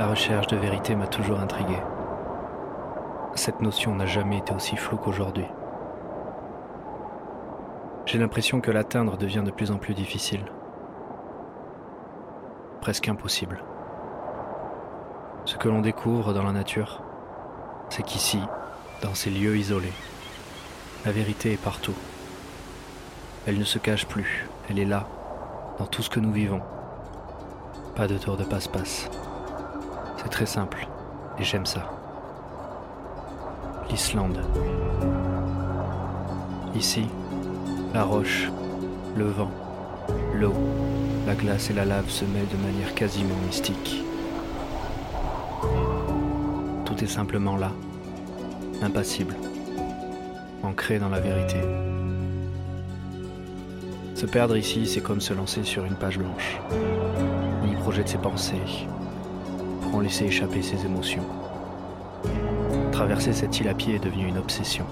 La recherche de vérité m'a toujours intrigué. Cette notion n'a jamais été aussi floue qu'aujourd'hui. J'ai l'impression que l'atteindre devient de plus en plus difficile. Presque impossible. Ce que l'on découvre dans la nature, c'est qu'ici, dans ces lieux isolés, la vérité est partout. Elle ne se cache plus, elle est là, dans tout ce que nous vivons. Pas de tour de passe-passe. C'est très simple, et j'aime ça. L'Islande. Ici, la roche, le vent, l'eau, la glace et la lave se mêlent de manière quasiment mystique. Tout est simplement là, impassible, ancré dans la vérité. Se perdre ici, c'est comme se lancer sur une page blanche. On y projette ses pensées, laisser échapper ses émotions. Traverser cette île à pied est devenu une obsession.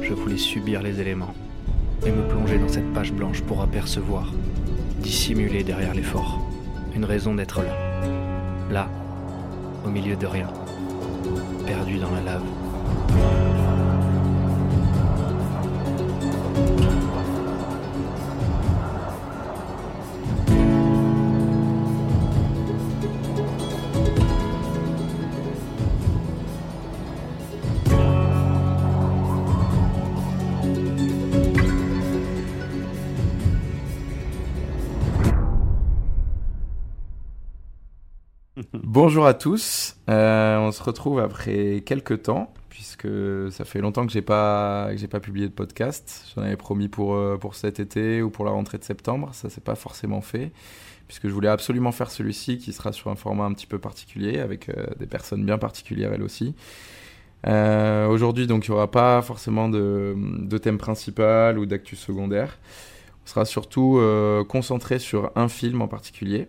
Je voulais subir les éléments et me plonger dans cette page blanche pour apercevoir, dissimuler derrière l'effort, une raison d'être là. Là, au milieu de rien, perdu dans la lave. Bonjour à tous, euh, on se retrouve après quelques temps, puisque ça fait longtemps que j'ai pas que j'ai pas publié de podcast. J'en avais promis pour euh, pour cet été ou pour la rentrée de septembre, ça s'est pas forcément fait, puisque je voulais absolument faire celui-ci qui sera sur un format un petit peu particulier avec euh, des personnes bien particulières elles aussi. Aujourd'hui donc il y aura pas forcément de, de thème principal ou d'actu secondaire. On sera surtout concentré sur un film en particulier.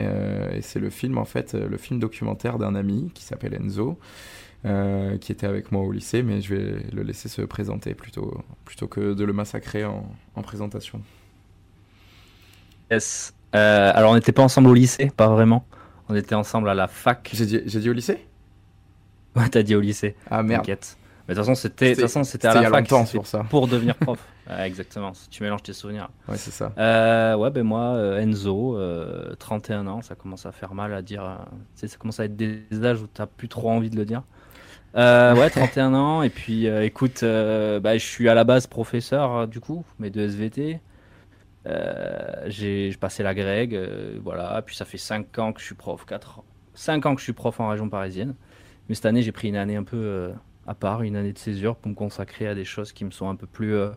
Euh, et c'est le film, en fait, le film documentaire d'un ami qui s'appelle Enzo, euh, qui était avec moi au lycée, mais je vais le laisser se présenter plutôt, plutôt que de le massacrer en, en présentation. Yes. Euh, alors, on n'était pas ensemble au lycée, pas vraiment. On était ensemble à la fac. J'ai dit, dit, au lycée? Ouais, t'as dit au lycée. Ah merde. Mais de toute façon, c'était, à la fac. pour ça. Pour devenir prof. exactement. Tu mélanges tes souvenirs. Ouais, c'est ça. Euh, ouais, ben moi, euh, Enzo, 31 euh, ans, ça commence à faire mal à dire. tu sais, ça commence à être des âges où t'as plus trop envie de le dire. ouais, 31 ans. Et puis, écoute, bah, je suis à la base professeur, du coup, mais de SVT. j'ai passé la Greg, voilà. Puis ça fait 5 ans que je suis prof, 4 5 ans que je suis prof en région parisienne. Mais cette année, j'ai pris une année un peu à part, une année de césure pour me consacrer à des choses qui me sont un peu plus, euh,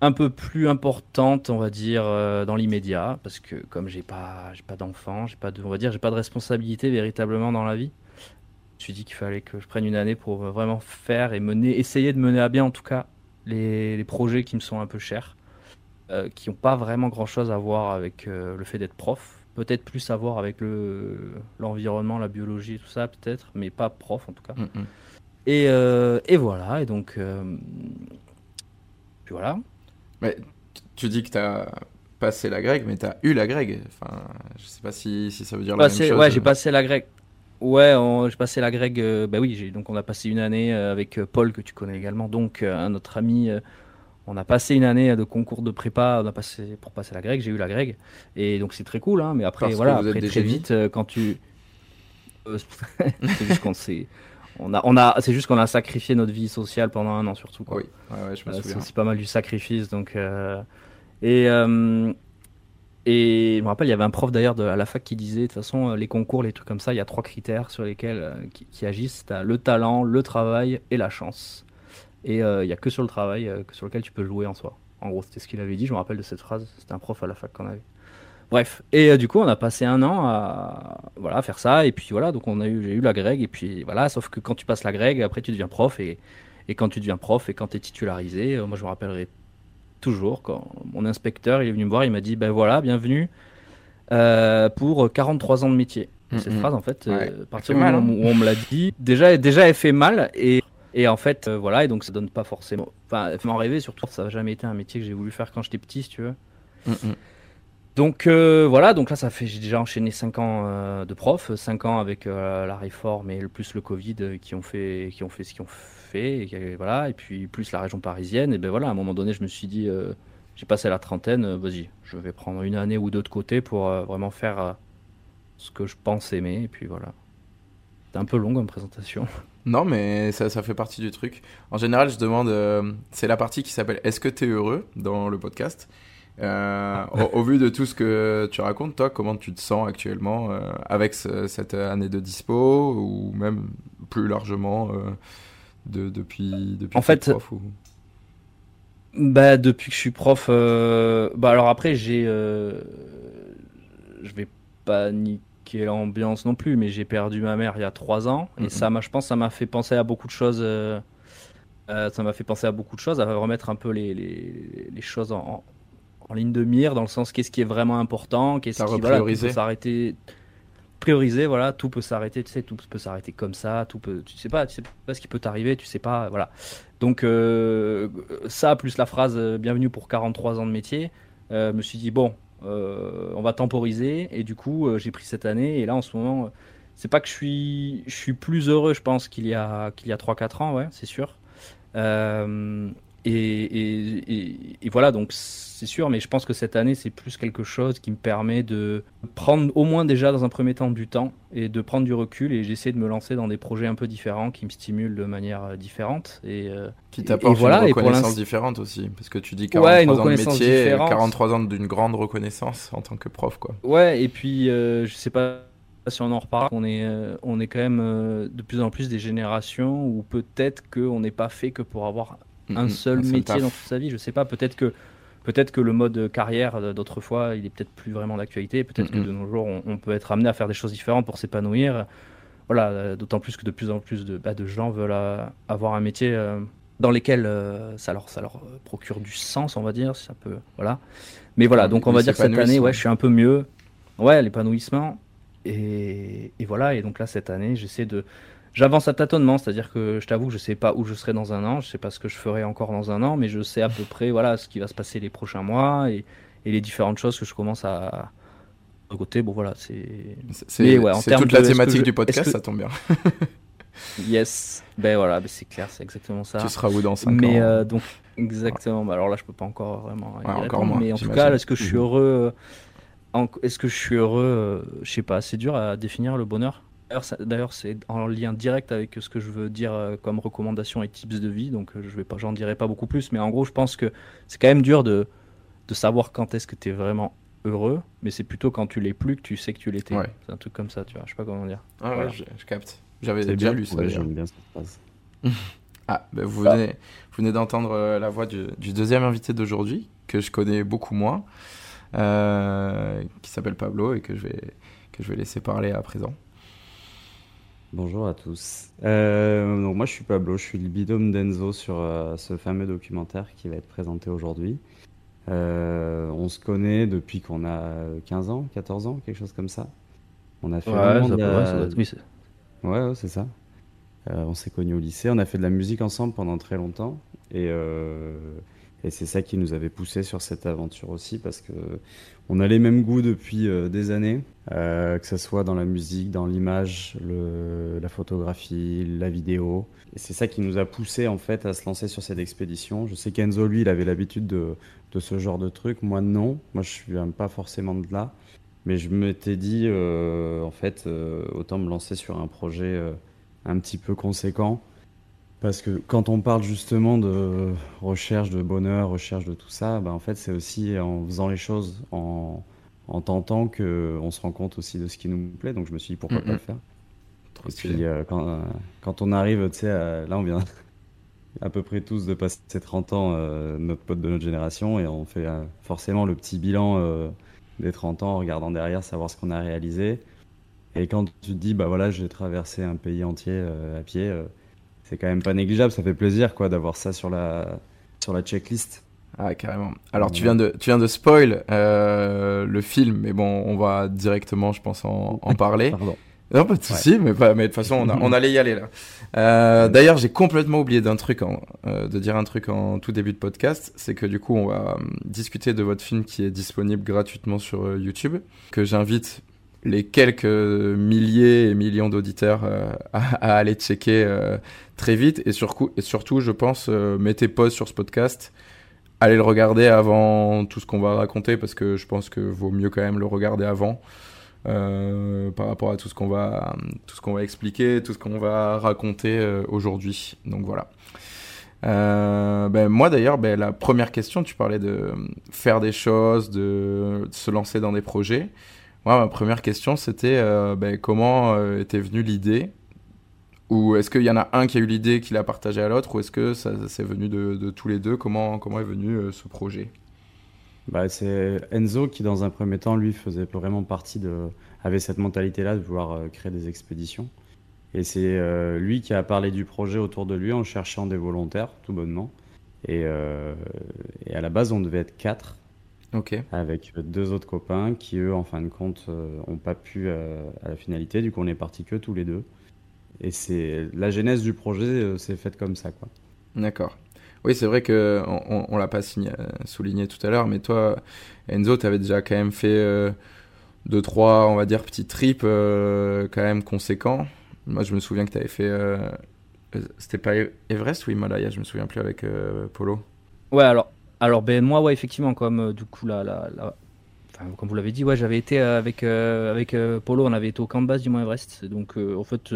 un peu plus importantes, on va dire, euh, dans l'immédiat, parce que comme j'ai pas, j'ai pas d'enfant, j'ai pas on va dire, j'ai pas de responsabilité véritablement dans la vie. Je me suis dit qu'il fallait que je prenne une année pour vraiment faire et mener, essayer de mener à bien en tout cas les, projets qui me sont un peu chers, euh, qui n'ont pas vraiment grand chose à voir avec le fait d'être prof. Peut-être plus à voir avec le, l'environnement, la biologie tout ça, peut-être, mais pas prof en tout cas. Mm, mm. Et, euh, et, voilà, et donc. Euh, puis voilà. Mais tu dis que tu as passé la grecque, mais tu as eu la grecque. Enfin, je sais pas si, si ça veut dire la même chose. Ouais, j'ai passé la grecque. Ouais, j'ai passé la grecque. Euh, bah oui, donc on a passé une année avec Paul, que tu connais également, donc un autre ami. on a passé une année de concours de prépa on a passé, pour passer la grecque. J'ai eu la grecque. Et donc c'est très cool, hein, mais après, voilà, après très vite, quand tu. c'est juste qu'on s'est on a, on a, c'est juste qu'on a sacrifié notre vie sociale pendant un an surtout. Oui, ouais, je me euh, souviens. C'est pas mal du sacrifice, donc. Euh, et euh, et je me rappelle, il y avait un prof d'ailleurs à la fac qui disait, de toute façon, les concours, les trucs comme ça, il y a trois critères sur lesquels qui, agissent. As le talent, le travail et la chance. Et il n'y a que sur le travail que sur lequel tu peux jouer en soi. En gros, c'était ce qu'il avait dit. Je me rappelle de cette phrase. C'était un prof à la fac qu'on avait. Bref, et euh, du coup, on a passé un an à voilà, faire ça, et puis voilà, donc on a eu, j'ai eu la grègue, et puis voilà, sauf que quand tu passes la grègue, après tu deviens prof, et, et quand tu deviens prof, et quand tu es titularisé, euh, moi je me rappellerai toujours, quand mon inspecteur il est venu me voir, il m'a dit, ben voilà, bienvenue euh, pour 43 ans de métier. Cette phrase, en fait, à partir du moment hein. où on me l'a dit, déjà, déjà elle fait mal, et, et en fait, voilà, et donc ça donne pas forcément, enfin, elle fait m'en rêver, surtout, ça n'a jamais été un métier que j'ai voulu faire quand j'étais petit, si tu veux. Donc euh, voilà, donc là ça fait j'ai déjà enchaîné 5 ans euh, de prof, 5 ans avec euh, la réforme et plus le Covid qui ont fait qui ont fait ce qu'ils ont fait et, voilà et puis plus la région parisienne et ben voilà à un moment donné je me suis dit j'ai passé la trentaine, vas-y je vais prendre une année ou deux de côté pour vraiment faire ce que je pense aimer et puis voilà. C'était un peu long comme présentation. Non, mais ça, ça fait partie du truc. En général, je demande, c'est la partie qui s'appelle Est-ce que t'es heureux? dans le podcast Euh, au, au vu de tout ce que tu racontes, toi, comment tu te sens actuellement euh, avec ce- cette année de dispo ou même plus largement euh, de, depuis, depuis En que t'es fait, prof ou- Bah depuis que je suis prof, bah alors après j'ai, je vais pas niquer l'ambiance non plus, mais j'ai perdu ma mère il y a trois ans et ça je pense, ça m'a fait penser à beaucoup de choses. ça m'a fait penser à beaucoup de choses, à remettre un peu les, les, les choses en, en, en ligne de mire, dans le sens qu'est-ce qui est vraiment important, qu'est-ce qui voilà, peut s'arrêter. Prioriser, voilà, tout peut s'arrêter, tu sais, tout peut s'arrêter comme ça, tout peut, tu sais pas, tu sais pas ce qui peut t'arriver, tu sais pas, voilà. Donc euh, ça, plus la phrase euh, Bienvenue pour 43 ans de métier, euh, me suis dit, bon, euh, on va temporiser. Et du coup, j'ai pris cette année. Et là, en ce moment, c'est pas que je suis, je suis plus heureux, je pense, qu'il y a, qu'il y a 3-4 ans, ouais, c'est sûr. Et, et- et- et voilà, donc c'est sûr, mais je pense que cette année, c'est plus quelque chose qui me permet de prendre au moins déjà dans un premier temps du temps et de prendre du recul. Et j'essaie de me lancer dans des projets un peu différents qui me stimulent de manière euh, différente. Et, euh, Qui t'apporte voilà, une reconnaissance différente aussi. Parce que tu dis Ouais, 43 une ans de métier, différente. 43 ans d'une grande reconnaissance en tant que prof, quoi. Ouais, et puis euh, je sais pas si on en reparle, on est, euh, on est quand même euh, de plus en plus des générations où peut-être qu'on n'est pas fait que pour avoir un seul métier dans toute sa vie. Je sais pas, peut-être que, peut-être que le mode carrière d'autrefois, il est peut-être plus vraiment d'actualité. Peut-être que de nos jours, on, on peut être amené à faire des choses différentes pour s'épanouir. Voilà, euh, d'autant plus que de plus en plus de, bah, de gens veulent euh, avoir un métier euh, dans lequel euh, ça, leur, ça leur procure du sens, on va dire. Ça peut, voilà. Mais voilà, donc on va dire que cette année, ouais, ouais. je suis un peu mieux. Ouais, l'épanouissement. Et, et voilà, et donc là, cette année, j'essaie de. J'avance à tâtonnement, c'est-à-dire que je t'avoue que je sais pas où je serai dans un an, je sais pas ce que je ferai encore dans un an, mais je sais à peu près voilà ce qui va se passer les prochains mois et, et les différentes choses que je commence à de côté. Bon voilà, c'est C'est ouais, toute la de- que thématique je- du podcast, que- ça tombe bien. yes, ben voilà, ben c'est clair, c'est exactement ça. Tu seras où dans 5 Mais ans euh, donc exactement. Bah, alors là, je peux pas encore vraiment Ouais, encore répondre, moins, mais en tout cas, est-ce que je suis Mhm. heureux euh, Est-ce que je suis heureux euh, Je sais pas. C'est dur à définir le bonheur. D'ailleurs, c'est en lien direct avec ce que je veux dire euh, comme recommandation et tips de vie. Donc, euh, je vais pas, j'en dirai pas beaucoup plus. Mais en gros, je pense que c'est quand même dur de de savoir quand est-ce que tu es vraiment heureux. Mais c'est plutôt quand tu l'es plus que tu sais que tu l'étais. Ouais. C'est un truc comme ça, tu vois. Je sais pas comment dire. Ah ouais, Voilà. je, je capte. J'avais déjà bien. lu ça. Ouais, d'ailleurs. j'aime bien cette phrase. Ah, bah, vous venez, vous venez d'entendre euh, la voix du, du deuxième invité d'aujourd'hui, que je connais beaucoup moins, euh, qui s'appelle Pablo et que je, vais, que je vais laisser parler à présent. Bonjour à tous. Euh, donc moi je suis Pablo, je suis le binôme d'Enzo sur euh, ce fameux documentaire qui va être présenté aujourd'hui. Euh, on se connaît depuis qu'on a 15 ans, 14 ans, quelque chose comme ça. On a fait vraiment de la- oui, Ouais, ouais, c'est ça. On s'est connus au lycée, on a fait de la musique ensemble pendant très longtemps. Et, et c'est ça qui nous avait poussé sur cette aventure aussi, parce que on a les mêmes goûts depuis euh, des années, euh, que ce soit dans la musique, dans l'image, la photographie, la vidéo. Et c'est ça qui nous a poussé en fait à se lancer sur cette expédition. Je sais qu'Enzo, lui, il avait l'habitude de, ce genre de truc. Moi, non. Moi, je viens pas forcément de là. Mais je m'étais dit, euh, en fait, euh, autant me lancer sur un projet un petit peu conséquent. Parce que quand on parle justement de recherche de bonheur, recherche de tout ça, bah en fait, c'est aussi en faisant les choses, en, en tentant qu'on se rend compte aussi de ce qui nous plaît. Donc je me suis dit, pourquoi Mhm. pas le faire? Trop Et puis euh, quand, euh, quand on arrive, tu sais, là on vient à peu près tous de passer 30 ans, euh, notre pote de notre génération, et on fait euh, forcément le petit bilan euh, des 30 ans en regardant derrière, savoir ce qu'on a réalisé. Et quand tu te dis, bah voilà, j'ai traversé un pays entier à pied, c'est quand même pas négligeable, ça fait plaisir quoi d'avoir ça sur la, sur la checklist. Ah, carrément. Alors, tu viens de, tu viens de spoil euh, le film, mais bon, on va directement, je pense, en, en parler. Pardon. Non, pas de souci, mais, pas, mais de toute façon, on, a- on allait y aller là. Euh, D'ailleurs, j'ai complètement oublié d'un truc, en- euh, de dire un truc en tout début de podcast, c'est que du coup, on va discuter de votre film qui est disponible gratuitement sur YouTube, que j'invite les quelques milliers et millions d'auditeurs euh, à, aller checker euh, très vite, et, surtout, je pense, euh, mettez pause sur ce podcast. Allez le regarder avant tout ce qu'on va raconter parce que je pense que vaut mieux quand même le regarder avant par rapport à tout ce qu'on va va expliquer, tout ce qu'on va raconter aujourd'hui. Donc voilà. Ben, moi d'ailleurs, ben, la première question, tu parlais de faire des choses, de se lancer dans des projets. Ma première question, c'était euh, ben, comment euh, était venue l'idée? Ou est-ce qu'il y en a un qui a eu l'idée, qui l'a partagée à l'autre Ou est-ce que ça, c'est venu de, tous les deux? Comment, est venu euh, ce projet? Bah, c'est Enzo qui, dans un premier temps, lui, faisait vraiment partie de. avait cette mentalité-là de vouloir créer des expéditions. Et c'est lui qui a parlé du projet autour de lui en cherchant des volontaires, tout bonnement. Et à la base, on devait être quatre, Avec deux autres copains qui, eux, en fin de compte, n'ont pas pu euh, à la finalité. Du coup, on est partis que tous les deux. Et c'est la genèse du projet euh, s'est faite comme ça, quoi. D'accord. Oui, c'est vrai que on, on, on l'a pas signé- euh, souligné tout à l'heure, mais toi, Enzo, tu avais déjà quand même fait euh, deux, trois, on va dire, petits trips euh, quand même conséquents. Moi, je me souviens que tu avais fait. euh, euh, C'était pas Everest ou Himalaya? Je me souviens plus avec euh, Polo. Ouais, alors, alors ben, moi, ouais, effectivement, comme euh, du coup, enfin, comme vous l'avez dit, ouais, j'avais été euh, avec, euh, avec euh, Polo, on avait été au camp de base du Mont Everest. Donc, euh, en fait,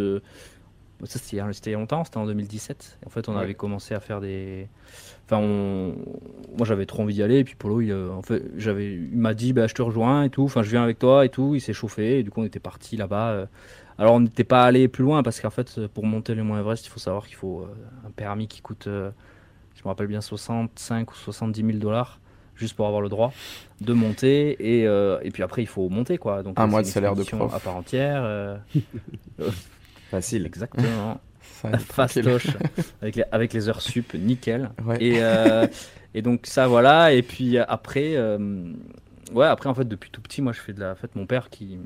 ça c'était il y a- longtemps, c'était en 2017. En fait, on Ouais. avait commencé à faire des. Enfin, on... moi j'avais trop envie d'y aller, et puis Polo, il, en fait, j'avais... il m'a dit, bah, je te rejoins et tout, enfin, je viens avec toi et tout, il s'est chauffé, et du coup, on était parti là-bas. Alors, on n'était pas allé plus loin, parce qu'en fait, pour monter le Mont Everest, il faut savoir qu'il faut un permis qui coûte. Euh, je me rappelle bien 65 ou 70 000 dollars juste pour avoir le droit de monter et, euh, et puis après il faut monter quoi. Donc Un euh, mois de salaire de prof. à part entière euh, Facile. exactement. Fastoche avec les, avec les heures sup nickel. Ouais. et, euh, et donc ça voilà. Et puis après euh, ouais après en fait depuis tout petit moi je fais de la en fait mon père qui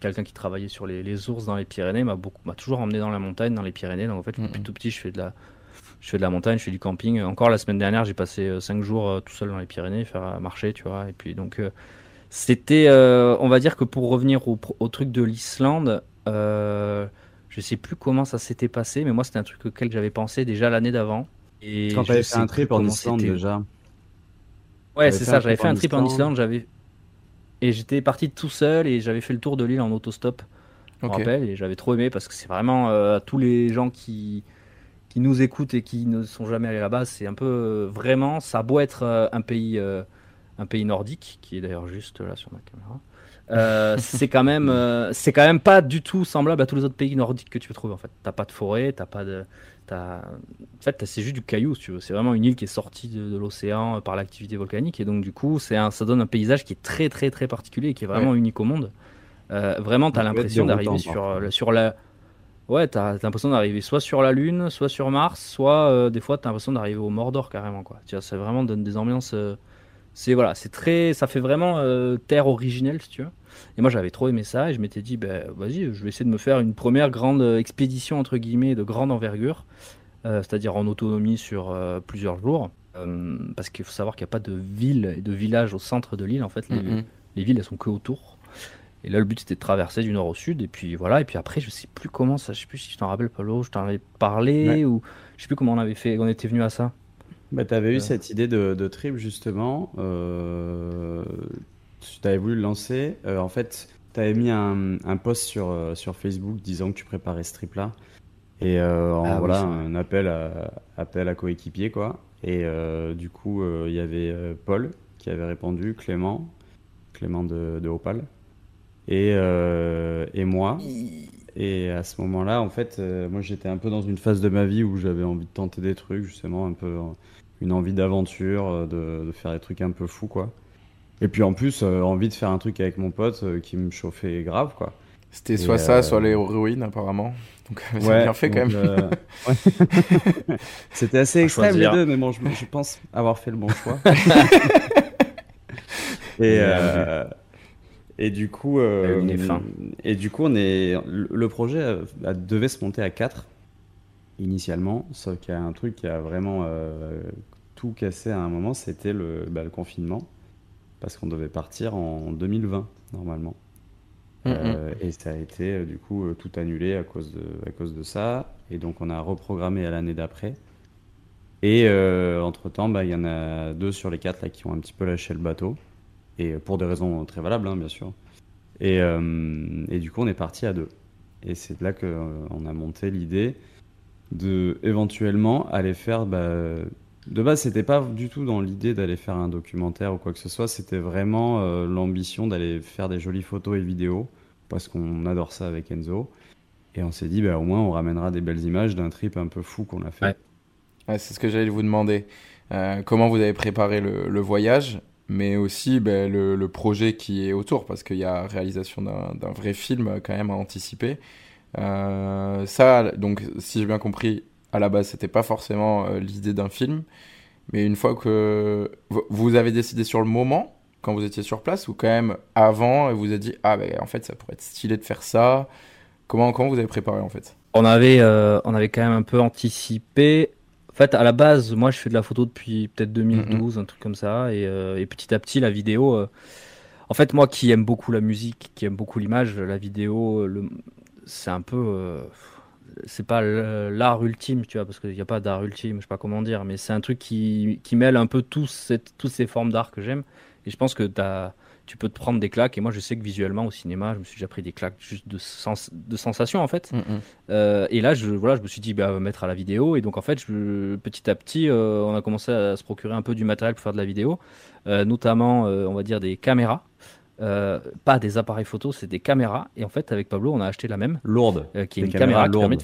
quelqu'un qui travaillait sur les, les ours dans les Pyrénées m'a beaucoup m'a toujours emmené dans la montagne dans les Pyrénées. Donc en fait depuis tout petit je fais de la je fais de la montagne je fais du camping encore la semaine dernière j'ai passé 5 jours euh, tout seul dans les Pyrénées faire euh, marcher tu vois et puis donc euh, c'était euh, on va dire que pour revenir au, truc de l'Islande euh, je sais plus comment ça s'était passé mais moi c'était un truc auquel j'avais pensé déjà l'année d'avant et Quand t'avais fait un trip en Islande déjà. Ouais, c'est ça. J'avais fait un trip en Islande. J'avais et j'étais parti tout seul et j'avais fait le tour de l'île en autostop. Je me rappelle et j'avais trop aimé parce que c'est vraiment euh, tous les gens qui qui nous écoutent et qui ne sont jamais allés là-bas, c'est un peu euh, vraiment ça a beau être euh, un pays euh, un pays nordique qui est d'ailleurs juste là sur ma caméra. Euh, c'est quand même euh, c'est quand même pas du tout semblable à tous les autres pays nordiques que tu peux trouver en fait. T'as pas de forêt, t'as pas de en fait c'est juste du caillou si tu veux. C'est vraiment une île qui est sortie de, de l'océan par l'activité volcanique et donc du coup c'est un, ça donne un paysage qui est très très très particulier et qui est vraiment unique au monde. Euh, vraiment t'as l'impression d'arriver sur sur la ouais t'as l'impression d'arriver soit sur la lune, soit sur Mars, soit euh, des fois t'as l'impression d'arriver au Mordor carrément quoi. Tu vois, c'est vraiment donne des ambiances euh, c'est voilà, c'est très, ça fait vraiment euh, terre originelle si tu veux. Et moi j'avais trop aimé ça et je m'étais dit, ben vas-y, je vais essayer de me faire une première grande expédition entre guillemets de grande envergure, c'est-à-dire en autonomie sur plusieurs jours, parce qu'il faut savoir qu'il n'y a pas de ville et de village au centre de l'île. En fait, les, Mhm. les villes elles sont que autour. Et là le but c'était de traverser du nord au sud et puis voilà. Et puis après je sais plus comment ça, je sais plus si tu t'en rappelles Paulo, je t'en avais parlé Ouais. ou je sais plus comment on avait fait, on était venu à ça. Bah, tu avais Euh. eu cette idée de, de trip justement. Euh, tu avais voulu le lancer. Euh, en fait, tu avais mis un, un post sur, euh, sur Facebook disant que tu préparais ce trip-là. Et euh, en- Ah voilà, un appel à, appel à coéquipier, quoi. Et euh, du coup, euh, il y avait euh, Paul qui avait répondu, Clément, Clément de, de Opal, et, euh, et moi. Et à ce moment-là, en fait, euh, moi j'étais un peu dans une phase de ma vie où j'avais envie de tenter des trucs, justement, un peu euh, une envie d'aventure, de, de faire des trucs un peu fous, quoi. Et puis en plus, euh, envie de faire un truc avec mon pote euh, qui me chauffait grave, quoi. C'était soit ça, soit les ruines apparemment. Donc c'est bien fait quand même. euh, ouais. C'était assez À extrême choisir. les deux, mais bon, je, je pense avoir fait le bon choix. et, euh, Et du coup, euh, et du coup, on est le projet devait se monter à 4 initialement, sauf qu'il y a un truc qui a vraiment euh, tout cassé à un moment, c'était le, bah, le, confinement, parce qu'on devait partir en 2020 normalement. Euh, et ça a été du coup tout annulé à cause de, à cause de ça. Et donc on a reprogrammé à l'année d'après. Et entre temps, bah, il y en a deux sur les quatre là, qui ont un petit peu lâché le bateau et pour des raisons très valables, hein, bien sûr. Et, euh, et, du coup, on est parti à deux. Et c'est là qu'on euh, a monté l'idée de éventuellement aller faire. Bah, de base, c'était pas du tout dans l'idée d'aller faire un documentaire ou quoi que ce soit. C'était vraiment euh, l'ambition d'aller faire des jolies photos et vidéos parce qu'on adore ça avec Enzo. Et on s'est dit, bah, au moins, on ramènera des belles images d'un trip un peu fou qu'on a fait. C'est ce que j'allais vous demander. comment vous avez préparé le voyage mais aussi ben, le, projet qui est autour, parce qu'il y a réalisation d'un vrai film quand même à anticiper. Euh, ça, donc, si j'ai bien compris, à la base, c'était pas forcément euh, l'idée d'un film, mais une fois que vous avez décidé sur le moment, quand vous étiez sur place, ou quand même avant, et vous avez dit, ah ben en fait, ça pourrait être stylé de faire ça. Comment, comment vous avez préparé en fait? On avait, euh, on avait quand même un peu anticipé fait, à la base, moi, je fais de la photo depuis peut-être 2012, un truc comme ça. Euh, et, petit à petit, la vidéo. Euh, en fait, moi qui aime beaucoup la musique, qui aime beaucoup l'image, la vidéo, le... c'est un peu. Euh, c'est pas l'art ultime, tu vois, parce qu'il n'y a pas d'art ultime, je sais pas comment dire, mais c'est un truc qui, qui mêle un peu tous toutes ces formes d'art que j'aime. Et je pense que tu as tu peux te prendre des claques. Et moi, je sais que visuellement, au cinéma, je me suis déjà pris des claques juste de, sens, de sensations, en fait. Mm, mm. Euh, et là, je, voilà, je me suis dit, bah, mettre à la vidéo. Et donc, en fait, je, petit à petit, euh, on a commencé à se procurer un peu du matériel pour faire de la vidéo, euh, notamment, on va dire, des caméras. pas des appareils photo, c'est des caméras. Et en fait, avec Pablo, on a acheté la même. Lourde. qui est une caméra lourde.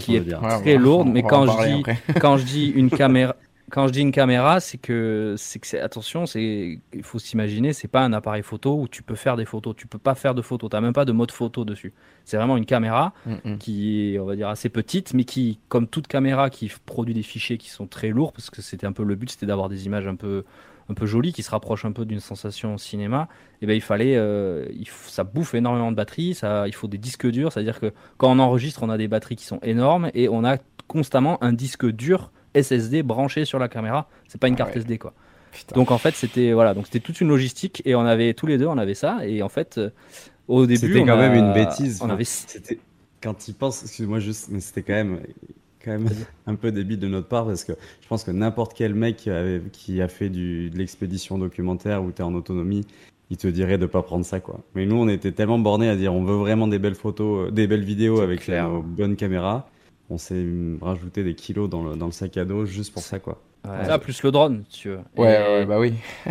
qui, est très lourde. Mais quand je, dis, quand je dis une caméra, quand je dis une caméra, c'est que, c'est que attention, c'est, il faut s'imaginer, c'est pas un appareil photo où tu peux faire des photos. Tu peux pas faire de photos. T'as même pas de mode photo dessus. C'est vraiment une caméra mm, mm. qui est, on va dire, assez petite, mais qui, comme toute caméra qui produit des fichiers qui sont très lourds, parce que c'était un peu le but, c'était d'avoir des images un peu, un peu jolies, qui se rapprochent un peu d'une sensation cinéma. Et eh ben, il fallait, euh, il, ça bouffe énormément de batterie. Ça, il faut des disques durs. C'est-à-dire que quand on enregistre, on a des batteries qui sont énormes et on a constamment un disque dur SSD branché sur la caméra. C'est pas une ah carte SD quoi. Donc en fait c'était voilà donc c'était toute une logistique et on avait tous les deux on avait ça et en fait euh, au début c'était quand même une bêtise. On avait c'était quand il pense excuse-moi juste mais c'était quand même quand même un peu débile de notre part parce que je pense que n'importe quel mec qui, avait, qui a fait du, de l'expédition documentaire où tu es en autonomie, il te dirait de pas prendre ça quoi. Mais nous on était tellement bornés à dire on veut vraiment des belles photos, euh, des belles vidéos avec clair. nos bonnes caméras on s'est rajouté des kilos dans le, dans le, sac à dos juste pour ça, quoi. Ça, plus le drone, tu veux. Ouais, bah oui.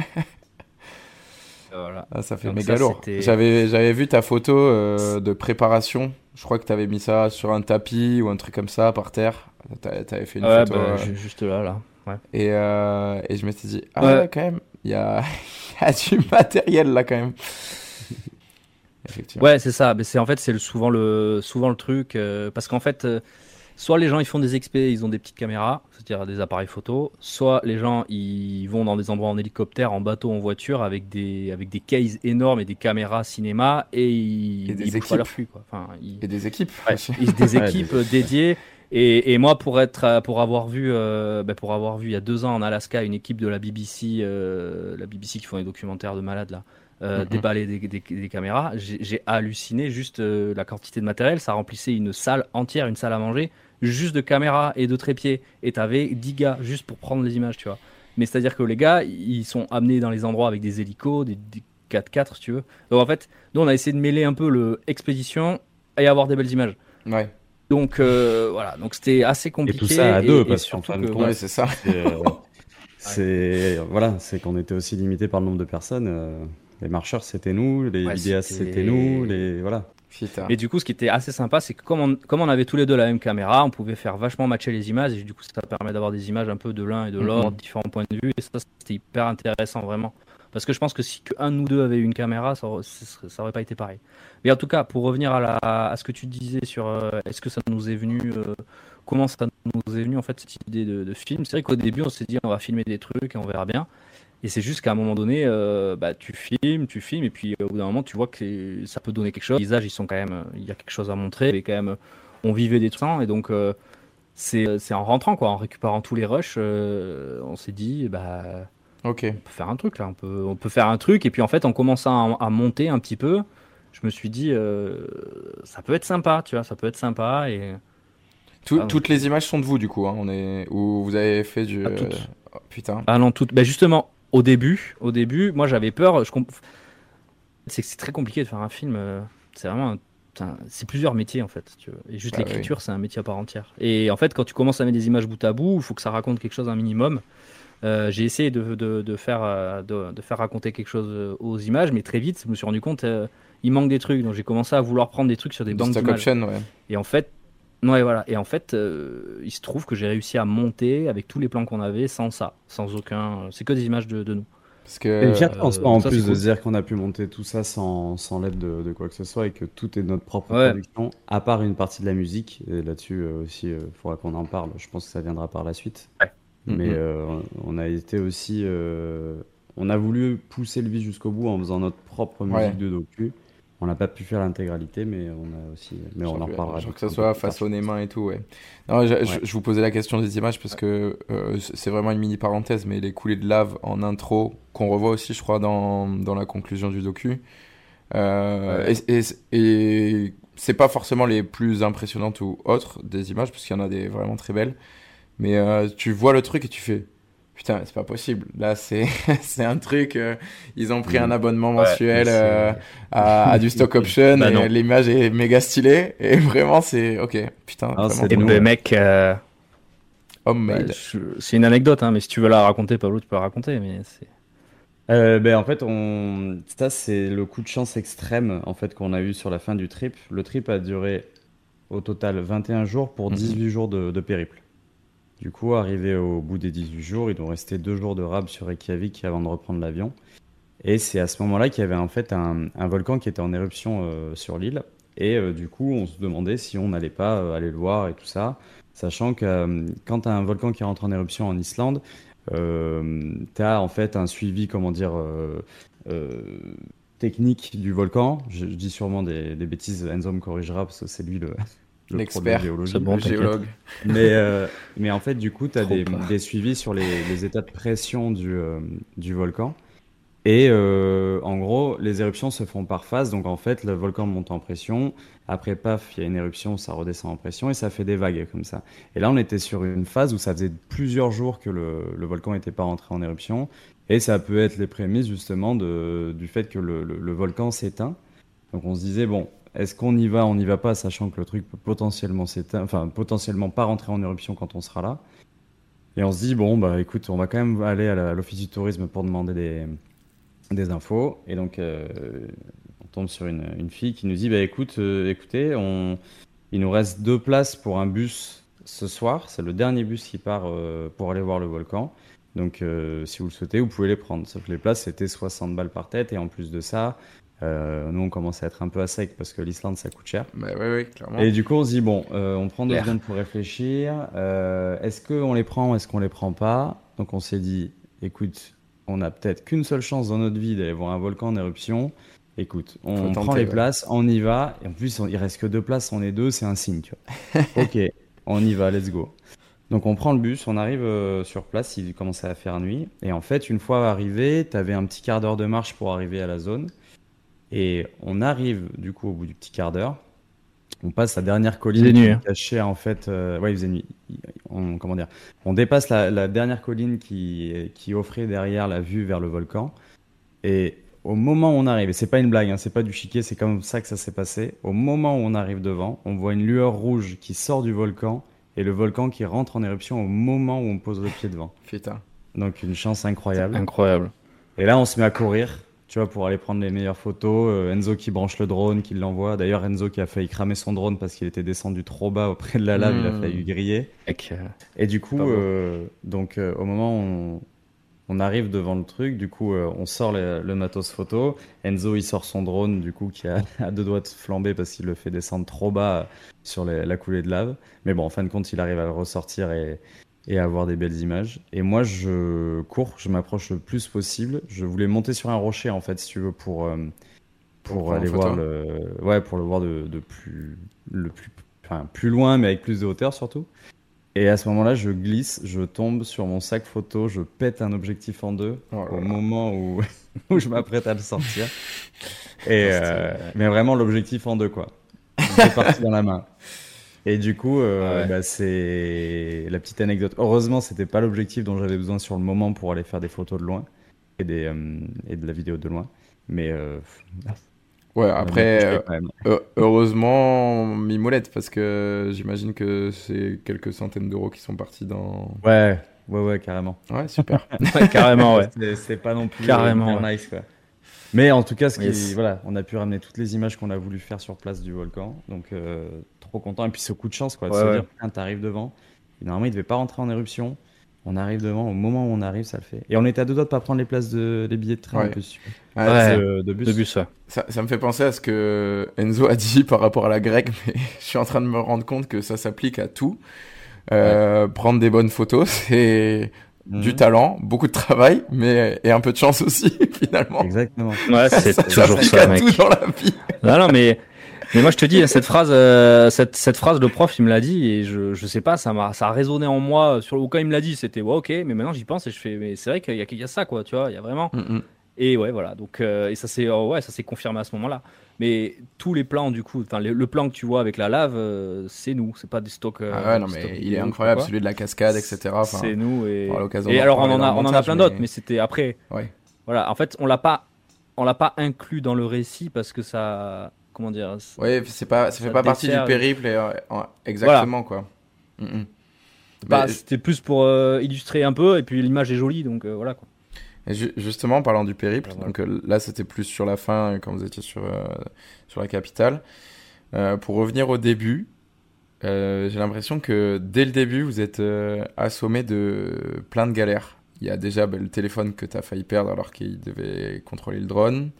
voilà. Ah, ça fait méga lourd. J'avais, j'avais vu ta photo euh, de préparation. Je crois que tu avais mis ça sur un tapis ou un truc comme ça par terre. Tu avais fait une photo. Bah, euh, juste là, là. Ouais. Et, euh, et je m'étais dit, ah ouais, quand même, il y a, y a du matériel là quand même. Ouais, c'est ça. Mais c'est en fait c'est souvent le souvent le truc parce qu'en fait soit les gens ils font des expés, ils ont des petites caméras, c'est-à-dire des appareils photo, soit les gens ils vont dans des endroits en hélicoptère, en bateau, en voiture avec des avec des cases énormes et des caméras cinéma et ils, des équipes. leur flux quoi. Enfin, Et des équipes. des équipes dédiées. Et, et, moi, pour être, pour avoir vu, euh, ben, pour avoir vu il y a deux ans en Alaska une équipe de la BBC, euh, la BBC qui font des documentaires de malades là, euh, mm-hmm. déballer des, des, des caméras, j'ai halluciné juste euh, la quantité de matériel. Ça remplissait une salle entière, une salle à manger juste de caméra et de trépied. Et t'avais 10 gars juste pour prendre les images, tu vois. Mais c'est-à-dire que les gars, ils sont amenés dans les endroits avec des hélicos, des, 4x4, si tu veux. Donc en fait, nous, on a essayé de mêler un peu le expédition et avoir des belles images. Ouais. Donc euh, voilà, donc c'était assez compliqué. Et tout ça à deux, parce qu'en fin ouais, c'est ça. C'est voilà, c'est qu'on était aussi limité par le nombre de personnes. Les marcheurs, c'était nous, les vidéastes, c'était nous, les voilà. Et du coup, ce qui était assez sympa, c'est que comme on, comme on avait tous les deux la même caméra, on pouvait faire vachement matcher les images. Et du coup, ça permet d'avoir des images un peu de l'un et de l'autre, mhm. différents points de vue. Et ça, c'était hyper intéressant, vraiment. Parce que je pense que si un nous deux avait une caméra, ça, ça aurait pas été pareil. Mais en tout cas, pour revenir à, la, à ce que tu disais sur euh, est-ce que ça nous est venu, euh, comment ça nous est venu en fait cette idée de, de film. C'est vrai qu'au début, on s'est dit on va filmer des trucs et on verra bien. Et c'est juste qu'à un moment donné, euh, bah, tu filmes, tu filmes, et puis au bout d'un moment, tu vois que ça peut donner quelque chose. Les visages, ils sont quand même, il y a quelque chose à montrer. Et quand même, on vivait des trucs, et donc c'est en rentrant, quoi, en récupérant tous les rushs, on s'est dit, bah, ok, on peut faire un truc là, on peut, on peut faire un truc. Et puis en fait, en commençant à, à monter un petit peu, je me suis dit, ça peut être sympa, tu vois, ça peut être sympa et tout, toutes les images sont de vous, du coup. Hein, on est... Où vous avez fait du. Ah, toutes. Oh, putain. Ah non, toutes. Bah, justement, au début, au début, moi j'avais peur. Je comp... C'est que c'est très compliqué de faire un film. euh, C'est vraiment. un- C'est plusieurs métiers en fait. tu vois. Et juste Bah l'écriture, c'est un métier à part entière. Et en fait, quand tu commences à mettre des images bout à bout, il faut que ça raconte quelque chose un minimum. Euh, j'ai essayé de, de, de faire, euh, de, de faire raconter quelque chose aux images, mais très vite, je me suis rendu compte, euh, il manque des trucs. Donc j'ai commencé à vouloir prendre des trucs sur des banques d'images. ouais. Et en fait, ouais, voilà. Et en fait, euh, il se trouve que j'ai réussi à monter avec tous les plans qu'on avait sans ça, sans aucun. C'est que des images de, de nous. Parce Et que. fier en soi, en ça, plus de cool. dire qu'on a pu monter tout ça sans, sans l'aide de, de quoi que ce soit et que tout est notre propre Ouais. production, à part une partie de la musique. Et là-dessus euh, aussi, il faudra qu'on en parle. Je pense que ça viendra par la suite. Ouais. Mais euh, on a été aussi. euh, on a voulu pousser le vice jusqu'au bout en faisant notre propre musique Ouais. de docu. On n'a pas pu faire l'intégralité, mais on a aussi. Mais on en reparlera. que ça soit façonné main et tout, ouais. Non, je, je- Ouais. je vous posais la question des images parce que euh, c'est vraiment une mini parenthèse, mais les coulées de lave en intro, qu'on revoit aussi, je crois, dans, dans la conclusion du docu. Euh, Ouais. Et, et, et c'est pas forcément les plus impressionnantes ou autres des images, parce qu'il y en a des vraiment très belles. Mais euh, tu vois le truc et tu fais. Putain, c'est pas possible. Là, c'est c'est un truc. euh, ils ont pris un abonnement mensuel euh, à, à du stock option Bah et l'image est méga stylée. Et vraiment, c'est ok. Putain, Ah, c'est Et nous, ben, ouais. mec, euh, bah, je- c'est une anecdote, hein, mais si tu veux la raconter, Pablo, tu peux la raconter. Mais c'est. Euh, ben, en fait, on... ça, c'est le coup de chance extrême en fait, qu'on a eu sur la fin du trip. Le trip a duré au total 21 jours pour Mhm. 18 jours de, de périple. Du coup, arrivé au bout des 18 jours, il nous restait deux jours de rab sur Reykjavik avant de reprendre l'avion. Et c'est à ce moment-là qu'il y avait en fait un, volcan qui était en éruption euh, sur l'île. Et euh, du coup, on se demandait si on n'allait pas euh, aller le voir et tout ça. Sachant que quand tu as un volcan qui rentre en éruption en Islande, tu as en fait un suivi, comment dire, technique du volcan. Je, je dis sûrement des, des bêtises, Enzo me corrigera parce que c'est lui le, L'expert. bon, le t'inquiète. géologue. Mais, euh, mais en fait, du coup, tu as des, des suivis sur les, les états de pression du, euh, du volcan. Et euh, en gros, les éruptions se font par phase. Donc en fait, le volcan monte en pression. Après, paf, il y a une éruption, ça redescend en pression et ça fait des vagues comme ça. Et là, on était sur une phase où ça faisait plusieurs jours que le, le volcan n'était pas rentré en éruption. Et ça peut être les prémices justement de, du fait que le, le- le volcan s'éteint. Donc on se disait, bon, est-ce qu'on y va, on n'y va pas, sachant que le truc peut potentiellement s'éteindre, enfin potentiellement pas rentrer en éruption quand on sera là. Et on se dit, bon, bah écoute, on va quand même aller à l'office du tourisme pour demander des, des infos. Et donc, euh, on tombe sur une, une fille qui nous dit, bah écoute, euh, écoutez, on, il nous reste deux places pour un bus ce soir. C'est le dernier bus qui part euh, pour aller voir le volcan. Donc, si vous le souhaitez, vous pouvez les prendre. Sauf que les places, c'était 60 balles par tête. Et en plus de ça, euh, nous, on commence à être un peu à sec parce que l'Islande, ça coûte cher. Bah clairement. Et du coup, on se dit, bon, euh, on prend deux secondes pour réfléchir. Euh, est-ce qu'on les prend ou est-ce qu'on les prend pas? Donc, on s'est dit, écoute, on a peut-être qu'une seule chance dans notre vie d'aller voir un volcan en éruption. Écoute, on prend les ouais. places, on y va. Et en plus, on- il reste que deux places, on est deux, c'est un signe, tu vois. ok, on y va, let's go. Donc on prend le bus, on arrive euh, sur place, il commençait à faire nuit. Et en fait, une fois arrivé, tu avais un petit quart d'heure de marche pour arriver à la zone. Et on arrive du coup au bout du petit quart d'heure. On passe la dernière colline hein. cachée en fait. euh, ouais, il faisait nuit. On, comment dire? On dépasse la, la dernière colline qui, qui offrait derrière la vue vers le volcan. Et au moment où on arrive, et c'est pas une blague, hein, c'est pas du chiquet, c'est comme ça que ça s'est passé. Au moment où on arrive devant, on voit une lueur rouge qui sort du volcan et le volcan qui rentre en éruption au moment où on pose le pied devant. Putain. Donc une chance incroyable. Incroyable. Et là, on se met à courir, tu vois, pour aller prendre les meilleures photos. Euh, Enzo qui branche le drone, qui l'envoie. D'ailleurs, Enzo qui a failli cramer son drone parce qu'il était descendu trop bas auprès de la lave, il a Hmm. failli griller. Euh, Et du coup, euh, donc euh, au moment où on, on arrive devant le truc, du coup, on sort le, le matos photo. Enzo, il sort son drone, du coup, qui a, deux doigts de flamber parce qu'il le fait descendre trop bas sur les- la coulée de lave. Mais bon, en fin de compte, il arrive à le ressortir et, et avoir des belles images. Et moi, je cours, je m'approche le plus possible. Je voulais monter sur un rocher, en fait, si tu veux, pour, euh, pour, aller voir le, ouais, pour le voir de, de plus, le plus, enfin, plus loin, mais avec plus de hauteur surtout. Et à ce moment-là, je glisse, je tombe sur mon sac photo, je pète un objectif en deux Oh au moment où, où je m'apprête à le sortir. Et, euh, mais vraiment l'objectif en deux, quoi. C'est parti dans la main. Et du coup, euh, Ouais. bah, c'est la petite anecdote. Heureusement, c'était pas l'objectif dont j'avais besoin sur le moment pour aller faire des photos de loin et, des, euh, et de la vidéo de loin. Mais euh, Ouais, après, heureusement, Mimolette, parce que j'imagine que c'est quelques centaines d'euros qui sont partis dans. Ouais, ouais, ouais, carrément. Ouais, super. Ouais, carrément, ouais. C'est- pas non plus Carrément, euh, nice, quoi. Mais en tout cas, ce qui, Yes. voilà, on a pu ramener toutes les images qu'on a voulu faire sur place du volcan. Donc, euh, trop content. Et puis, ce coup de chance, quoi. De Ouais, se ouais. dire, putain, t'arrives devant. Et normalement, il devait pas rentrer en éruption. On arrive devant. Au moment où on arrive, ça le fait. Et on était à deux doigts de pas prendre les places de, les billets de train, Ouais. plus. Ah, Ouais. De, de bus. De bus, ouais. Ça, ça me fait penser à ce que Enzo a dit par rapport à la grecque, mais je suis en train de me rendre compte que ça s'applique à tout. Euh, Prendre des bonnes photos, c'est Mhm. du talent, beaucoup de travail, mais et un peu de chance aussi finalement. Exactement. Ouais, c'est toujours ça, à mec. tout dans la vie. Non, non, mais, mais moi je te dis, cette phrase, euh, cette, cette phrase, le prof, il me l'a dit et je, je sais pas, ça m'a, ça a résonné en moi. Sur, quand il me l'a dit, c'était ouais, ok, mais maintenant j'y pense et je fais, mais c'est vrai qu'il y a, il y a ça, quoi, tu vois, il y a vraiment. Mhm. Et ouais, voilà, donc, euh, et ça s'est, oh, ouais, ça s'est confirmé à ce moment-là. Mais tous les plans, du coup, le, le plan que tu vois avec la lave, euh, c'est nous, c'est pas des stocks. euh, Ah ouais, non mais il est incroyable, celui de la cascade, etc. C'est nous et, et alors on en a, on en a plein d'autres, mais- mais c'était après. Ouais. Voilà, en fait, on l'a pas, on l'a pas inclus dans le récit parce que ça, comment dire, Ouais, c'est pas, ça fait Ça pas partie du périple et, euh, en- exactement quoi. Mhm. Bah, Mais- c'était plus pour euh, illustrer un peu, et puis l'image est jolie, donc euh, voilà quoi. Et ju- justement, en parlant du périple, Voilà. donc euh, là c'était plus sur la fin quand vous étiez sur, sur la capitale. Pour revenir au début, j'ai l'impression que dès le début vous êtes assommé de plein de galères. Il y a déjà bah, le téléphone que tu as failli perdre alors qu'il devait contrôler le drone.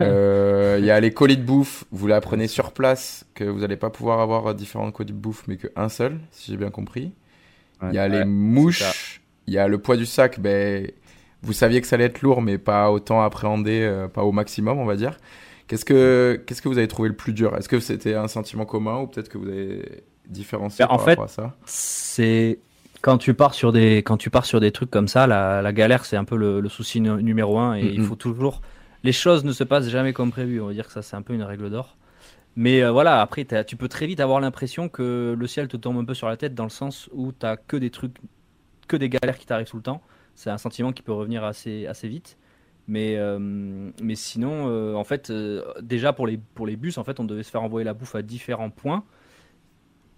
Euh, Il y a les colis de bouffe, vous l'apprenez sur place que vous n'allez pas pouvoir avoir différents colis de bouffe mais qu'un seul, si j'ai bien compris. Il y a Ouais. les mouches, il y a le poids du sac, ben, vous saviez que ça allait être lourd, mais pas autant appréhendé, euh, pas au maximum, on va dire. Qu'est-ce que, qu'est-ce que vous avez trouvé le plus dur? Est-ce que c'était un sentiment commun ou peut-être que vous avez différencié Ben, en par fait- rapport à ça? C'est quand tu pars sur des quand tu pars sur des trucs comme ça, la, la galère c'est un peu le, le souci nu- numéro un, et il faut toujours les choses ne se passent jamais comme prévu. On va dire que ça c'est un peu une règle d'or. Mais euh, voilà, après tu peux très vite avoir l'impression que le ciel te tombe un peu sur la tête dans le sens où t'as que des trucs, que des galères qui t'arrivent tout le temps. C'est un sentiment qui peut revenir assez assez vite. Mais, euh, mais sinon, euh, en fait, déjà pour les, pour les bus, en fait, on devait se faire envoyer la bouffe à différents points.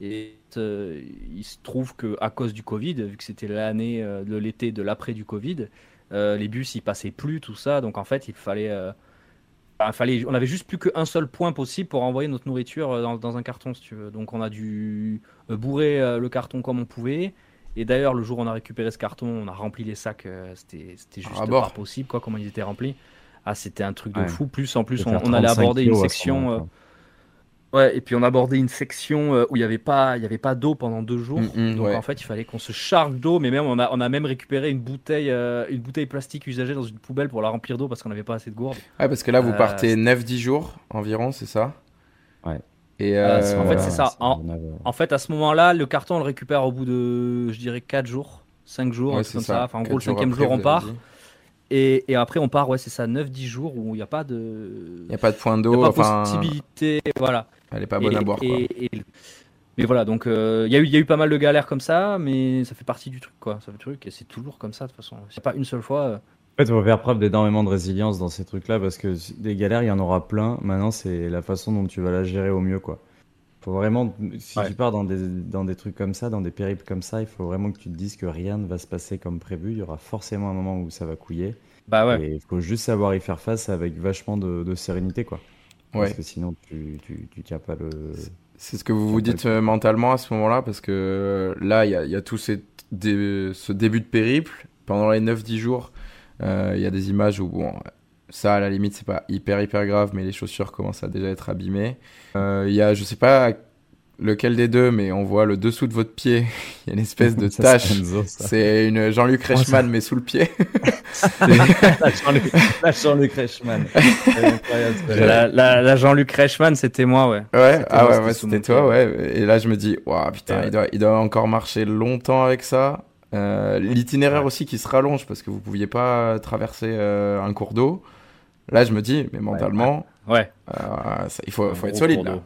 Et il se trouve que à cause du Covid, vu que c'était l'année de l'été de l'après du Covid, les bus ils passaient plus, tout ça. Donc en fait, il fallait, euh, fallait, on avait juste plus qu'un seul point possible pour envoyer notre nourriture euh, dans, dans un carton, si tu veux. Donc on a dû euh, bourrer euh, le carton comme on pouvait. Et d'ailleurs, le jour où on a récupéré ce carton, on a rempli les sacs. euh, c'était, c'était juste pas possible, quoi, comment ils étaient remplis. Ah, c'était un truc de Ouais. fou. Plus en plus, on, allait 35 aborder une section. Ouais, et puis on abordait une section euh, où il n'y avait pas, il y avait pas d'eau pendant deux jours. Mhm, Donc ouais. en fait, il fallait qu'on se charge d'eau, mais même on a, on a même récupéré une bouteille, euh, une bouteille plastique usagée dans une poubelle pour la remplir d'eau parce qu'on n'avait pas assez de gourde. Ouais, parce que là, vous Euh, partez 9-10 jours environ, c'est ça? Ouais. Et Euh, euh, en fait, c'est ça. En- fait, à ce moment-là, le carton on le récupère au bout de, je dirais, 4 jours, 5 jours, ouais, comme ça. Enfin, en gros, le cinquième jour, on part. Et, et après, on part, ouais, c'est ça, 9-10 jours où il n'y a pas de. Il n'y a pas de point d'eau, a pas enfin, possibilité, voilà. Elle est pas bonne Et- à boire. Quoi. et- et- mais voilà, donc euh, il y, a eu- il y a eu pas mal de galères comme ça, mais ça fait partie du truc, quoi. Ça fait truc, et c'est toujours comme ça, de toute façon. C'est pas une seule fois. euh, En fait, il faut faire preuve d'énormément de résilience dans ces trucs-là parce que des galères, il y en aura plein. Maintenant, c'est la façon dont tu vas la gérer au mieux, quoi. Faut vraiment, si Ouais. tu pars dans des, dans des trucs comme ça, dans des périples comme ça, il faut vraiment que tu te dises que rien ne va se passer comme prévu. Il y aura forcément un moment où ça va couiller. Bah ouais. Et il faut juste savoir y faire face avec vachement de, de sérénité, quoi. Parce que sinon, tu, tu, tu tiens pas le. C'est ce que vous vous dites euh, mentalement à ce moment-là, parce que euh, là, il y a, il y a tout ces- ce début de périple. Pendant les 9-10 jours, euh, il y a des images où, bon, ça, à la limite, c'est pas hyper, hyper grave, mais les chaussures commencent à déjà être abîmées. Euh, Il y a, je sais pas, lequel des deux, mais on voit le dessous de votre pied. Il y a une espèce de tache. c'est une Jean-Luc Reichmann, mais sous le pied. La Jean-Luc Reichmann. La, la- la Jean-Luc Reichmann, c'était moi, ouais. Ouais, C'était ah moi, ouais, c'était ouais, toi, ouais. Et là, je me dis, waouh, putain, Ouais. il, doit, il doit encore marcher longtemps avec ça. Euh, L'itinéraire Ouais. aussi qui se rallonge parce que vous pouviez pas traverser euh, un cours d'eau. Là, je me dis, mais mentalement, Ouais. euh, ça- il faut, faut être solide là.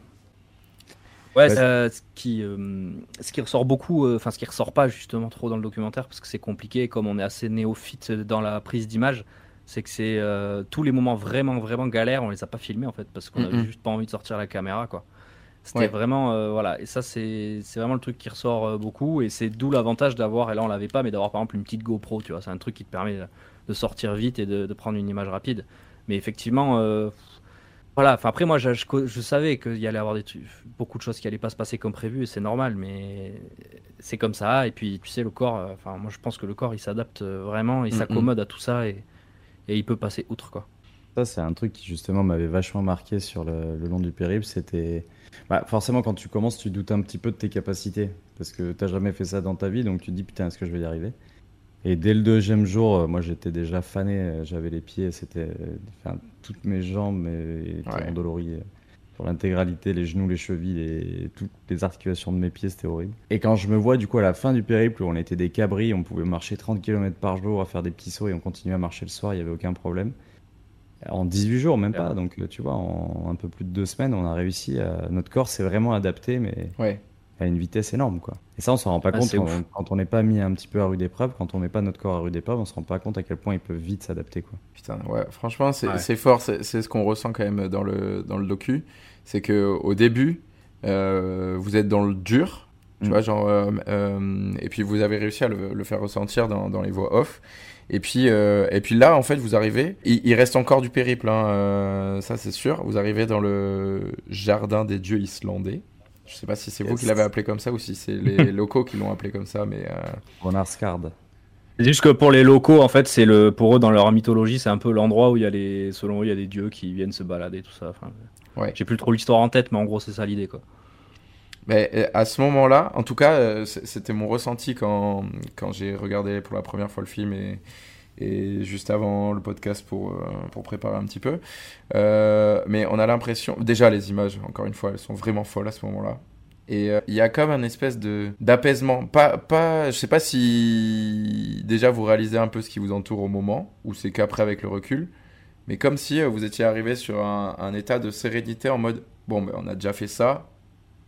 Ouais, euh, ce, qui, euh, ce qui ressort beaucoup, euh, enfin ce qui ressort pas justement trop dans le documentaire parce que c'est compliqué, comme on est assez néophyte dans la prise d'image, c'est que c'est euh, tous les moments vraiment vraiment galères, on les a pas filmés en fait parce qu'on avait Mhm. juste pas envie de sortir la caméra quoi. C'était Ouais. vraiment voilà et ça c'est c'est vraiment le truc qui ressort beaucoup et c'est d'où l'avantage d'avoir et là on l'avait pas mais d'avoir par exemple une petite GoPro tu vois c'est un truc qui te permet de, sortir vite et de, de prendre une image rapide mais effectivement voilà, enfin après moi je, je, co- je savais qu'il y allait avoir des trucs, beaucoup de choses qui allaient pas se passer comme prévu et c'est normal, mais c'est comme ça. Et puis tu sais le corps, euh, enfin moi je pense que le corps il s'adapte euh, vraiment, il s'accommode à tout ça et, et il peut passer outre quoi. Ça, c'est un truc qui justement m'avait vachement marqué sur le, le long du périple. C'était. Bah, forcément, quand tu commences, tu doutes un petit peu de tes capacités. Parce que t'as jamais fait ça dans ta vie, donc tu te dis putain, est-ce que je vais y arriver? Et dès le deuxième jour, euh, moi j'étais déjà fané. euh, J'avais les pieds, c'était. Enfin, toutes mes jambes euh, étaient Ouais. endolories. euh, Sur l'intégralité, les genoux, les chevilles, et toutes les articulations de mes pieds, c'était horrible. Et quand je me vois du coup à la fin du périple où on était des cabris, on pouvait marcher 30 km par jour à faire des petits sauts et on continuait à marcher le soir, il n'y avait aucun problème. En 18 jours, même pas. Donc, euh, tu vois, en un peu plus de deux semaines, on a réussi à. Notre corps s'est vraiment adapté, mais Ouais. À une vitesse énorme, quoi. Et ça, on s'en rend pas Ah, compte quand, on n'est pas mis un petit peu à rude épreuve. Quand on met pas notre corps à rude épreuve, on se rend pas compte à quel point il peut vite s'adapter, quoi. Putain, ouais, franchement, c'est Ouais. c'est fort. C'est c'est ce qu'on ressent quand même dans le, dans le docu. C'est que au début, euh, vous êtes dans le dur, tu Mm. vois, genre, euh, euh, et puis vous avez réussi à le, le faire ressentir dans, dans les voix off. Et puis, euh, et puis là, en fait, vous arrivez. Il, il reste encore du périple, hein, euh, ça c'est sûr. Vous arrivez dans le jardin des dieux islandais. Je sais pas si c'est vous qui l'avez appelé comme ça ou si c'est les locaux qui l'ont appelé comme ça, mais euh. C'est juste que pour les locaux en fait c'est le pour eux dans leur mythologie c'est un peu l'endroit où il y a les selon eux il y a des dieux qui viennent se balader tout ça. Enfin, Ouais. J'ai plus trop l'histoire en tête mais en gros c'est ça l'idée quoi. Mais euh, à ce moment-là, en tout cas, euh, c'était mon ressenti quand, quand j'ai regardé pour la première fois le film et, juste avant le podcast pour, euh, pour préparer un petit peu. Euh, mais on a l'impression, déjà les images, encore une fois, elles sont vraiment folles à ce moment-là. Et euh, il y a comme un espèce de d'apaisement. Pas, pas, je sais pas si déjà vous réalisez un peu ce qui vous entoure au moment, ou c'est qu'après avec le recul, mais comme si vous étiez arrivé sur un, état de sérénité en mode bon, ben, on a déjà fait ça,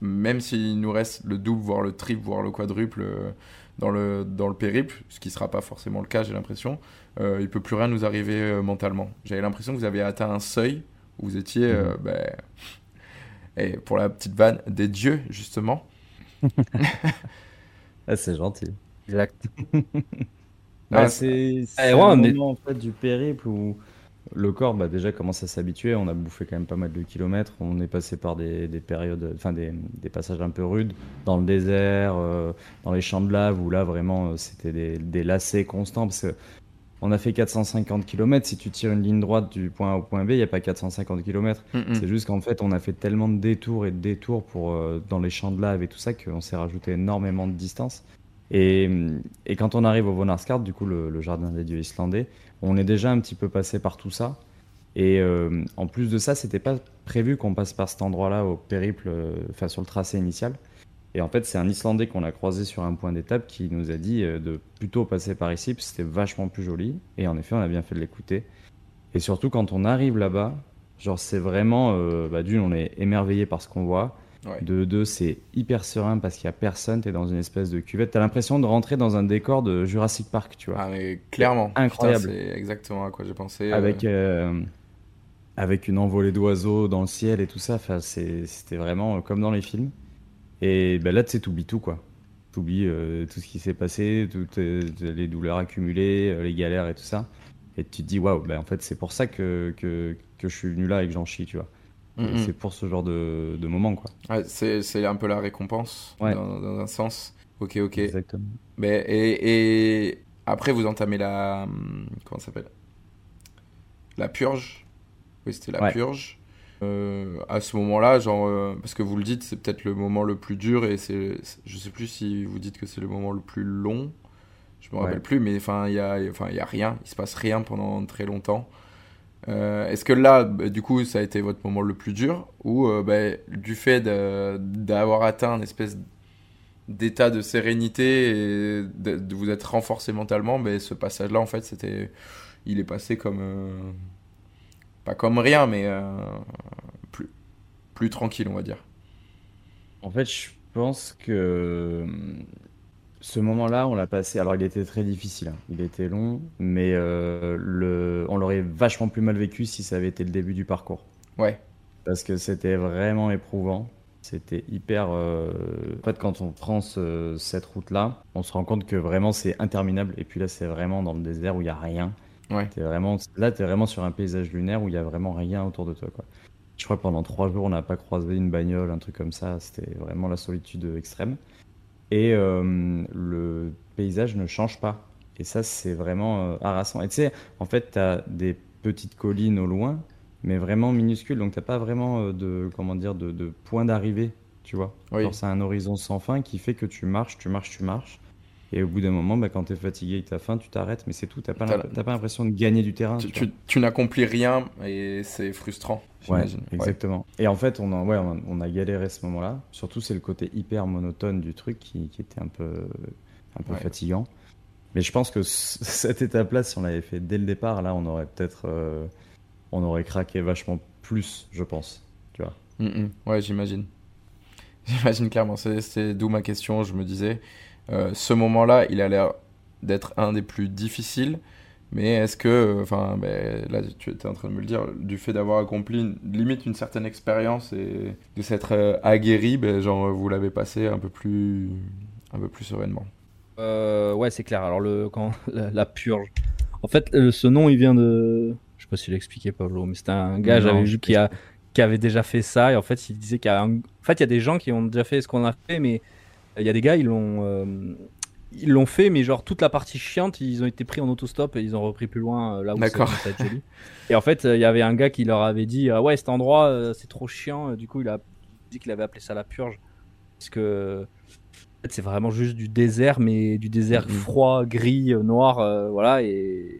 même s'il nous reste le double, voire le triple, voire le quadruple dans le, dans le périple, ce qui sera pas forcément le cas, j'ai l'impression, euh, il peut plus rien nous arriver euh, mentalement. J'avais l'impression que vous avez atteint un seuil où vous étiez, euh, ben, et pour la petite vanne, des dieux, justement. Ah, c'est gentil. Exact. Bah, Ouais, c'est Eh, ouais, est- moment en fait, du périple où le corps bah, déjà commence à s'habituer. On a bouffé quand même pas mal de kilomètres. On est passé par des, des périodes, enfin des, des passages un peu rudes dans le désert, euh, dans les champs de lave où là vraiment c'était des, des lacets constants. Parce que on a fait 450 km. Si tu tires une ligne droite du point A au point B, il n'y a pas 450 km. Mm, mm. C'est juste qu'en fait, on a fait tellement de détours et de détours pour, euh, dans les champs de lave et tout ça qu'on s'est rajouté énormément de distance. Et, et quand on arrive au Vonarsgard, du coup, le, le jardin des dieux islandais, on est déjà un petit peu passé par tout ça. Et euh, en plus de ça, c'était pas prévu qu'on passe par cet endroit-là au périple, euh, enfin sur le tracé initial. Et en fait, c'est un Islandais qu'on a croisé sur un point d'étape qui nous a dit euh, de plutôt passer par ici, parce que c'était vachement plus joli. Et en effet, on a bien fait de l'écouter. Et surtout, quand on arrive là-bas, genre, c'est vraiment, euh, bah, d'une, on est émerveillé par ce qu'on voit. Ouais. De deux, c'est hyper serein parce qu'il y a personne, t'es dans une espèce de cuvette. T'as l'impression de rentrer dans un décor de Jurassic Park, tu vois. Ah, mais clairement. Incroyable. C'est exactement à quoi j'ai pensé. euh, avec, euh, avec une envolée d'oiseaux dans le ciel et tout ça. Enfin, c'était vraiment comme dans les films. Et ben là, tu sais, t'oublies tout, quoi. T'oublies euh, tout ce qui s'est passé, toutes euh, les douleurs accumulées, euh, les galères et tout ça. Et tu te dis, waouh, ben en fait, c'est pour ça que, que, que je suis venu là et que j'en chie, tu vois. mm. C'est pour ce genre de, de moment, quoi. Ouais, c'est un peu la récompense, Ouais. dans, dans un sens. Ok, ok. Exactement. Mais, et, et après, vous entamez la. hum, Comment ça s'appelle? La purge? Oui, c'était la Ouais. purge. Euh, à ce moment-là, genre, euh, parce que vous le dites, c'est peut-être le moment le plus dur et c'est, je sais plus si vous dites que c'est le moment le plus long. Je me rappelle plus, mais enfin, il y a, enfin, il y a rien, il se passe rien pendant très longtemps. Euh, est-ce que là, bah, du coup, ça a été votre moment le plus dur ou bah, du fait d'avoir atteint une espèce d'état de sérénité et de, de vous être renforcé mentalement, mais ce passage-là, en fait, c'était, il est passé comme, pas comme rien, mais euh, plus, plus tranquille, on va dire. En fait, je pense que hum, ce moment-là, on l'a passé. Alors, il était très difficile, hein. il était long, mais euh, le... on l'aurait vachement plus mal vécu si ça avait été le début du parcours. Ouais, Parce que c'était vraiment éprouvant. C'était hyper. euh, En fait, quand on prend ce- cette route-là, on se rend compte que vraiment c'est interminable. Et puis là, c'est vraiment dans le désert où il n'y a rien. Ouais, T'es vraiment... Là, tu es vraiment sur un paysage lunaire où il n'y a vraiment rien autour de toi. Quoi. Je crois que pendant trois jours, on n'a pas croisé une bagnole, un truc comme ça. C'était vraiment la solitude extrême. Et euh, le paysage ne change pas. Et ça, c'est vraiment euh, harassant. Et tu sais, en fait, tu as des petites collines au loin, mais vraiment minuscules. Donc, tu pas vraiment euh, de, comment dire, de, de point d'arrivée, tu vois. Oui. C'est un horizon sans fin qui fait que tu marches, tu marches, tu marches. Et au bout d'un moment, bah, quand tu es fatigué et que tu as faim, tu t'arrêtes, mais c'est tout. Tu n'as pas, la- l'impression de gagner du terrain. tu, n'accomplis rien et c'est frustrant, Ouais, exactement. Et en fait, on a, ouais, on a, on a galéré ce moment-là. Surtout, c'est le côté hyper monotone du truc qui, qui était un peu, un peu Ouais. fatigant. Mais je pense que cette étape-là, si on l'avait fait dès le départ, là, on aurait peut-être, euh, on aurait craqué vachement plus, je pense. Tu vois. Mm, mm. Ouais, j'imagine. J'imagine clairement. C'est d'où ma question. Je me disais, ce moment-là, il a l'air d'être un des plus difficiles. Mais est-ce que, euh, enfin, ben, là, tu étais en train de me le dire, du fait d'avoir accompli une- limite une certaine expérience et de s'être euh, aguerri, ben, genre, vous l'avez passé un peu plus, un peu plus sereinement. Euh, ouais, c'est clair. Alors, le, quand, la, la purge. En fait, le- ce nom, il vient de. Je sais pas si expliqué, Pablo, mais c'était un gars, j'avais vu, qui, a, qui avait déjà fait ça. Et en fait, il disait qu'il y a un- En fait, il y a des gens qui ont déjà fait ce qu'on a fait, mais il y a des gars, ils l'ont. euh, Ils l'ont fait, mais genre toute la partie chiante, ils ont été pris en autostop et ils ont repris plus loin euh, là où être joli. Et en fait, euh, il y avait un gars qui leur avait dit Ouais, cet endroit, c'est trop chiant. Du coup, il a dit qu'il avait appelé ça la purge. Parce que en fait, c'est vraiment juste du désert, mais du désert Mhm. froid, gris, noir, voilà. Et,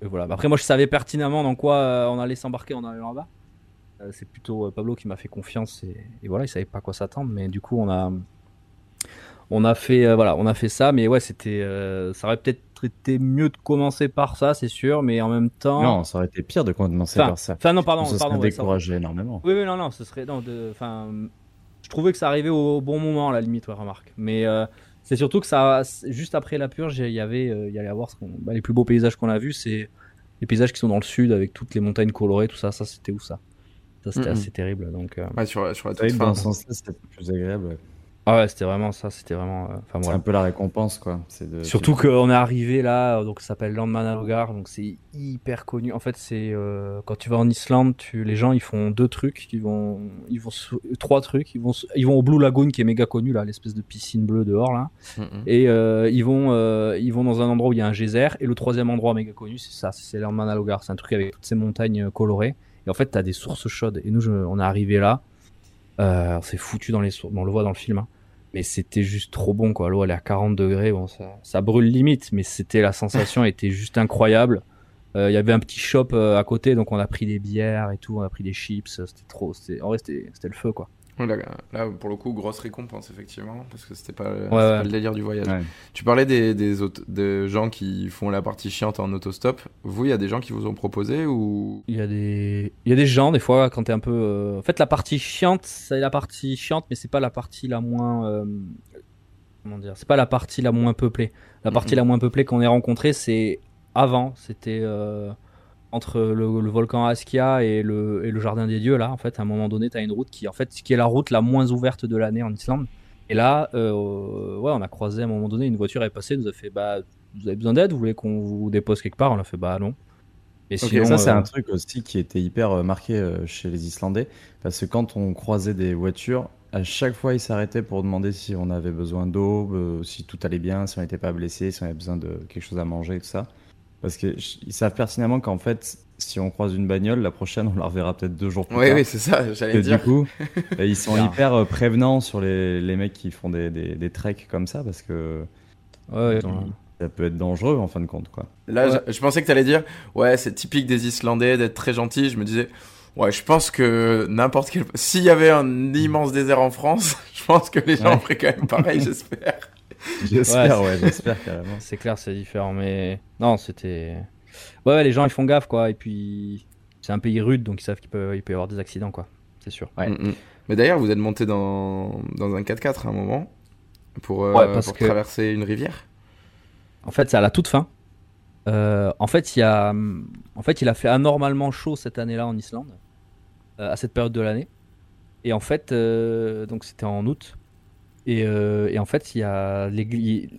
et voilà. Bah, Après, moi, je savais pertinemment dans quoi on allait s'embarquer en allant là-bas. C'est plutôt Pablo qui m'a fait confiance et, et voilà, il savait pas à quoi s'attendre, mais du coup, on a, on a fait, euh, voilà, on a fait ça, mais ouais, c'était, euh, ça aurait peut-être été mieux de commencer par ça, c'est sûr, mais en même temps, Non, ça aurait été pire de commencer Enfin, par ça. enfin non, pardon, ça pardon, serait ouais, ça- découragé énormément. oui, oui, non, non, ce serait. Non, de, enfin, je trouvais que ça arrivait au bon moment, à la limite, ouais, remarque. Mais euh, c'est surtout que ça, juste après la purge, il y avait, euh, il y allait avoir ce bah, les plus beaux paysages qu'on a vus, c'est les paysages qui sont dans le sud avec toutes les montagnes colorées, tout ça. Ça, c'était où ça Ça, c'était assez terrible. Donc, euh, Ouais, sur, sur la toute fin. dans ce sens-là, c'était plus agréable. ouais. Ah ouais, c'était vraiment ça. C'était vraiment. euh, C'est voilà. un peu la récompense, quoi. C'est de- Surtout qu'on est arrivé là, donc ça s'appelle Landmannalaugar, donc c'est hyper connu. En fait, c'est euh, quand tu vas en Islande, tu, les gens ils font deux trucs, ils vont, ils vont trois trucs, ils vont, ils vont au Blue Lagoon qui est méga connu là, l'espèce de piscine bleue dehors là, Mm, mm. et euh, ils vont, euh, ils vont dans un endroit où il y a un geyser, et le troisième endroit méga connu c'est ça, c'est Landmannalaugar, c'est un truc avec toutes ces montagnes euh, colorées, et en fait t'as des sources chaudes. Et nous, je- on est arrivé là, euh, on s'est foutu dans les sources, on le voit dans le film. hein. Mais c'était juste trop bon, quoi. L'eau, elle est à 40 degrés. Bon, ça, ça brûle limite, mais c'était la sensation était juste incroyable. Euh, Il y avait un petit shop euh, à côté, donc on a pris des bières et tout, on a pris des chips. C'était trop. c'était- En vrai, c'était c'était le feu, quoi. Là, là, pour le coup, grosse récompense, effectivement, parce que c'était pas, ouais. pas le délire du voyage. Ouais. Tu parlais des, des, auto- de gens qui font la partie chiante en autostop. Vous, il y a des gens qui vous ont proposé ou? Il y a des, il y a des gens des fois quand t'es un peu. euh, En fait, la partie chiante, c'est la partie chiante, mais c'est pas la partie la moins. euh, Comment dire C'est pas la partie la moins peuplée. La partie la moins peuplée qu'on ait rencontrée, c'est avant. C'était euh, entre le, le volcan Askia et le, et le jardin des dieux. Là, en fait, à un moment donné, t'as une route qui, en fait, qui est la route la moins ouverte de l'année en Islande. Et là, euh, ouais, on a croisé à un moment donné une voiture est passée, nous a fait bah, vous avez besoin d'aide, vous voulez qu'on vous dépose quelque part? On a fait bah non. Et sinon, ça c'est euh, un truc aussi qui était hyper euh, marqué chez les Islandais, parce que quand on croisait des voitures, à chaque fois ils s'arrêtaient pour demander si on avait besoin d'eau, si tout allait bien, si on n'était pas blessé, si on avait besoin de quelque chose à manger, tout ça. Parce qu'ils savent pertinemment qu'en fait, si on croise une bagnole, la prochaine, on la reverra peut-être deux jours plus Oui, tard. oui, c'est ça, j'allais Et dire. du coup, euh, ils sont hyper euh, prévenants sur les, les mecs qui font des, des, des treks comme ça parce que Ouais, ils ont- ça peut être dangereux en fin de compte. Quoi. Là, Ouais. je, je pensais que tu allais dire, ouais, c'est typique des Islandais d'être très gentils. Je me disais, ouais, je pense que n'importe quel. S'il y avait un immense désert en France, je pense que les gens Ouais. feraient quand même pareil, j'espère. J'espère, Ouais, ouais, j'espère carrément. C'est clair, c'est différent, mais non, c'était. Ouais, ouais, les gens ils font gaffe, quoi. Et puis, c'est un pays rude, donc ils savent qu'il peut, il peut y avoir des accidents, quoi. C'est sûr. Ouais. Mm, mm. Mais d'ailleurs, vous êtes monté dans, dans un 4x4 à un moment pour, euh, Ouais, parce pour que- traverser une rivière? En fait, c'est à la toute fin. Euh, en fait, il y a, en fait, il a fait anormalement chaud cette année-là en Islande, euh, à cette période de l'année. Et en fait, euh, donc c'était en août. Et, euh, et en fait, il y a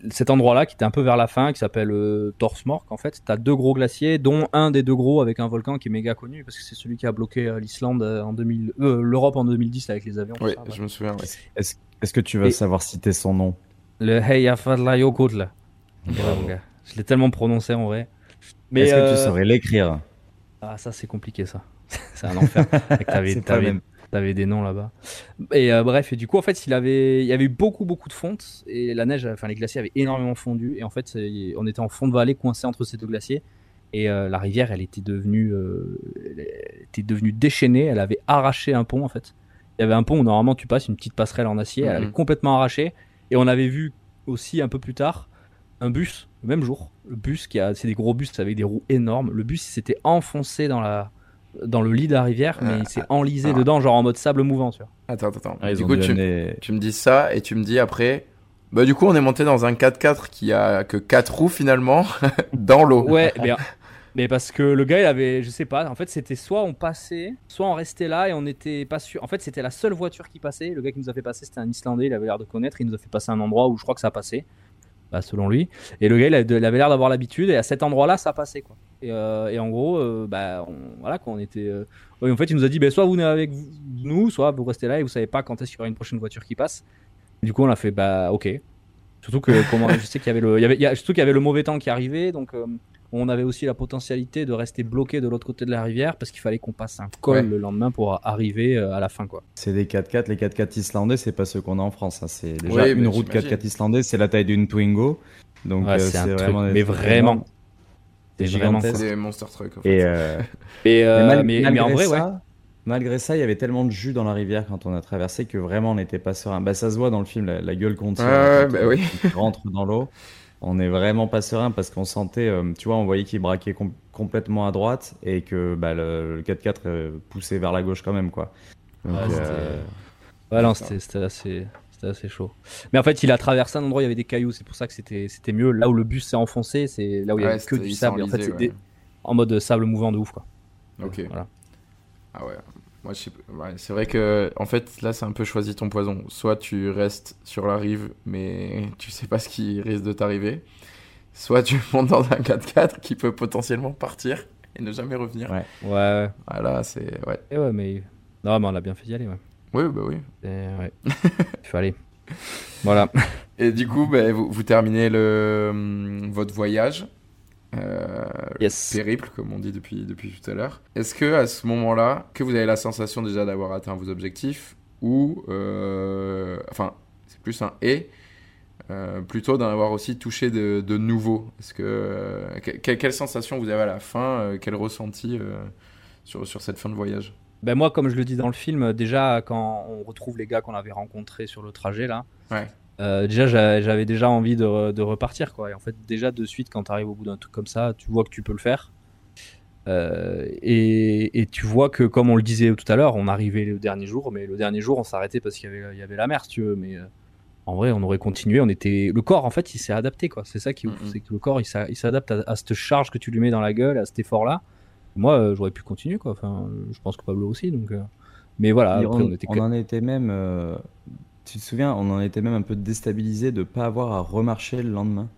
cet endroit-là qui était un peu vers la fin, qui s'appelle euh, Thorsmork. En fait, t'as deux gros glaciers, dont un des deux gros avec un volcan qui est méga connu parce que c'est celui qui a bloqué euh, l'Islande euh, en 2000, euh, l'Europe en 2010 avec les avions. Oui, ça, ouais. je me souviens. ouais. Est-ce que tu vas Et- savoir citer son nom? Le gars. Je l'ai tellement prononcé en vrai. Mais Est-ce que tu saurais l'écrire? Ah, ça, c'est compliqué, ça. c'est un enfer. Mec, T'avais, C'est pas t'avais- des noms là-bas. Et euh, bref, et du coup, en fait, il, avait, il y avait eu beaucoup, beaucoup de fonte. Et la neige, enfin, les glaciers avaient énormément fondu. Et en fait, on était en fond de vallée, coincé entre ces deux glaciers. Et euh, la rivière, elle était devenue, euh, elle était devenue déchaînée. Elle avait arraché un pont, en fait. Il y avait un pont où normalement tu passes une petite passerelle en acier. Elle avait Mhm. complètement arraché. Et on avait vu aussi un peu plus tard un bus, le même jour. Le bus qui a, c'est des gros bus avec des roues énormes. Le bus s'était enfoncé dans la, dans le lit de la rivière, mais Ah, il s'est enlisé ah. dedans, genre en mode sable mouvant, tu vois. Attends, attends, attends. Ah, du coup, tu, amener- tu me dis ça et tu me dis après. Bah, du coup, on est monté dans un 4x4 qui a que 4 roues finalement dans l'eau. Ouais, mais, mais parce que le gars, il avait, je sais pas, en fait, c'était soit on passait, soit on restait là et on n'était pas sûr. En fait, c'était la seule voiture qui passait. Le gars qui nous a fait passer, c'était un Islandais, il avait l'air de connaître. Il nous a fait passer à un endroit où je crois que ça passait, bah, selon lui. Et le gars, il avait, l'air d'avoir l'habitude et à cet endroit-là, ça passait, quoi. Et, euh, en gros, euh, bah, on- voilà, on était. euh, en fait, il nous a dit, bah, soit vous venez avec nous, soit vous restez là et vous savez pas quand est-ce qu'il y aura une prochaine voiture qui passe. Du coup, on a fait, bah, ok. Surtout que, comment, je sais qu'il y le, qu'il y avait le mauvais temps qui arrivait, donc. On avait aussi la potentialité de rester bloqué de l'autre côté de la rivière parce qu'il fallait qu'on passe un col Ouais. le lendemain pour arriver euh, à la fin quoi. C'est des 4x4. Les 4x4 islandais, c'est pas ceux qu'on a en France. hein. C'est déjà une route j'imagine. 4x4 islandais, c'est la taille d'une Twingo. Donc Ouais, euh, c'est un truc, vraiment des mais vraiment. C'est vraiment des monster trucks. En fait. Et, euh, Et, euh, mais, en vrai ouais. ça, malgré ça, il y avait tellement de jus dans la rivière quand on a traversé que vraiment on n'était pas serein. Bah, ça se voit dans le film, la, la gueule qu'on tire Ouais, ouais, quand bah oui. rentre dans l'eau. On est vraiment pas serein parce qu'on sentait, euh, tu vois, on voyait qu'il braquait com- complètement à droite et que bah, le, le 4x4 euh, poussait vers la gauche quand même, quoi. Donc, Ouais, c'était- euh, Ouais, non, c'était assez, c'était assez chaud. Mais en fait, il a traversé un endroit où il y avait des cailloux, c'est pour ça que c'était c'était mieux. Là où le bus s'est enfoncé, c'est là où il y Ouais, avait que du sable. En fait, ouais. des- en mode sable mouvant de ouf quoi. Ok. Voilà. Ah ouais. Moi, ouais, c'est vrai que, en fait, là, c'est un peu choisi ton poison. Soit tu restes sur la rive, mais tu sais pas ce qui risque de t'arriver. Soit tu montes dans un 4x4 qui peut potentiellement partir et ne jamais revenir. Ouais. Ouais. Voilà, c'est. Ouais. Et ouais, mais non, mais on a bien fait d'y aller. Ouais. Oui, bah oui. Et ouais. il fallait. Voilà. Et du coup, bah, vous, vous terminez le, hum, votre voyage. Euh, Yes. périple, comme on dit depuis, depuis tout à l'heure. Est-ce que à ce moment-là, que vous avez la sensation déjà d'avoir atteint vos objectifs ou, euh, enfin, c'est plus un et, euh, plutôt d'en avoir aussi touché de, de nouveau? Est-ce que euh, que- que- quelle sensation vous avez à la fin euh, Quel ressenti euh, sur, sur cette fin de voyage? Ben moi, comme je le dis dans le film, déjà quand on retrouve les gars qu'on avait rencontrés sur le trajet là, Ouais. Euh, déjà j'a- j'avais déjà envie de, re- de repartir quoi. Et en fait, déjà de suite, quand tu arrives au bout d'un truc comme ça, tu vois que tu peux le faire. Euh, et, et tu vois que, comme on le disait tout à l'heure, on arrivait le dernier jour, mais le dernier jour, on s'arrêtait parce qu'il y avait, il y avait la mer, si tu veux. Mais euh, en vrai, on aurait continué. On était, le corps, en fait, il s'est adapté, quoi. C'est ça qui est ouf, Mhm. c'est que le corps, il s'a- il s'adapte à, à cette charge que tu lui mets dans la gueule, à cet effort-là. Moi, euh, j'aurais pu continuer, quoi. Enfin, je pense que Pablo aussi, donc. euh, Mais voilà, Et après, on, on était. on en était même, euh, tu te souviens, on en était même un peu déstabilisé de pas avoir à remarcher le lendemain.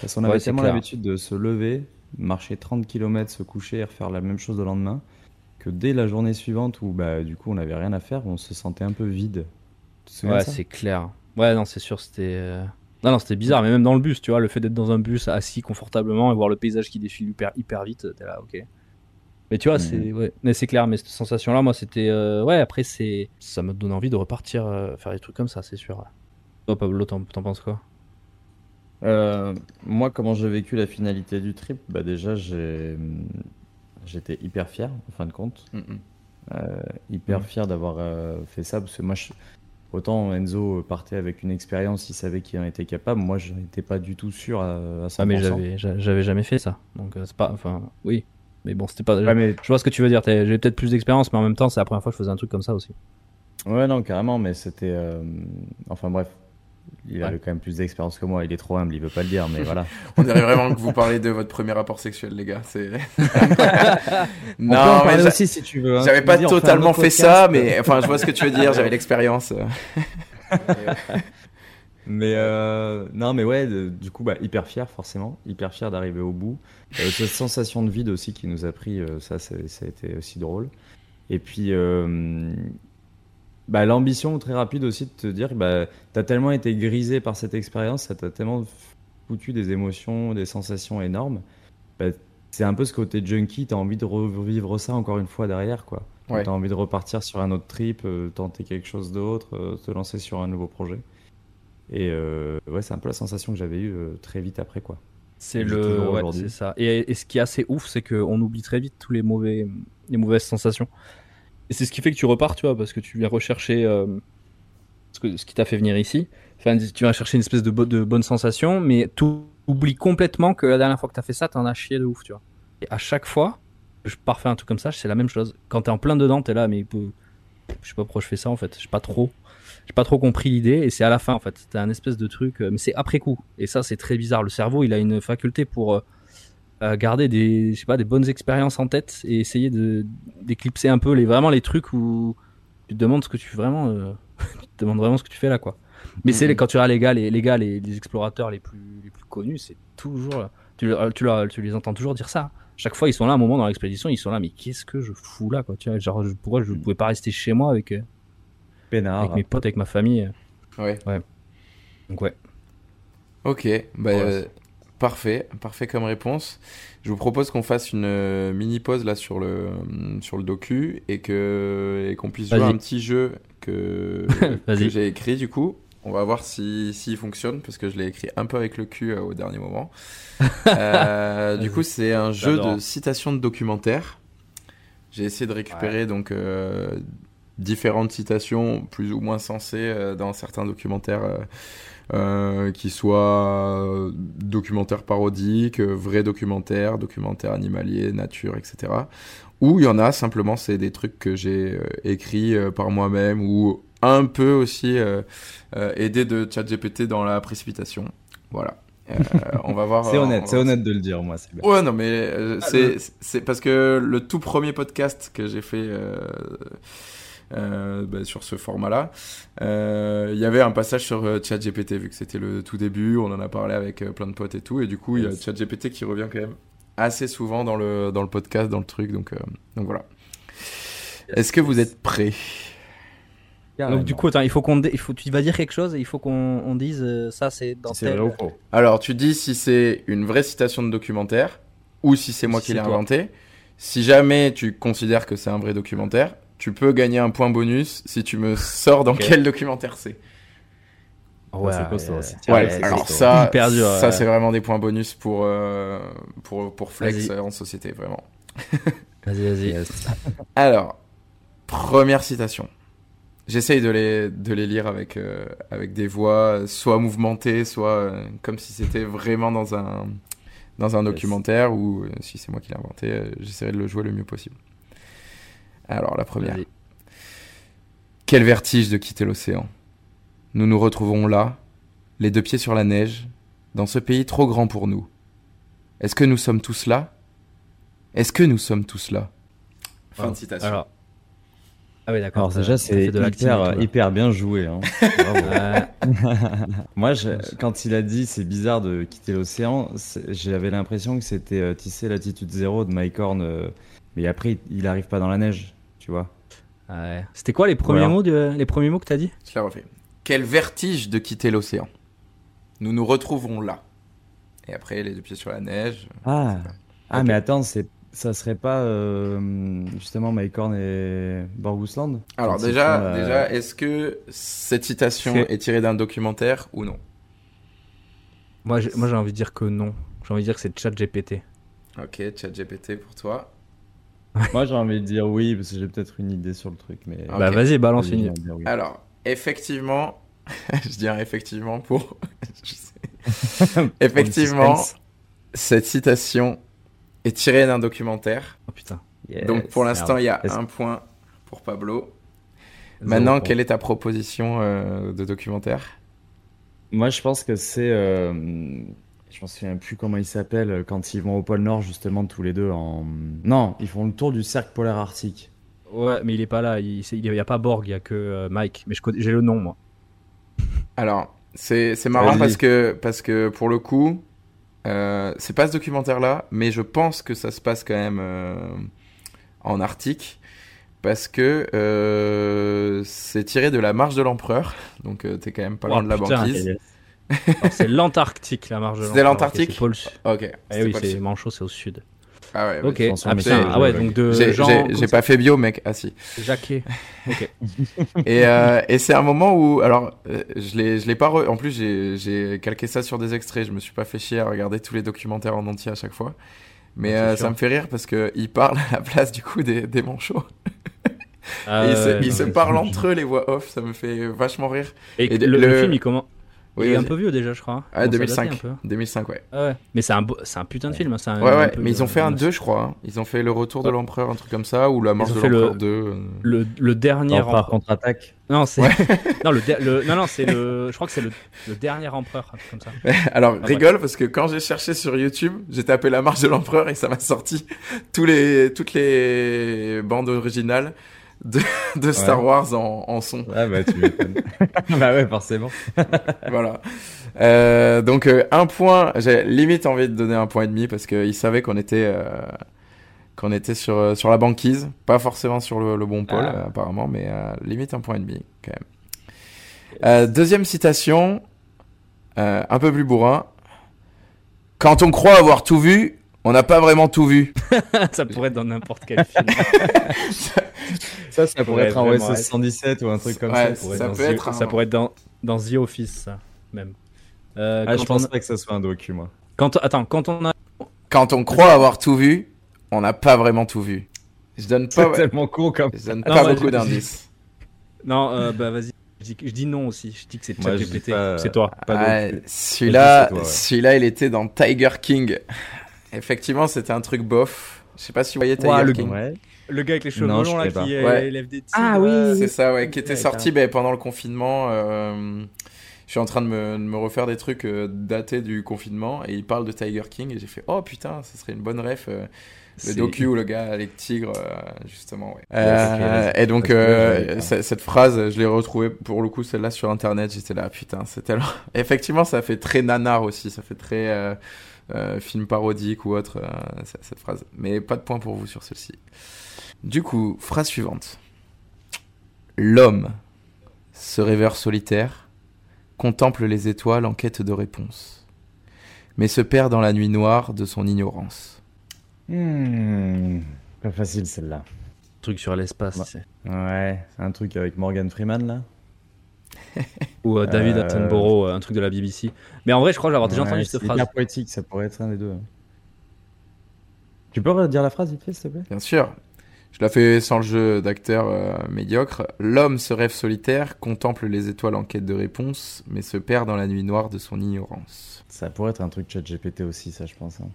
Parce qu'on avait tellement l'habitude de se lever, marcher 30 km, se coucher et refaire la même chose le lendemain, que dès la journée suivante où bah, du coup on n'avait rien à faire, on se sentait un peu vide. Tu te souviens Ouais, c'est clair. Ouais, non, c'est sûr, c'était. euh, Non, non, c'était bizarre, mais même dans le bus, tu vois, le fait d'être dans un bus assis confortablement et voir le paysage qui défile hyper, hyper vite, t'es là, ok. Mais tu vois, Mhm. c'est ouais. Mais c'est clair, mais cette sensation-là, moi, c'était euh, ouais. Après, c'est ça me donne envie de repartir euh, faire des trucs comme ça, c'est sûr. Toi, Pablo, t'en penses quoi? Euh, moi, comment j'ai vécu la finalité du trip Bah déjà, j'ai, j'étais hyper fier, en fin de compte. Mm, mm. Euh, hyper fier d'avoir euh, fait ça, parce que moi, je- autant Enzo partait avec une expérience, il savait qu'il en était capable. Moi, je n'étais pas du tout sûr à, à 100%. Ah, mais j'avais j'a- j'avais jamais fait ça, donc euh, c'est pas. Enfin, oui. Mais bon, c'était pas. Ouais, mais Je vois ce que tu veux dire. J'ai peut-être plus d'expérience, mais en même temps, c'est la première fois que je faisais un truc comme ça aussi. Ouais, non, carrément, mais c'était. euh, Enfin, bref. Il Ouais. avait quand même plus d'expérience que moi. Il est trop humble, il veut pas le dire, mais voilà. On dirait vraiment que vous parlez de votre premier rapport sexuel, les gars. C'est. On peut en j'a- aussi si tu veux. hein. J'avais pas totalement fait podcast. ça, mais enfin, je vois ce que tu veux dire. J'avais l'expérience. Mais euh, non, mais ouais, de- du coup, bah, hyper fier, forcément. Hyper fier d'arriver au bout. Euh, cette sensation de vide aussi qui nous a pris, euh, ça, ça a été aussi drôle. Et puis, bah, l'ambition très rapide aussi de te dire, bah, t'as tellement été grisé par cette expérience, ça t'a tellement foutu des émotions, des sensations énormes. Bah, c'est un peu ce côté junkie, t'as envie de revivre ça encore une fois derrière, quoi. Ouais. T'as envie de repartir sur un autre trip, tenter quelque chose d'autre, te lancer sur un nouveau projet. Et euh, ouais, c'est un peu la sensation que j'avais eue euh, très vite après, quoi. C'est le, ouais, c'est ça. Et, et ce qui est assez ouf, c'est qu'on oublie très vite tous les mauvais, les mauvaises sensations. Et c'est ce qui fait que tu repars, tu vois, parce que tu viens rechercher euh, ce, que, ce qui t'a fait venir ici. Enfin, tu vas chercher une espèce de, bo- de bonne sensation, mais tu oublies complètement que la dernière fois que t'as fait ça, t'en as chié de ouf, tu vois. Et à chaque fois, je pars faire un truc comme ça, c'est la même chose. Quand t'es en plein dedans, t'es là, mais je sais pas pourquoi je fais ça en fait. J'ai pas trop, j'ai pas trop compris l'idée. Et c'est à la fin en fait. C'était un espèce de truc, euh, mais c'est après coup. Et ça, c'est très bizarre. Le cerveau, il a une faculté pour euh, euh, garder des, je sais pas, des bonnes expériences en tête et essayer de d'éclipser un peu les vraiment les trucs où tu te demandes ce que tu fais vraiment, euh, tu te demandes vraiment ce que tu fais là quoi. Mais c'est Mhm. quand tu as les gars, les, les gars, les, les explorateurs les plus les plus connus, c'est toujours tu, tu, les entends toujours dire ça. Chaque fois, ils sont là, à un moment dans l'expédition, ils sont là, mais qu'est-ce que je fous là, quoi, tu vois, genre, je- pourquoi je Mm. pouvais pas rester chez moi avec, Peinard. avec mes potes, avec ma famille. Ouais. Donc, ouais. Ok, bah, Ouais, euh, parfait, parfait comme réponse. Je vous propose qu'on fasse une euh, mini pause là sur le sur le docu et que et qu'on puisse jouer un petit jeu que, j'ai écrit du coup. On va voir si s'il fonctionne parce que je l'ai écrit un peu avec le cul euh, au dernier moment. Euh, du coup, c'est un jeu de citation de documentaire. J'ai essayé de récupérer donc euh, différentes citations plus ou moins sensées euh, dans certains documentaires euh, euh, qui soient documentaires parodiques, vrais documentaires, documentaires animaliers, nature, etc. Ou il y en a simplement, c'est des trucs que j'ai écrits par moi-même ou un peu aussi euh, euh, aidé de ChatGPT dans la précipitation. Voilà. Euh, on va voir. C'est on honnête, c'est honnête de le dire, moi. Bien. Ouais, non, mais euh, Ah, c'est c'est parce que le tout premier podcast que j'ai fait euh, euh, bah, sur ce format-là, euh, il y avait un passage sur euh, ChatGPT, vu que c'était le tout début, on en a parlé avec euh, plein de potes et tout, et du coup, il y a. ChatGPT qui revient quand même assez souvent dans le, dans le podcast, dans le truc, donc, euh, donc voilà. Est-ce que vous êtes prêts? Donc, du coup, attends, il faut qu'on, il faut, tu vas dire quelque chose et il faut qu'on on dise euh, ça, c'est dans c'est tel- vrai ou faux? Alors, tu dis si c'est une vraie citation de documentaire ou si c'est moi Si qui l'ai inventé. Si jamais tu considères que c'est un vrai documentaire, tu peux gagner un point bonus si tu me sors dans quel documentaire c'est. Ouais, c'est costaud, ouais, c'est Ouais, c'est alors ça, hyper dur. ça c'est vraiment des points bonus pour, euh, pour, pour Flex euh, en société, vraiment. Vas-y, vas-y. Yes. Alors, première citation. J'essaye de les, de les lire avec, euh, avec des voix soit mouvementées, soit euh, comme si c'était vraiment dans un, dans un Yes. documentaire ou euh, si c'est moi qui l'ai inventé, euh, j'essaierai de le jouer le mieux possible. Alors, la première. Quel vertige de quitter l'océan. Nous nous retrouvons là, les deux pieds sur la neige, dans ce pays trop grand pour nous. Est-ce que nous sommes tous là? Est-ce que nous sommes tous là? Fin de citation. Alors. Ah oui, d'accord. Déjà, c'est de hyper, hyper bien joué. Hein. Bravo. Moi, je- quand il a dit c'est bizarre de quitter l'océan, j'avais l'impression que c'était euh, tisser latitude zéro de Mike Horn, euh, mais après il arrive pas dans la neige, tu vois. Ouais. C'était quoi les premiers Voilà. mots de, les premiers mots que t'as dit? Je la refais. Quel vertige de quitter l'océan. Nous nous retrouvons là. Et après, les deux pieds sur la neige. Ah, ah mais attends, c'est ça serait pas euh, justement Mycorn et Borgusland? Alors déjà, font, euh, déjà est-ce que cette citation est tirée d'un documentaire ou non? Moi, j'ai moi, j'ai envie de dire que non. J'ai envie de dire que c'est ChatGPT. Ok, chat GPT pour toi. Moi, j'ai envie de dire oui, parce que j'ai peut-être une idée sur le truc, mais. Bah, vas-y, balance une. dire oui. Alors, effectivement, je dirais effectivement pour... effectivement, cette citation est tirée d'un documentaire. Oh putain. Donc pour l'instant, il y a un point pour Pablo. Maintenant, quelle est ta proposition euh, de documentaire? Moi, je pense que c'est. euh, Je me souviens plus comment il s'appelle quand ils vont au pôle Nord, justement, tous les deux en. Non, ils font le tour du cercle polaire arctique. Ouais, mais il est pas là. Il n'y a pas Borg, il y a que euh, Mike. Mais j'ai le nom, moi. Alors, c'est c'est marrant parce que, parce que pour le coup, euh, c'est pas ce documentaire-là, mais je pense que ça se passe quand même euh, en Arctique. Parce que euh, c'est tiré de la marche de l'empereur, donc euh, t'es quand même pas Oh, loin de la putain, banquise. C'est l'Antarctique, la marge de l'Empereur. l'Antarctique Ok, c'est. Eh oui, c'est. Manchot, c'est au sud. Ah ouais, Ok. Ah putain, ah ouais, donc de J'ai pas fait bio, mec. Ah si. Jacquet. Ok. Et, euh, et c'est un moment où, alors, euh, je l'ai, pas. re- En plus, j'ai, calqué ça sur des extraits. Je me suis pas fait chier à regarder tous les documentaires en entier à chaque fois. Mais c'est euh, ça me fait rire parce que ils parlent à la place du coup des, des manchots. Ah et ils se, ils parlent entre eux les voix off. Ça me fait vachement rire. Et, et le, le- le film, il comment Oui, Il est un peu vieux déjà, je crois. hein. Ah, Il commence à dater 2005. un peu. 2005, ouais. Ah ouais. Mais c'est un, beau- c'est un putain de film. hein, un- Ouais, un ouais. peu Mais ils ont fait un de- 2, je crois. hein. Ils ont fait le retour de l'empereur, un truc comme ça, ou la marche ont de fait le- l'empereur 2. euh. Le, le dernier Empereur empereur. contre-attaque. Non, c'est non le, le- non non c'est le je crois que c'est le, le dernier empereur un truc comme ça. Alors, Ah, rigole parce que quand j'ai cherché sur YouTube, j'ai tapé la marche de l'empereur et ça m'a sorti tous les, toutes les bandes originales de, de Star Ouais. Wars en, en son. Ah bah tu m'étonnes. bah ouais, forcément. voilà. Euh, donc, euh, un point, j'ai limite envie de donner un point et demi parce qu'ils savaient qu'on était, euh, qu'on était sur, sur la banquise. Pas forcément sur le, le bon pôle, Ah. apparemment, mais limite un point et demi quand même. Deuxième citation, un peu plus bourrin. Quand on croit avoir tout vu, on n'a pas vraiment tout vu. ça pourrait être dans n'importe quel film. Ça, ça pourrait être un OSS être- 117 ou un truc comme Ouais, ça. pourrait ça être dans peut The- être un- ça pourrait être dans dans The Office ça même. Euh, Ah, je pense on, pas que ça soit un docu, moi. quand attends quand on a Quand on croit avoir tout vu, on n'a pas vraiment tout vu. Je donne C'est pas, tellement con comme. je donne Ah, pas non, beaucoup d'indices. non euh, bah vas-y je dis, je dis non aussi je dis que c'est ChatGPT c'est toi. Ah, celui-là, c'est toi, ouais. celui-là, il était dans Tiger King. Effectivement, c'était un truc bof. Je sais pas si vous voyez Tiger le King. Ouais. Le gars avec les cheveux longs là qui Ouais. élève des tigres. Ah oui, euh, C'est ça, ouais, qui était Ouais, sorti ben, pendant le confinement. euh, je suis en train de me, de me refaire des trucs euh, datés du confinement et il parle de Tiger King et j'ai fait oh putain, ce serait une bonne ref. euh, le docu où le gars avec le tigre, euh, justement, ouais. Euh, et donc, euh, cette phrase, je l'ai retrouvée pour le coup, celle-là sur internet. J'étais là, putain, c'est tellement. Effectivement, ça fait très nanar aussi. Ça fait très euh, film parodique ou autre, euh, cette phrase. Mais pas de point pour vous sur celle-ci. Du coup, phrase suivante. L'homme se réveille solitaire, contemple les étoiles en quête de réponse, mais se perd dans la nuit noire de son ignorance. Hmm, Pas facile celle-là. truc sur l'espace Ouais. sais. Ouais, un truc avec Morgan Freeman là. Ou euh, David Euh, Attenborough euh, un truc de la BBC. Mais en vrai je crois avoir déjà Ouais, entendu cette c'est phrase. hyper poétique, ça pourrait être un des deux. hein. Tu peux redire la phrase vite fait, s'il te plaît? Bien sûr. Je la fais sans le jeu d'acteur euh, médiocre. L'homme se rêve solitaire, contemple les étoiles en quête de réponse, mais se perd dans la nuit noire de son ignorance. Ça pourrait être un truc chat GPT aussi, ça je pense. hein.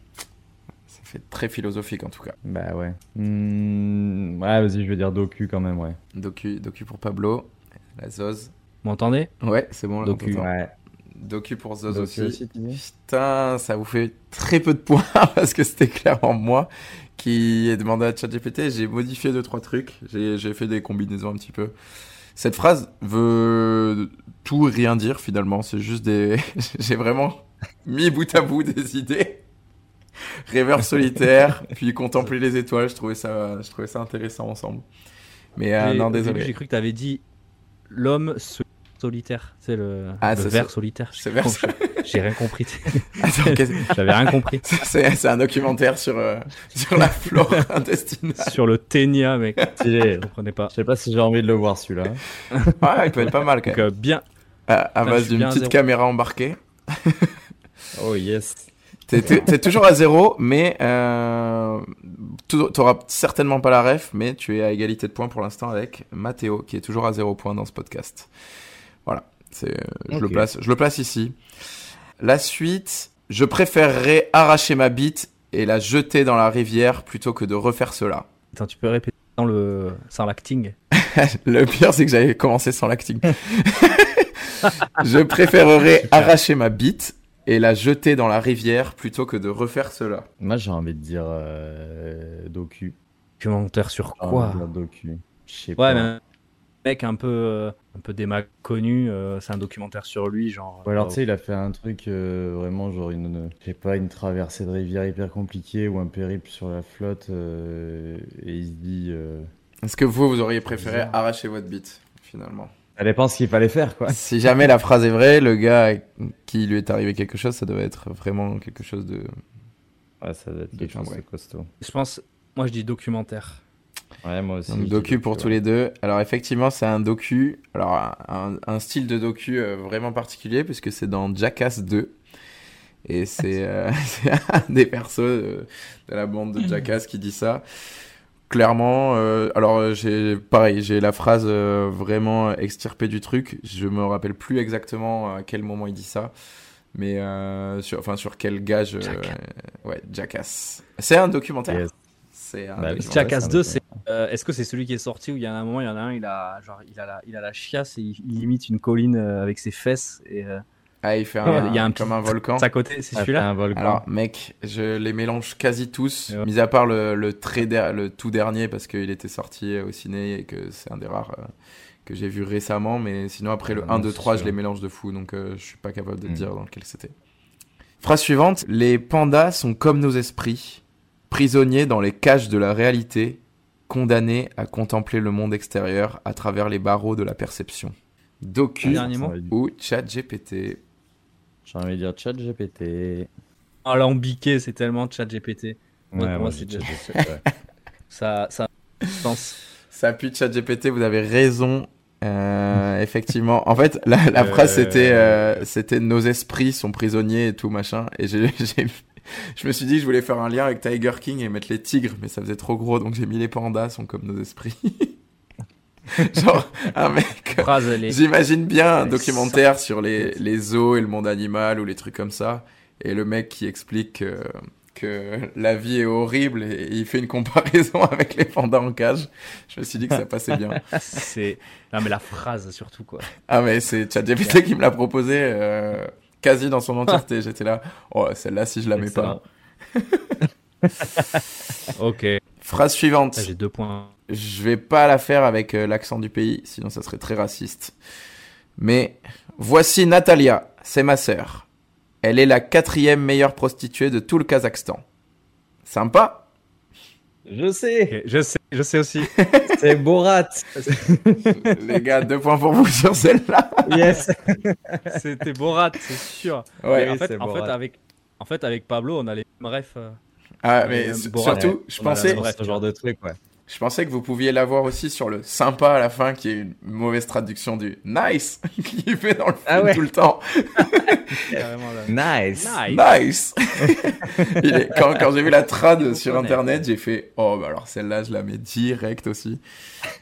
Ça fait très philosophique en tout cas. Bah ouais. Hmm, Ouais, vas-y, je vais dire docu quand même, ouais. Docu, docu pour Pablo, la Zoz. Vous m'entendez? Ouais, c'est bon. là, Docu. t'entend. Ouais. Docu pour Zoz Docu aussi. Putain, ça vous fait très peu de points parce que c'était clairement moi qui ai demandé à ChatGPT. J'ai modifié deux trois trucs. J'ai j'ai fait des combinaisons un petit peu. Cette phrase veut tout et rien dire finalement. C'est juste des. J'ai vraiment mis bout à bout des idées. Rêveur solitaire, puis contempler les étoiles. Je trouvais ça, je trouvais ça intéressant ensemble. Mais euh, non, désolé. J'ai cru que tu avais dit l'homme solitaire. C'est le, Ah, le solitaire. C'est vers ça. J'ai rien compris. J'avais rien compris. c'est un documentaire sur, euh, sur la flore intestinale. Sur le ténia, mec. Stylé. Je comprenais pas. Je sais pas si j'ai envie de le voir celui-là. Ouais, il peut être pas mal quand Donc, même. euh, bien. À, base d'une petite zéro. caméra embarquée. Oh yes. T'es- T'es t'es toujours à zéro, mais euh, t'auras certainement pas la ref, mais tu es à égalité de points pour l'instant avec Mathéo, qui est toujours à zéro point dans ce podcast. Voilà, c'est, je, le place, je le place ici. La suite, je préférerais arracher ma bite et la jeter dans la rivière plutôt que de refaire cela. Attends, tu peux répéter sans le sans l'acting. Le pire, c'est que j'avais commencé sans l'acting. je préférerais arracher ma bite et la jeter dans la rivière plutôt que de refaire cela. Moi j'ai envie de dire euh, docu. Documentaire sur quoi dire docu. Je sais Ouais, pas. mais un mec un peu euh, un peu déma connu. euh, c'est un documentaire sur lui, genre. Ou alors euh, tu sais, il a fait un truc euh, vraiment genre une, je sais pas, une traversée de rivière hyper compliquée ou un périple sur la flotte euh, et il se dit. euh, Est-ce que vous, vous auriez préféré arracher votre bite, finalement? Ça dépend ce qu'il fallait faire quoi. Si jamais la phrase est vraie, le gars qui lui est arrivé quelque chose, ça doit être vraiment quelque chose de... Ouais, ça doit être De quelque chose de costaud. Je pense. Moi, je dis documentaire. Ouais, moi aussi. Donc docu pour tous les deux. Alors effectivement, c'est un docu, alors un, un style de docu euh, vraiment particulier, puisque c'est dans Jackass 2. Et c'est euh, c'est un des persos euh, de la bande de Jackass qui dit ça. Clairement, euh, alors euh, j'ai pareil, j'ai la phrase euh, vraiment extirpée du truc. Je me rappelle plus exactement à quel moment il dit ça, mais euh, sur, enfin sur quel gage. euh, Jackass. ouais, Jackass. C'est un documentaire. Yes. C'est un Bah, documentaire. Jackass c'est un 2, peu- c'est. euh, Est-ce que c'est celui qui est sorti où il y a un moment, il y en a un, il a genre il a la, il a la chiasse et il, il imite une colline avec ses fesses et euh, Ah, il fait un, il y a un comme petit- un volcan. à côté, c'est celui-là. un volcan. Alors, mec, je les mélange quasi tous, ouais. mis à part le, le, très der- le tout dernier parce qu'il était sorti au ciné et que c'est un des rares euh, que j'ai vu récemment. Mais sinon, après le Ah, 1, non, 2, c'est 3, je les mélange de fou donc euh, je suis pas capable de te Mm. dire dans lequel c'était. Phrase suivante Les pandas sont comme nos esprits, prisonniers dans les cages de la réalité, condamnés à contempler le monde extérieur à travers les barreaux de la perception. Docu ou chat GPT J'ai envie de dire chat GPT. Ah, l'ambiqué, c'est tellement chat GPT. Ouais, moi, moi c'est ChatGPT. ouais. Ça, ça, je pense. Ça pue ChatGPT, vous avez raison. Euh, effectivement. En fait, la, la Euh, phrase c'était euh, c'était nos esprits sont prisonniers et tout machin. Et j'ai, j'ai- je me suis dit que je voulais faire un lien avec Tiger King et mettre les tigres, mais ça faisait trop gros, donc j'ai mis les pandas sont comme nos esprits. Genre un mec. Est. J'imagine bien un documentaire sur les, les zoos et le monde animal ou les trucs comme ça. Et le mec qui explique que, que la vie est horrible et il fait une comparaison avec les pandas en cage. Je me suis dit que ça passait bien. C'est. Non, mais la phrase surtout, quoi. Ah mais c'est ChatGPT qui me l'a proposé euh, quasi dans son entièreté. J'étais là, oh celle-là si je la mets pas. Ok. Phrase suivante. Là, J'ai deux points. Je vais pas la faire avec euh, l'accent du pays, sinon ça serait très raciste. Mais voici Natalia, c'est ma sœur. Elle est la quatrième meilleure prostituée de tout le Kazakhstan. Sympa? Je sais, Je sais, je sais aussi. c'est Borat. Les gars, deux points pour vous sur celle-là. yes. C'était Borat, c'est sûr. Ouais. En, fait, avec, en fait, avec Pablo, on a les mêmes refs. euh. Ah, mais Euh, surtout, je pensais, ce genre de truc, ouais. Je pensais que vous pouviez l'avoir aussi sur le sympa à la fin, qui est une mauvaise traduction du nice, qui fait dans le film Ah ouais. tout le temps. Nice. Nice. Nice Il est- Quand, quand j'ai vu la trad sur internet, j'ai fait Oh, bah alors celle-là, je la mets direct aussi.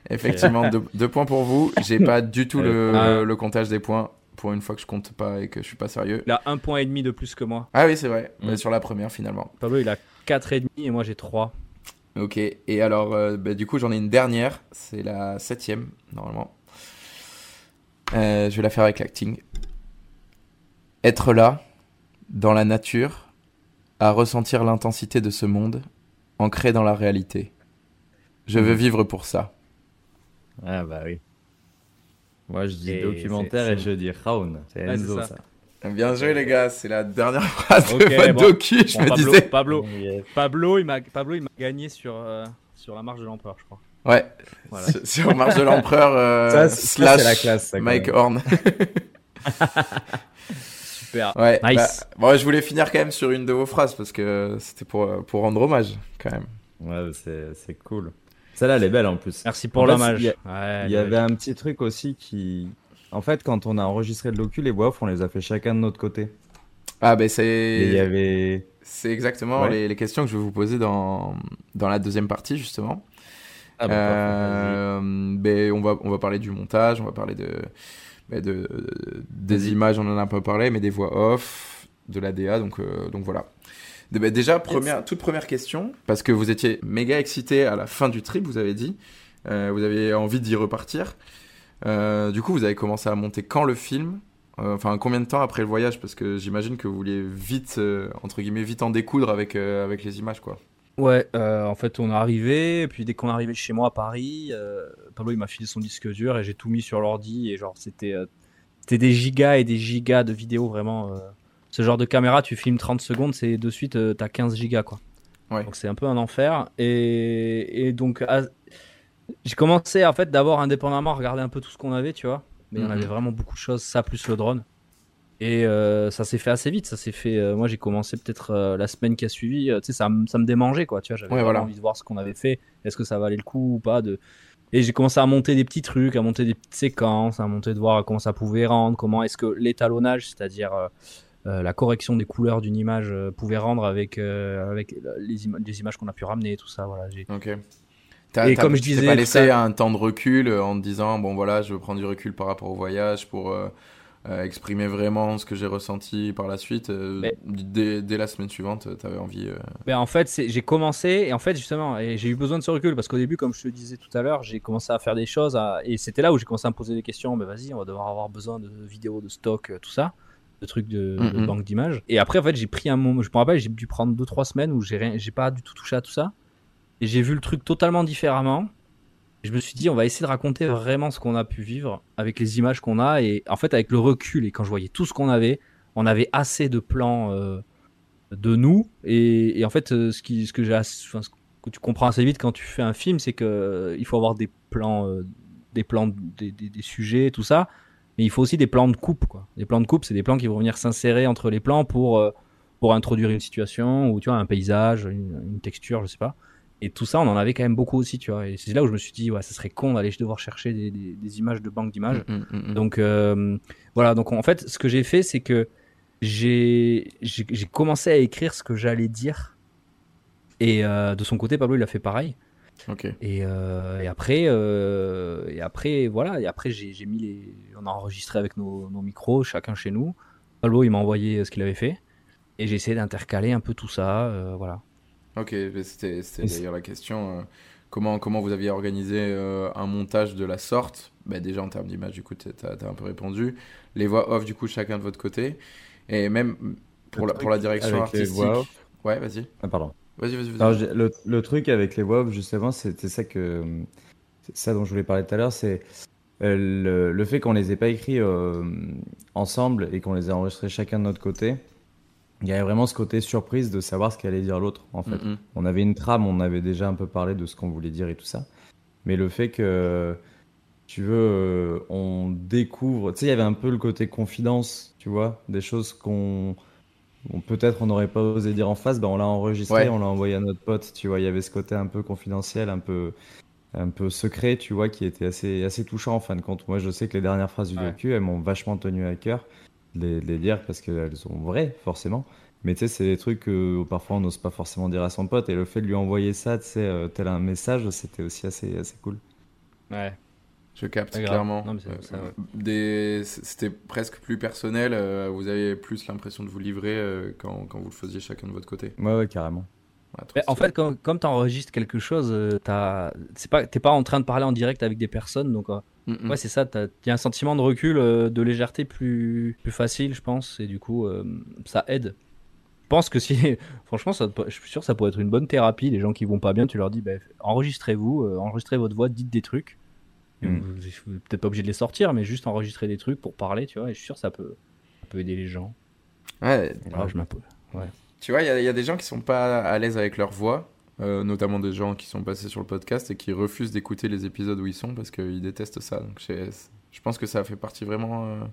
Effectivement, deux, deux points pour vous. J'ai pas du tout le, Ah. le comptage des points pour une fois que je compte pas et que je suis pas sérieux. Il a un point et demi de plus que moi. Ah oui, c'est vrai. Mm. Bah, sur la première, finalement. Pablo, il a quatre et demi et moi j'ai trois. Ok. Et alors, euh, bah, du coup, j'en ai une dernière. C'est la septième, normalement. Euh, je vais la faire avec l'acting. Être là, dans la nature, à ressentir l'intensité de ce monde, ancré dans la réalité. Je veux Mhm. vivre pour ça. Ah bah oui. Moi je dis Et documentaire et je dis Raoun. C'est Ouais, c'est Enzo ça. ça. Bien joué, les gars. C'est la dernière phrase de votre bon. docu. Je Bon, me Pablo, disais. Pablo, Yes. Pablo, il m'a, Pablo, il m'a gagné sur, euh, sur la marche de l'empereur, je crois. Ouais. Voilà. Sur- Sur Marche de l'Empereur euh, Ça, c'est- ça, slash la classe, ça, Mike. Horn. Super. Ouais. Nice. bah, bon, je voulais finir quand même sur une de vos phrases parce que c'était pour, pour rendre hommage quand même. Ouais, c'est c'est cool. Celle-là, elle est belle en plus. Merci pour l'hommage. il y a- Ouais, Il y ouais. avait un petit truc aussi qui. En fait, quand on a enregistré le docu, les voix off, on les a fait chacun de notre côté. Ah, ben Et il y c'est avait. c'est exactement Ouais. les, les questions que je vais vous poser dans, dans la deuxième partie justement. Ah, bah, Euh, ben, on, va, on va parler du montage, on va parler de, ben, de, de- des images, on en a un peu parlé, mais des voix off, de la DA, donc, euh, donc voilà. De- ben, déjà, première, toute première question, parce que vous étiez méga excité à la fin du trip, vous avez dit, euh, vous avez envie d'y repartir. Euh, du coup, vous avez commencé à monter quand le film Euh, Enfin, combien de temps après le voyage? Parce que j'imagine que vous vouliez vite, euh, entre guillemets, vite en découdre avec, avec les images, quoi. Ouais, en fait, on est arrivé, et puis dès qu'on est arrivé chez moi à Paris, Pablo il m'a filé son disque dur et j'ai tout mis sur l'ordi et genre c'était c'était des gigas et des gigas de vidéos vraiment. euh, ce genre de caméra, tu filmes 30 secondes, c'est de suite euh, t'as 15 gigas quoi. Ouais. Donc c'est un peu un enfer et, et donc à- j'ai commencé en fait d'abord indépendamment à regarder un peu tout ce qu'on avait, tu vois, mais on Mhm. avait vraiment beaucoup de choses, ça plus le drone. Et euh, ça s'est fait assez vite. Ça s'est fait. euh, moi, j'ai commencé peut-être euh, la semaine qui a suivi. tu sais, ça, me- ça me démangeait, quoi. Tu vois, j'avais Ouais, vraiment voilà. envie de voir ce qu'on avait fait. Est-ce que ça valait le coup ou pas de. Et j'ai commencé à monter des petits trucs, à monter des petites séquences, à monter de voir comment ça pouvait rendre, comment est-ce que l'étalonnage, c'est-à-dire la correction des couleurs d'une image, pouvait rendre avec avec les, ima- les images qu'on a pu ramener, tout ça. Voilà. J'ai. Ok. Et comme je tu t'es disais pas tout laissé un temps de recul euh, en te disant bon voilà je veux prendre du recul par rapport au voyage pour euh, euh, exprimer vraiment ce que j'ai ressenti par la suite. euh, Mais- dès, dès la semaine suivante, t'avais envie. euh, Ben, en fait, j'ai commencé et en fait justement, j'ai eu besoin de ce recul parce qu'au début, comme je te disais tout à l'heure, j'ai commencé à faire des choses à- et c'était là où j'ai commencé à me poser des questions. Ben vas-y, on va devoir avoir besoin de vidéos, de stock, tout ça, de trucs de, de banque d'images. Et après, en fait, j'ai pris un moment. Je me rappelle, j'ai dû prendre 2-3 semaines où j'ai rien, j'ai pas du tout touché à tout ça et j'ai vu le truc totalement différemment. Je me suis dit, on va essayer de raconter vraiment ce qu'on a pu vivre avec les images qu'on a et en fait avec le recul et quand je voyais tout ce qu'on avait, on avait assez de plans. euh, de nous. Et, en fait, euh, ce, que tu comprends assez vite quand tu fais un film, c'est que euh, il faut avoir des plans, des plans, des, sujets, tout ça. Mais il faut aussi des plans de coupe, quoi. Les plans de coupe, c'est des plans qui vont venir s'insérer entre les plans pour, pour introduire une situation ou tu vois un paysage, une, une texture, je sais pas. Et tout ça, on en avait quand même beaucoup aussi, tu vois. Et c'est là où je me suis dit, ouais, ça serait con d'aller devoir chercher des, des- des images de banque d'images. mm, mm, mm. Donc euh, voilà, donc en fait, ce que j'ai fait, c'est que j'ai commencé à écrire ce que j'allais dire. Et euh, de son côté, Pablo, il a fait pareil. Et, euh, et après, et après, voilà, et après, j'ai j'ai mis les, on a enregistré avec nos, nos micros, chacun chez nous. Pablo, il m'a envoyé ce qu'il avait fait, et j'ai essayé d'intercaler un peu tout ça, voilà. Ok, c'était d'ailleurs la question. euh, comment, comment vous aviez organisé euh, un montage de la sorte? Bah, Déjà en termes d'image, du coup, t'as as un peu répondu. Les voix off, du coup, chacun de votre côté. Et même pour, la, truc pour la direction avec les artistique. voix off? Ouais, vas-y. Ah, pardon. Vas-y, vas-y, j'ai- le, le truc avec les voix off, justement, c'était ça que ça dont je voulais parler tout à l'heure, c'est euh, le, le fait qu'on les ait pas écrits euh, ensemble et qu'on les ait enregistrés chacun de notre côté. Il y avait vraiment ce côté surprise de savoir ce qu'allait dire l'autre, en fait. Mm. On avait une trame, on avait déjà un peu parlé de ce qu'on voulait dire et tout ça. Mais le fait que, tu veux, euh, on découvre. Tu sais, il y avait un peu le côté confidence, tu vois, des choses qu'on. on- Peut-être on n'aurait pas osé dire en face, ben on l'a enregistré, Ouais. on l'a envoyé à notre pote, tu vois. Il y avait ce côté un peu confidentiel, un peu, un peu secret, tu vois, qui était assez, assez touchant en fin de compte. Moi, je sais que les dernières phrases du Ouais. docu, elles m'ont vachement tenu à cœur les, les dire parce qu'elles sont vraies, forcément. Mais tu sais, c'est des trucs que parfois on n'ose pas forcément dire à son pote. Et le fait de lui envoyer ça, tu sais, euh, tel un message, c'était aussi assez, assez cool. Ouais. Je capte clairement. Euh, ouais. C'était presque plus personnel. euh, vous avez plus l'impression de vous livrer euh, quand, quand vous le faisiez chacun de votre côté. Ouais, ouais, carrément. Ouais, trop Mais en fait, quand, comme tu enregistres quelque chose, euh, t'as- c'est pas, t'es pas en train de parler en direct avec des personnes, donc euh, Mm, mm. Ouais, c'est ça. Il y a un sentiment de recul, euh, de légèreté plus, plus facile, je pense. Et du coup, euh, ça aide. Je pense que si. Franchement, ça, je suis sûr que ça pourrait être une bonne thérapie. Les gens qui vont pas bien, tu leur dis bah, enregistrez-vous, euh, enregistrez votre voix, dites des trucs. Mm. Vous vous n'êtes peut-être pas obligé de les sortir, mais juste enregistrer des trucs pour parler, tu vois. Et je suis sûr que ça peut, ça peut aider les gens. Ouais, là, je m'impose. Tu vois, il y, y a des gens qui sont pas à l'aise avec leur voix. Euh, notamment des gens qui sont passés sur le podcast et qui refusent d'écouter les épisodes où ils sont parce qu'ils détestent ça. Donc je pense que ça fait partie vraiment. euh,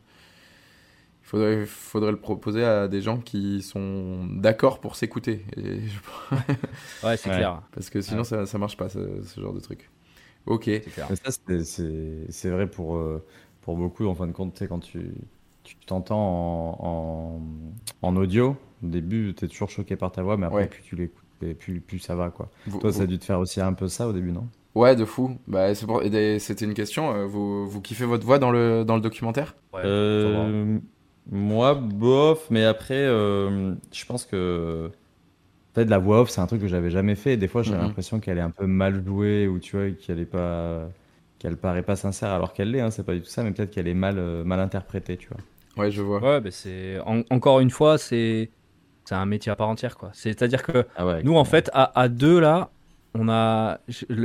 Il faudrait, faudrait le proposer à des gens qui sont d'accord pour s'écouter. Et Ouais, c'est Ouais. clair. Parce que sinon, ça, ça marche pas, ce, ce genre de truc. Ok. C'est vrai pour, euh, pour beaucoup, en fin de compte, tu sais, quand tu tu t'entends en, en, en audio, au début, tu es toujours choqué par ta voix, mais après, Ouais. plus tu l'écoutes, et plus, plus ça va, quoi. Vous- Toi, vous- ça a dû te faire aussi un peu ça au début, non? Ouais, de fou. Bah, c'est pour- C'était une question. euh, Vous, vous kiffez votre voix dans le, dans le documentaire? Ouais, Euh, moi, bof, mais après, euh, je pense que. Fait, la voix off, c'est un truc que j'avais jamais fait. Des fois, j'ai Mhm. l'impression qu'elle est un peu mal jouée ou tu vois, qu'elle est pas. qu'elle paraît pas sincère alors qu'elle l'est, hein, c'est pas du tout ça, mais peut-être qu'elle est mal, euh, mal interprétée, tu vois. Ouais, je vois. Ouais, mais c'est en- encore une fois, c'est c'est un métier à part entière, quoi. C'est-à-dire que Ah ouais. nous, en fait, à, à deux là, on a.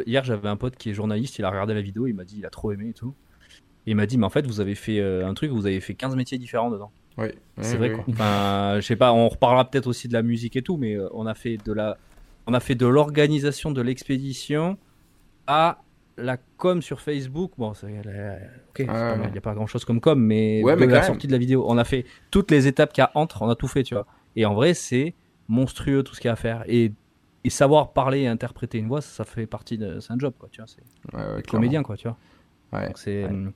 Hier, j'avais un pote qui est journaliste. Il a regardé la vidéo. Il m'a dit, il a trop aimé et tout. Et il m'a dit, mais en fait, vous avez fait euh, un truc. Vous avez fait 15 métiers différents dedans. Ouais, C'est vrai ouais. quoi. Enfin, je sais pas, on reparlera peut-être aussi de la musique et tout, mais euh, on a fait de la, on a fait de l'organisation de l'expédition à la com sur Facebook. Bon, Ah, il n'y a pas grand chose comme com, mais Ouais, de mais la sortie de la vidéo, on a fait toutes les étapes qu'il y a entre, on a tout fait, tu vois. Et en vrai, c'est monstrueux tout ce qu'il y a à faire. Et, et savoir parler et interpréter une voix, ça, ça fait partie de, c'est un job, quoi, tu vois. C'est Ouais, comédien, quoi, tu vois. Ouais. C'est, hum,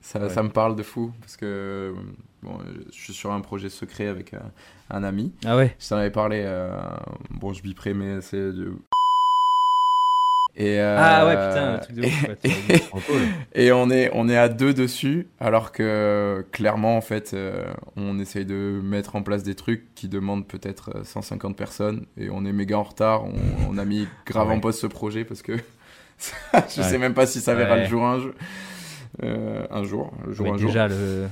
Ça, me parle de fou parce que bon, je suis sur un projet secret avec un, un ami. ah ouais. Je t'en avais parlé. euh, bon, je biperai, mais c'est du. Et, euh, Ah ouais, putain, un truc de ouf. Et on est, on est à deux dessus, alors que clairement, en fait, euh, on essaye de mettre en place des trucs qui demandent peut-être euh, 150 personnes, et on est méga en retard. On, on a mis grave Ouais. en pause ce projet parce que je sais même pas si ça verra Ouais. le jour un jour. Euh, un jour, le jour Mais un jour. déjà, le,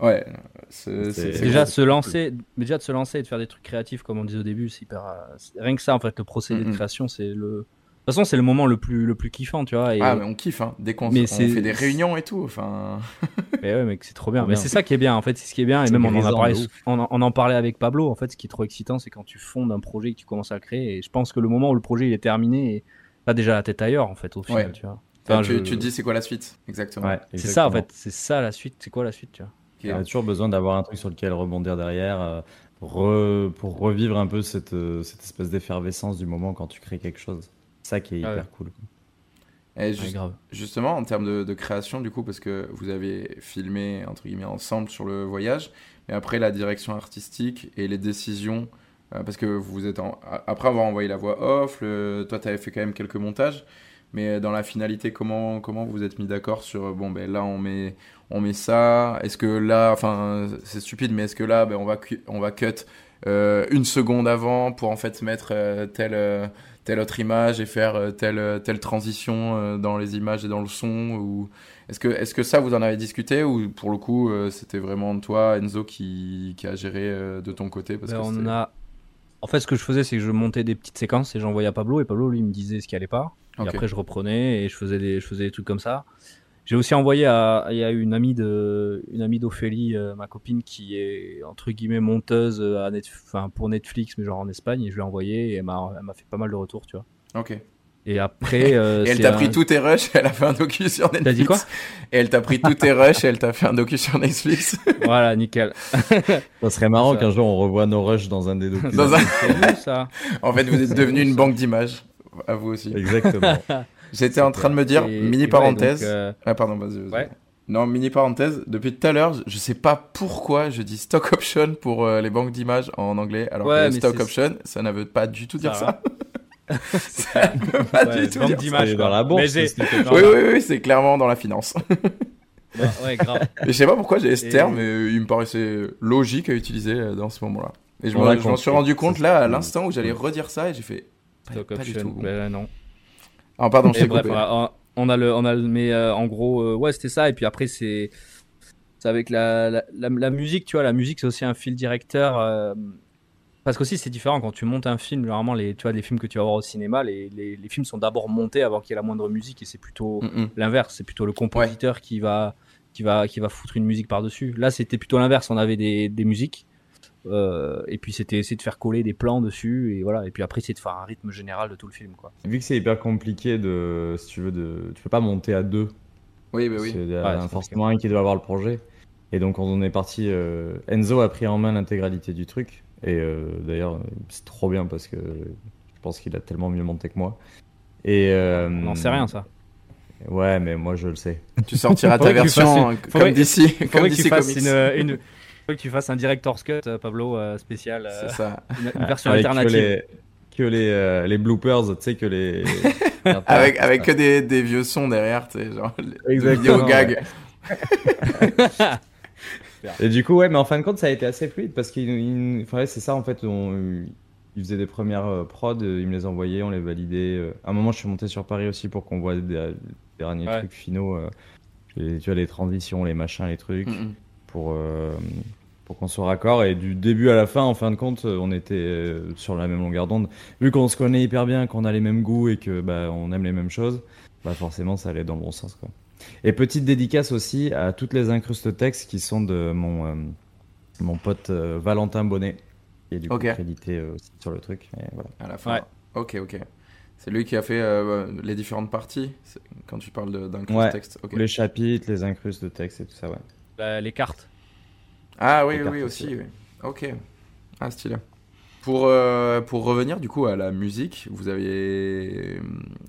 Ouais, c'est C'est- c'est- déjà se lancer mais déjà de se lancer et de faire des trucs créatifs comme on disait au début c'est hyper euh, rien que ça en fait le procédé Mhm. de création c'est le toute façon c'est le moment le plus le plus kiffant tu vois et Ah, mais on kiffe, hein. Dès qu'on on fait des réunions et tout, enfin. mais ouais mec c'est trop bien Trop mais c'est ça qui est bien en fait c'est ce qui est bien et même on en a parlé on, en- on en parlait avec Pablo en fait ce qui est trop excitant c'est quand tu fondes un projet et que tu commences à le créer et je pense que le moment où le projet il est terminé et t'as déjà la tête ailleurs en fait au final Ouais. tu vois Enfin, tu, je- tu te dis c'est quoi la suite? Exactement. Ouais, c'est ça en fait c'est ça la suite c'est quoi la suite tu vois Ok. On a toujours besoin d'avoir un truc sur lequel rebondir derrière euh, re- pour revivre un peu cette, euh, cette espèce d'effervescence du moment quand tu crées quelque chose. C'est ça qui est Ah hyper ouais. cool. Et Ouais, juste- grave Justement, en termes de, de création, du coup, parce que vous avez filmé, entre guillemets, ensemble sur le voyage, mais après, la direction artistique et les décisions, euh, parce que vous êtes en... Après avoir envoyé la voix off, le- toi, tu avais fait quand même quelques montages, mais dans la finalité, comment, comment vous vous êtes mis d'accord sur, bon, ben là, on met, on met ça, est-ce que là, enfin, c'est stupide, mais est-ce que là, ben, on, va on va cut euh, une seconde avant pour en fait mettre euh, telle... euh, telle autre image et faire euh, telle, telle transition euh, dans les images et dans le son ou est-ce que, est-ce que ça vous en avez discuté ou pour le coup euh, c'était vraiment toi Enzo qui, qui a géré euh, de ton côté parce Ben, que on c'était- a en fait ce que je faisais c'est que je montais des petites séquences et j'envoyais à Pablo et Pablo lui me disait ce qui allait pas. Et après, je reprenais et je faisais des, je faisais des trucs comme ça. J'ai aussi envoyé à, une amie de, une amie d'Ophélie, euh, ma copine, qui est entre guillemets monteuse euh, à Net, enfin, pour Netflix, mais genre en Espagne, et je lui ai envoyé et elle m'a, elle m'a fait pas mal de retours, tu vois. Ok. Et après, euh, Et elle t'a un- pris tous tes rushs, elle a fait un docu sur Netflix. T'as dit quoi? Et elle t'a pris tous tes rushs et elle t'a fait un docu sur Netflix. Voilà, nickel. Ça serait marrant Ça. qu'un jour on revoit nos rushs dans un des documents. Dans un- ça. En fait, vous êtes devenu une banque d'images. À vous aussi. Exactement. J'étais en train de me dire, Et- et mini ouais, parenthèse. donc, euh, Ah pardon, vas-y. vas-y. Ouais. Non, mini parenthèse. Depuis tout à l'heure, je sais pas pourquoi je dis stock option pour euh, les banques d'images en anglais, alors Ouais, que stock option, ça ne veut pas du tout dire Ça ça. ça ne veut pas ouais, du tout banque dire ça. d'images, dans la bourse, Mais Oui, oui, oui, c'est clairement dans la finance. Ouais, ouais, grave. Je sais pas pourquoi j'ai ce Et- terme, mais euh, il me paraissait logique à utiliser dans ce moment-là. Et je m'en suis rendu compte là, à l'instant où j'allais redire ça, et j'ai fait. Pas, Stock pas du tout. Ben, non. Ah, pardon, je t'ai bref, coupé. on a, on a le, on a le, mais euh, en gros, euh, ouais, c'était ça. Et puis après, c'est, avec la, la, la, la musique, tu vois. La musique, c'est aussi un fil directeur. euh, parce qu'aussi, c'est différent quand tu montes un film. Généralement, les, tu vois, les films que tu vas voir au cinéma, les, les, les films sont d'abord montés avant qu'il y ait la moindre musique. Et c'est plutôt Mm, mm. l'inverse. C'est plutôt le compositeur qui va, qui va, qui va foutre une musique par dessus. Là, c'était plutôt l'inverse. On avait des, des musiques. Euh, et puis c'était essayer de faire coller des plans dessus et voilà et puis après c'est de faire un rythme général de tout le film quoi. Vu que c'est hyper compliqué de, si tu veux, de, tu peux pas monter à deux. Oui, bah oui. Il y a Ouais, c'est forcément un qui doit avoir le projet. Et donc, quand on est parti, euh, Enzo a pris en main l'intégralité du truc. Et euh, d'ailleurs, c'est trop bien parce que je pense qu'il a tellement mieux monté que moi. Et euh, On n'en sait rien ça. Ouais, mais moi je le sais. Tu sortiras ta Faudrait version une- comme faudrait- d'ici, Il comme faudrait que tu DC fasses Comics. une, une- faudrait que tu fasses un director's cut euh, Pablo euh, spécial euh, C'est ça. une, une version Avec alternative. Que les, que les, euh, les bloopers, tu sais, que les. Avec, avec que des, des vieux sons derrière, tu sais, genre les Exactement, vidéos gags. Et du coup, ouais, mais en fin de compte, ça a été assez fluide parce qu'il, il- enfin, ouais, c'est ça en fait. On, il faisait des premières euh, prods, euh, il me les envoyait, on les validait. euh. À un moment, je suis monté sur Paris aussi pour qu'on voit des, des derniers Ouais. trucs finaux. euh, les- tu vois, les transitions, les machins, les trucs, Mm. Pour, euh, pour qu'on soit raccord. Et du début à la fin, en fin de compte, on était euh, sur la même longueur d'onde. Vu qu'on se connaît hyper bien, qu'on a les mêmes goûts et que bah, on aime les mêmes choses, bah, forcément, ça allait dans le bon sens. Quoi. Et petite dédicace aussi à toutes les incrustes textes qui sont de mon, euh, mon pote euh, Valentin Bonnet, qui est du coup Ok. crédité euh, aussi sur le truc. Et voilà. À la fin. Ouais. Ok, ok. C'est lui qui a fait euh, les différentes parties quand tu parles d'un Ouais. texte. Ok. Tous les chapitres, les incrustes de texte et tout ça, ouais. La- les cartes. Ah oui, Les oui, cartes oui, aussi, oui. Ok. Ah, stylé. Pour, euh, pour revenir du coup à la musique, vous aviez,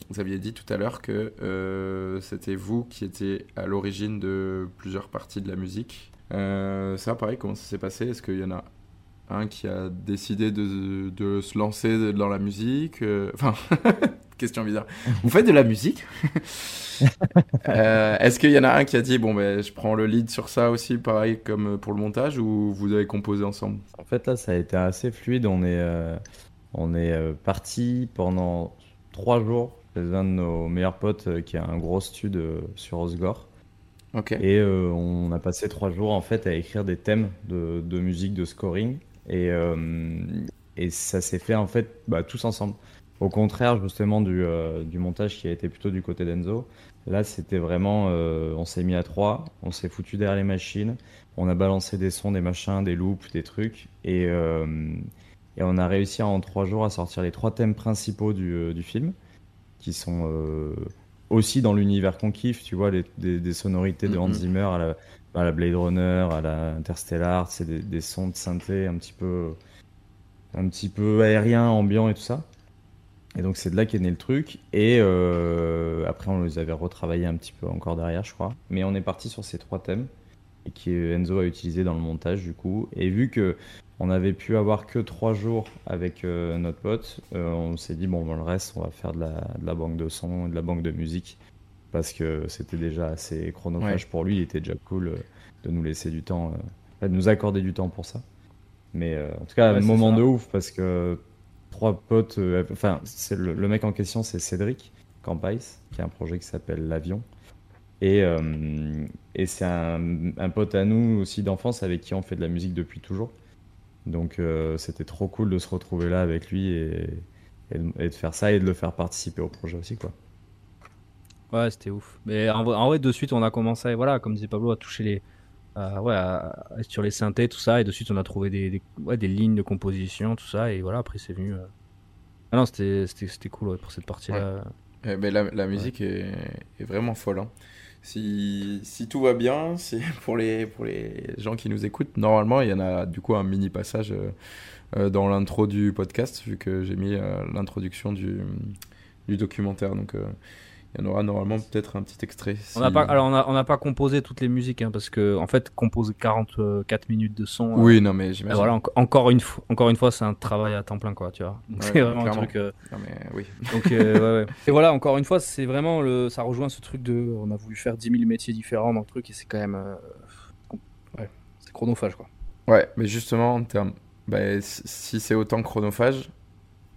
vous aviez dit tout à l'heure que euh, c'était vous qui étiez à l'origine de plusieurs parties de la musique. Euh, ça, pareil, comment ça s'est passé? Est-ce qu'il y en a un qui a décidé de, de se lancer dans la musique? Enfin, question bizarre. Vous faites de la musique Euh, Est-ce qu'il y en a un qui a dit bon ben je prends le lead sur ça aussi, pareil comme pour le montage, ou vous avez composé ensemble? En fait, là, ça a été assez fluide. On est, euh, on est euh, parti pendant trois jours chez un de nos meilleurs potes euh, qui a un gros stud euh, sur Osgore. Ok. Et euh, on a passé trois jours en fait à écrire des thèmes de, de musique, de scoring. Et, euh, et ça s'est fait en fait bah, tous ensemble. Au contraire justement du, euh, du montage qui a été plutôt du côté d'Enzo. Là c'était vraiment, euh, on s'est mis à trois, on s'est foutu derrière les machines, on a balancé des sons, des machins, des loops, des trucs. Et, euh, et on a réussi en trois jours à sortir les trois thèmes principaux du, euh, du film, qui sont euh, aussi dans l'univers qu'on kiffe, tu vois, les- des, des sonorités de Hans Mhm. Zimmer à la, à la Blade Runner, à la Interstellar, c'est des, des sons de synthé un petit peu, un petit peu aérien, ambiant et tout ça. Et donc c'est de là qu'est né le truc. Et euh, après on les avait retravaillés un petit peu encore derrière, je crois. Mais on est parti sur ces trois thèmes et qui Enzo a utilisé dans le montage du coup. Et vu que on avait pu avoir que trois jours avec euh, notre pote, euh, on s'est dit bon, ben, le reste on va faire de la, de la banque de sons, et de la banque de musique parce que c'était déjà assez chronophage pour lui. Il était déjà cool de nous laisser du temps, de nous accorder du temps pour ça. Mais en tout cas, Ouais, un moment ça. de ouf parce que trois potes, euh, enfin, c'est le, mec en question, c'est Cédric Campais, qui a un projet qui s'appelle L'Avion. Et, euh, et c'est un, pote à nous aussi d'enfance avec qui on fait de la musique depuis toujours. Donc euh, c'était trop cool de se retrouver là avec lui et, et de, faire ça et de le faire participer au projet aussi. Quoi. Ouais, c'était ouf. Mais en, en vrai, de suite, on a commencé, voilà, comme disait Pablo, à toucher les. Ouais, à- à- sur les synthés, tout ça. Et de suite, on a trouvé des, des, ouais, des lignes de composition, tout ça. Et voilà, après, c'est venu. euh. Ah non, c'était cool ouais, pour cette partie-là. Eh ben, la, la musique est, est vraiment folle. hein. Si, si tout va bien, si, pour, les, pour les gens qui nous écoutent, normalement, il y en a du coup un mini passage euh, euh, dans l'intro du podcast, vu que j'ai mis euh, l'introduction du, du documentaire. Donc, il y en aura normalement peut-être un petit extrait. On n'a pas, alors, on n'a pas composé toutes les musiques, hein, parce que, en fait, composer 44 minutes de son. euh, Oui, non, mais j'imagine. voilà, enco- encore une fois, encore une fois, c'est un travail à temps plein, quoi, tu vois. Ouais, c'est vraiment un truc. euh, Non, mais oui. Donc, euh, ouais, ouais. Et voilà, encore une fois, c'est vraiment le, ça rejoint ce truc de, on a voulu faire 10 000 métiers différents dans le truc et c'est quand même, euh, ouais, c'est chronophage quoi. Ouais, mais justement, en termes, bah, si c'est autant chronophage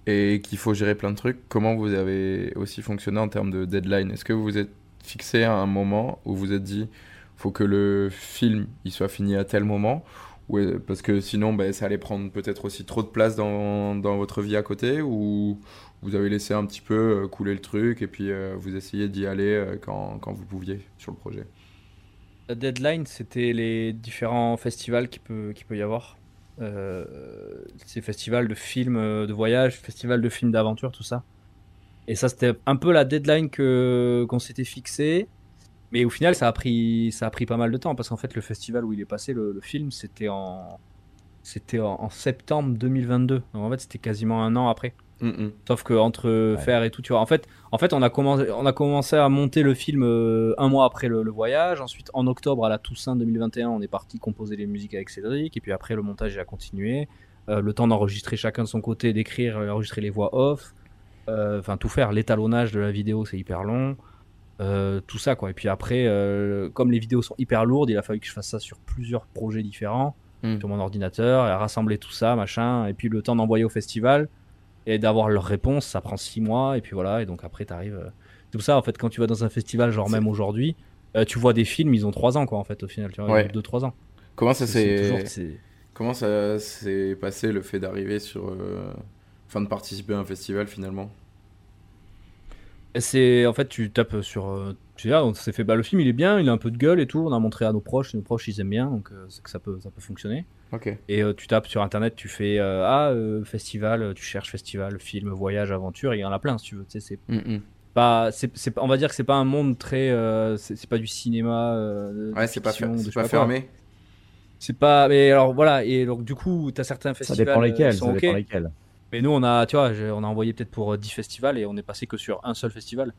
et qu'il faut gérer plein de trucs, comment vous avez aussi fonctionné en termes de deadline? Est-ce que vous vous êtes fixé à un moment où vous êtes dit, faut que le film il soit fini à tel moment? Ou, Parce que sinon, bah, ça allait prendre peut-être aussi trop de place dans, dans votre vie à côté? Ou vous avez laissé un petit peu euh, couler le truc et puis euh, vous essayez d'y aller euh, quand, quand vous pouviez sur le projet? La deadline, c'était les différents festivals qu'il peut, qu'il peut y avoir. Euh, c'est festival de films euh, de voyage, festival de films d'aventure, tout ça. Et ça, c'était un peu la deadline que qu'on s'était fixé. Mais au final, ça a pris ça a pris pas mal de temps parce qu'en fait, le festival où il est passé, le, le film, c'était en c'était en, en septembre 2022. Donc en fait, c'était quasiment un an après. Mm. Sauf que entre faire et tout, tu vois. En fait, en fait, on a commencé, on a commencé à monter le film euh, un mois après le, le voyage. Ensuite, en octobre à la Toussaint 2021, on est parti composer les musiques avec Cédric. Et puis après, le montage il a continué. Euh, le temps d'enregistrer chacun de son côté, d'écrire, euh, enregistrer les voix off. Euh, Enfin, tout faire. L'étalonnage de la vidéo, c'est hyper long. Tout ça, quoi. Et puis après, comme les vidéos sont hyper lourdes, il a fallu que je fasse ça sur plusieurs projets différents Mm. sur mon ordinateur, et à rassembler tout ça, machin. Et puis le temps d'envoyer au festival et d'avoir leur réponse, ça prend six mois. Et puis voilà, et donc après, t'arrives. euh, C'est pour ça, en fait, quand tu vas dans un festival, genre même aujourd'hui, euh, tu vois des films, ils ont trois ans, quoi, en fait, au final. Tu vois, Ouais. deux, trois ans. Comment ça s'est comment ça s'est passé le fait d'arriver sur euh, enfin de participer à un festival finalement? C'est en fait tu tapes sur euh, tu sais, là, on s'est fait bah le film il est bien, il a un peu de gueule et tout, on a montré à nos proches, et nos proches ils aiment bien donc euh, c'est que ça peut ça peut fonctionner. Ok. Et euh, tu tapes sur internet, tu fais euh, ah euh, festival, tu cherches festival, film, voyage, aventure, il y en a plein si tu veux, tu sais c'est Mm, mm. pas c'est c'est pas- on va dire que c'est pas un monde très euh, c'est c'est pas du cinéma euh, Ouais, c'est pas, fiction, c'est pas pas fermé. C'est pas mais alors voilà et donc du coup tu as certains Ça festivals dépend euh, lesquels. Ça dépend lesquels. Mais nous on a tu vois, on a envoyé peut-être pour euh, 10 festivals et on est passé que sur un seul festival.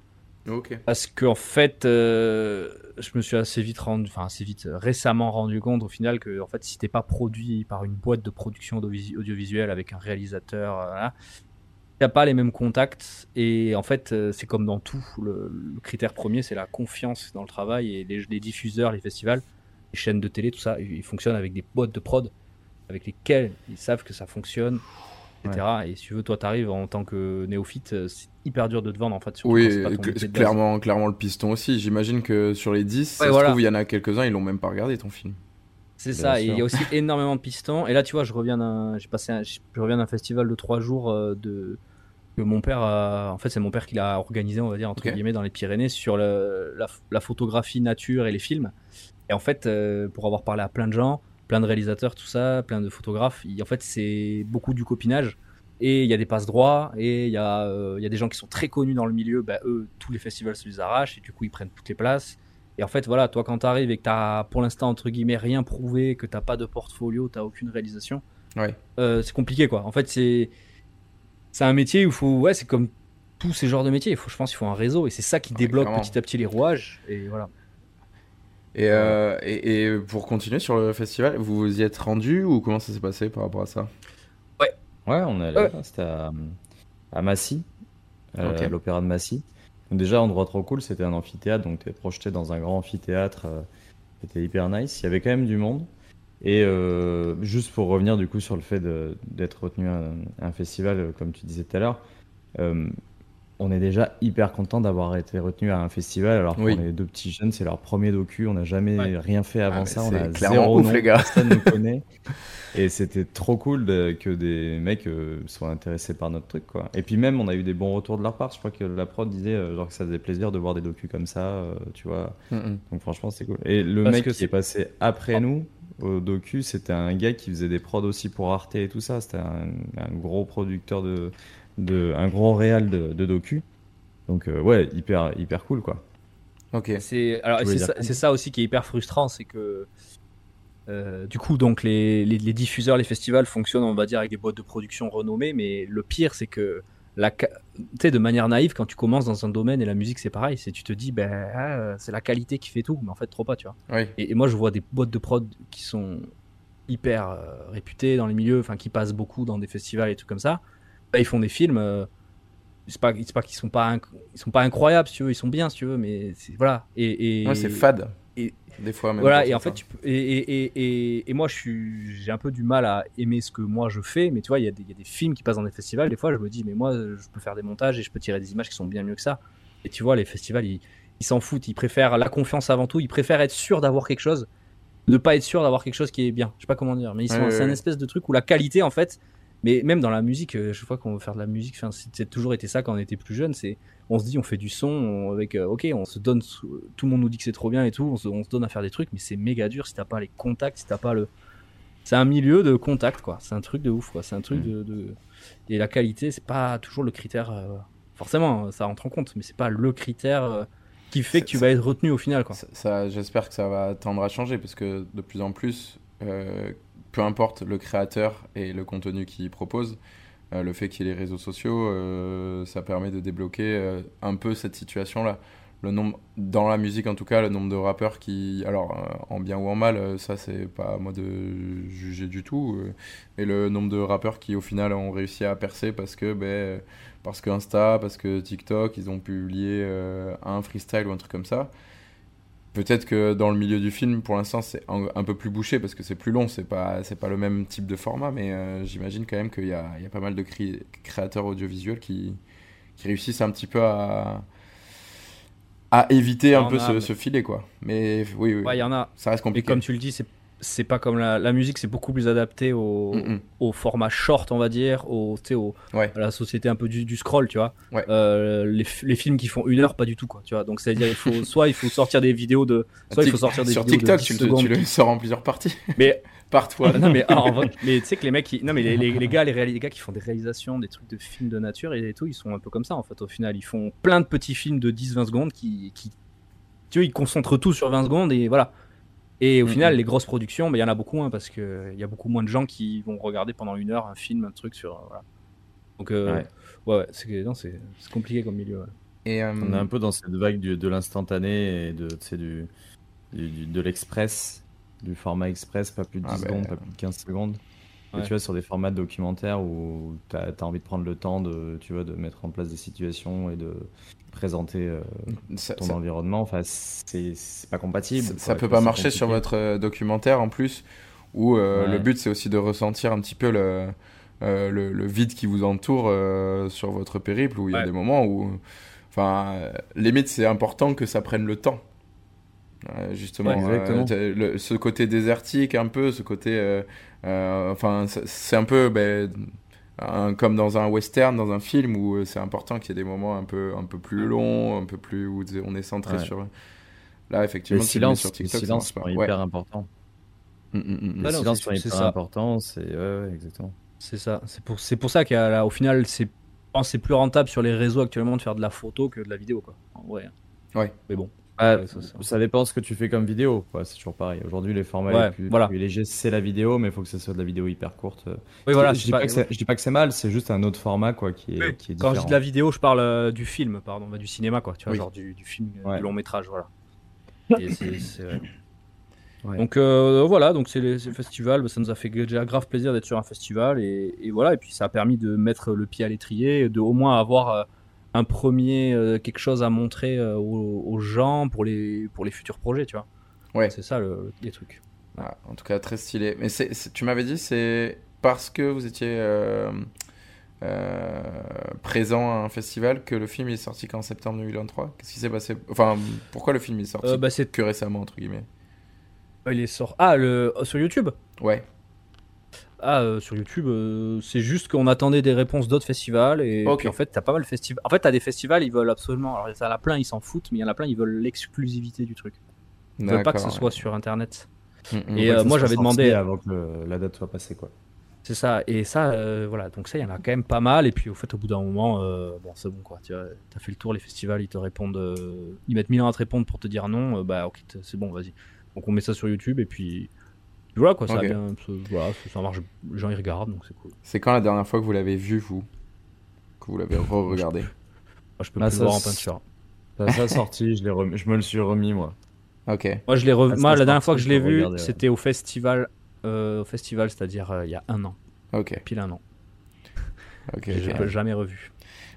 Parce qu'en fait, euh, je me suis assez vite rendu, enfin assez vite, euh, récemment rendu compte au final que en fait, si t'es pas produit par une boîte de production audio- audiovisuelle avec un réalisateur, euh, voilà, t'as pas les mêmes contacts. Et en fait, euh, c'est comme dans tout. Le, le critère premier, c'est la confiance dans le travail et les, les diffuseurs, les festivals, les chaînes de télé, tout ça, ils ils fonctionnent avec des boîtes de prod avec lesquelles ils savent que ça fonctionne. Etc. Et si tu veux, toi, t'arrives en tant que néophyte, euh, c'est hyper dur de te vendre en fait. surtout Oui, pas ton clairement, clairement le piston aussi. J'imagine que sur les 10, ça Ouais, se voilà. trouve, il y en a quelques-uns, ils l'ont même pas regardé ton film. C'est ça, et il y a aussi énormément de pistons. Et là, tu vois, je reviens d'un, j'ai passé, un- je reviens d'un festival de trois jours euh, de que mon père, a- en fait, c'est mon père qui l'a organisé, on va dire entre guillemets, dans les Pyrénées sur le- la, la photographie nature et les films. Et en fait, euh, pour avoir parlé à plein de gens, plein de réalisateurs, tout ça, plein de photographes, en fait, c'est beaucoup du copinage. Et il y a des passes droits, et il y, a, euh, il y a des gens qui sont très connus dans le milieu, bah, eux, tous les festivals se les arrachent, et du coup, ils prennent toutes les places. Et en fait, voilà, toi, quand t'arrives et que t'as, pour l'instant, entre guillemets, rien prouvé, que t'as pas de portfolio, t'as aucune réalisation, Ouais. euh, c'est compliqué, quoi. En fait, c'est, c'est un métier où il faut, ouais, c'est comme tous ces genres de métiers. Il faut, je pense, qu'il faut un réseau, et c'est ça qui Ouais, débloque petit à petit les rouages. Et voilà. Et, euh, et, et pour continuer sur le festival, vous vous y êtes rendu ou comment ça s'est passé par rapport à ça? Ouais, on est allé Ouais. c'était à, à Massy, euh, à l'opéra de Massy. Donc déjà, endroit trop cool, c'était un amphithéâtre, donc tu es projeté dans un grand amphithéâtre, euh, c'était hyper nice. Il y avait quand même du monde. Et euh, juste pour revenir du coup sur le fait d'être retenu à un, à un festival, euh, comme tu disais tout à l'heure, euh, on est déjà hyper content d'avoir été retenu à un festival alors Oui. qu'on est deux petits jeunes, c'est leur premier docu, on n'a jamais Ouais. rien fait avant mais ça, on a clairement zéro ouf, nom, les gars. personne nous connaît. Et c'était trop cool de- que des mecs euh, soient intéressés par notre truc, quoi. Et puis même, on a eu des bons retours de leur part. Je crois que la prod disait euh, genre que ça faisait plaisir de voir des docus comme ça, euh, tu vois. Mm, mm. Donc franchement, c'est cool. Et le Parce mec qui est passé après nous au docu, c'était un gars qui faisait des prods aussi pour Arte et tout ça. C'était un, un gros producteur de, de, un gros réal de, de docu. Donc euh, ouais, hyper, hyper cool, quoi. Ok. C'est alors c'est ça, ça aussi qui est hyper frustrant, c'est que euh, du coup donc les, les, les diffuseurs, les festivals fonctionnent, on va dire avec des boîtes de production renommées, mais le pire c'est que la sais de manière naïve quand tu commences dans un domaine et la musique c'est pareil, c'est tu te dis ben ah, c'est la qualité qui fait tout, mais en fait trop pas, tu vois. Oui. Et, et moi je vois des boîtes de prod qui sont hyper euh, réputées dans les milieux, enfin qui passent beaucoup dans des festivals et tout comme ça. Bah, ils font des films. euh, c'est pas, c'est pas qu'ils sont pas, ils sont pas incroyables si tu veux, ils sont bien si tu veux, mais c'est- voilà. Et, et Ouais, c'est fade. et- Des fois même. voilà. Et en fait, tu peux- et, et, moi je suis, j'ai un peu du mal à aimer ce que moi je fais, mais tu vois, il y, a des- il y a des films qui passent dans des festivals. Des fois, je me dis, mais moi, je peux faire des montages et je peux tirer des images qui sont bien mieux que ça. Et tu vois, les festivals, ils s'en foutent, ils préfèrent la confiance avant tout, ils préfèrent être sûr d'avoir quelque chose, ne pas être sûr d'avoir quelque chose qui est bien. Je sais pas comment dire, mais ils sont, Ouais, ouais, c'est un espèce de truc où la qualité en fait, mais même dans la musique, euh, chaque fois qu'on veut faire de la musique, c'est toujours été ça quand on était plus jeune, c'est on se dit on fait du son on- avec euh, ok on se donne tout le monde nous dit que c'est trop bien et tout on se, on se donne à faire des trucs mais c'est méga dur si t'as pas les contacts si t'as pas le c'est un milieu de contact, quoi. C'est un truc de ouf, quoi. C'est un truc Mm. de, de- Et la qualité, c'est pas toujours le critère. euh, Forcément, ça rentre en compte, mais c'est pas le critère euh, qui fait que tu vas être retenu au final, quoi. Ça, ça- J'espère que ça va tendre à changer parce que de plus en plus, euh, peu importe le créateur et le contenu qu'il propose, euh, le fait qu'il y ait les réseaux sociaux, euh, ça permet de débloquer euh, un peu cette situation-là. Le nombre, dans la musique en tout cas, le nombre de rappeurs qui, alors en bien ou en mal, ça c'est pas à moi de juger du tout, mais le nombre de rappeurs qui au final ont réussi à percer parce que, ben, parce que Insta, parce que TikTok, ils ont publié un freestyle ou un truc comme ça. Peut-être que dans le milieu du film, pour l'instant, c'est un, un peu plus bouché parce que c'est plus long, c'est pas, c'est pas le même type de format, mais euh, j'imagine quand même qu'il y y a pas mal de créateurs audiovisuels qui, qui réussissent un petit peu à, à éviter un peu a, ce, mais- ce filet, quoi. Mais oui, oui, Ouais, il y en a. ça reste Et compliqué. comme tu le dis, c'est c'est pas comme la, la musique, c'est beaucoup plus adapté au, Mm, mm. au format short, on va dire, au, au, Ouais. à la société un peu du, du scroll, tu vois. Ouais. Euh, les, les films qui font une heure, pas du tout, quoi. Tu vois. Donc, c'est-à-dire, il faut, soit il faut sortir des vidéos de. Soit il faut sortir des Sur vidéos TikTok, de 10 tu, le- tu le sors en plusieurs parties. Mais, Par toi. non, mais, ah, en vrai, mais tu sais que les mecs, qui, non, mais les, les- les gars, les, les gars qui font des réalisations, des trucs de films de nature et tout, ils sont un peu comme ça, en fait, au final. Ils font plein de petits films de 10-20 secondes qui, qui, tu vois, ils concentrent tout sur 20 secondes et voilà. Et au Mhm. final, les grosses productions, mais il y en a beaucoup moins parce qu'il y a beaucoup moins de gens qui vont regarder pendant une heure un film, un truc sur. euh, Voilà. Donc, euh, Ouais. ouais, ouais, c'est compliqué comme milieu. ouais. Et, euh, On est un peu dans cette vague du- de l'instantané et de, du- du- de l'express, du format express, pas plus de 10 Ah bah, secondes, pas plus de 15 secondes. Et tu vois, sur des formats de documentaires où tu as, envie de prendre le temps de, tu vois, de mettre en place des situations et de présenter euh, ça- ton ça- environnement, enfin, c'est pas compatible. Ça, ça peut pas marcher sur votre euh, documentaire en plus, où euh, Ouais. le but c'est aussi de ressentir un petit peu le, euh, le, le vide qui vous entoure sur votre périple, où il y a Ouais. des moments où, enfin, limite c'est important que ça prenne le temps. Euh, justement, Ouais, euh, le- ce côté désertique un peu, ce côté, euh, euh, enfin, c'est- un peu ben, un- comme dans un western, dans un film où c'est important qu'il y ait des moments un peu, un peu plus longs, un peu plus où on est centré Ouais. sur. Là, effectivement, le sur TikTok, sont Ouais. hyper importants. Mm, mm, mm, Les non, silences c'est- sont hyper ça. exactement. C'est ça. C'est pour, c'est pour ça qu'au final, c'est c'est plus rentable sur les réseaux actuellement de faire de la photo que de la vidéo, quoi. En vrai. Ouais. Mais bon. Ah, ça, ça. ça dépend ce que tu fais comme vidéo, quoi. C'est toujours pareil. Aujourd'hui, les formats Ouais, les plus, voilà. plus légers, c'est la vidéo, mais il faut que ce soit de la vidéo hyper courte. Oui, voilà. je, dis pas- pas que je dis pas que c'est mal, c'est juste un autre format, quoi, qui est, Oui. qui est Quand je dis de la vidéo, je parle euh, du film, pardon, bah, du cinéma, quoi. Tu vois, Oui. genre du, du film, Ouais. du long métrage, voilà. Et c'est- c'est vrai. Ouais. Donc euh, voilà, donc c'est les, ces festivals, bah, ça nous a fait déjà grave plaisir d'être sur un festival et, et voilà, et puis ça a permis de mettre le pied à l'étrier, de au moins avoir euh, un premier euh, quelque chose à montrer euh, aux, aux gens pour les pour les futurs projets, tu vois. Ouais. C'est ça le, les trucs. Ah, en tout cas, très stylé. Mais tu m'avais dit, c'est parce que vous étiez euh, présent à un festival que le film est sorti qu'en septembre 2023 Qu'est-ce qui s'est passé? Enfin, pourquoi le film est sorti bah, que récemment, entre guillemets? Il est sort ah le sur YouTube? Ouais. Ah, euh, sur YouTube, euh, c'est juste qu'on attendait des réponses d'autres festivals et puis en fait, t'as pas mal de festivals. En fait, t'as des festivals, ils veulent absolument. Alors, il y en a plein, ils s'en foutent, mais il y en a plein, ils veulent l'exclusivité du truc. Ils veulent pas que ce soit sur internet. Mm, mm. Et, euh, moi, j'avais demandé- avant que le- la date soit passée, quoi. C'est ça. Et ça, euh, voilà. Donc, ça, il y en a quand même pas mal. Et puis, au fait, au bout d'un moment, euh, bon, c'est bon, quoi. Tu vois, t'as fait le tour, les festivals, ils te répondent. euh, ils mettent mille ans à te répondre pour te dire non. euh, bah, ok, c'est bon, vas-y. Donc, on met ça sur YouTube et puis. Voilà, quoi. Ça, a Ok. bien, ça- voilà, ça, ça marche. Les gens, ils regardent, donc c'est cool. C'est quand la dernière fois que vous l'avez vu, vous? Que vous l'avez re-regardé? Moi, je peux Ah, plus ça, le voir en peinture. Ça, ça a sorti, je, l'ai remis- je me le suis remis, moi. Ok. Moi, je l'ai revu. Ah, Moi, la dernière fois que je l'ai vu, ouais. c'était au festival, euh, au festival, c'est-à-dire euh, il y a un an, Ok. pile un an. Ok. Je ok. l'ai jamais revu.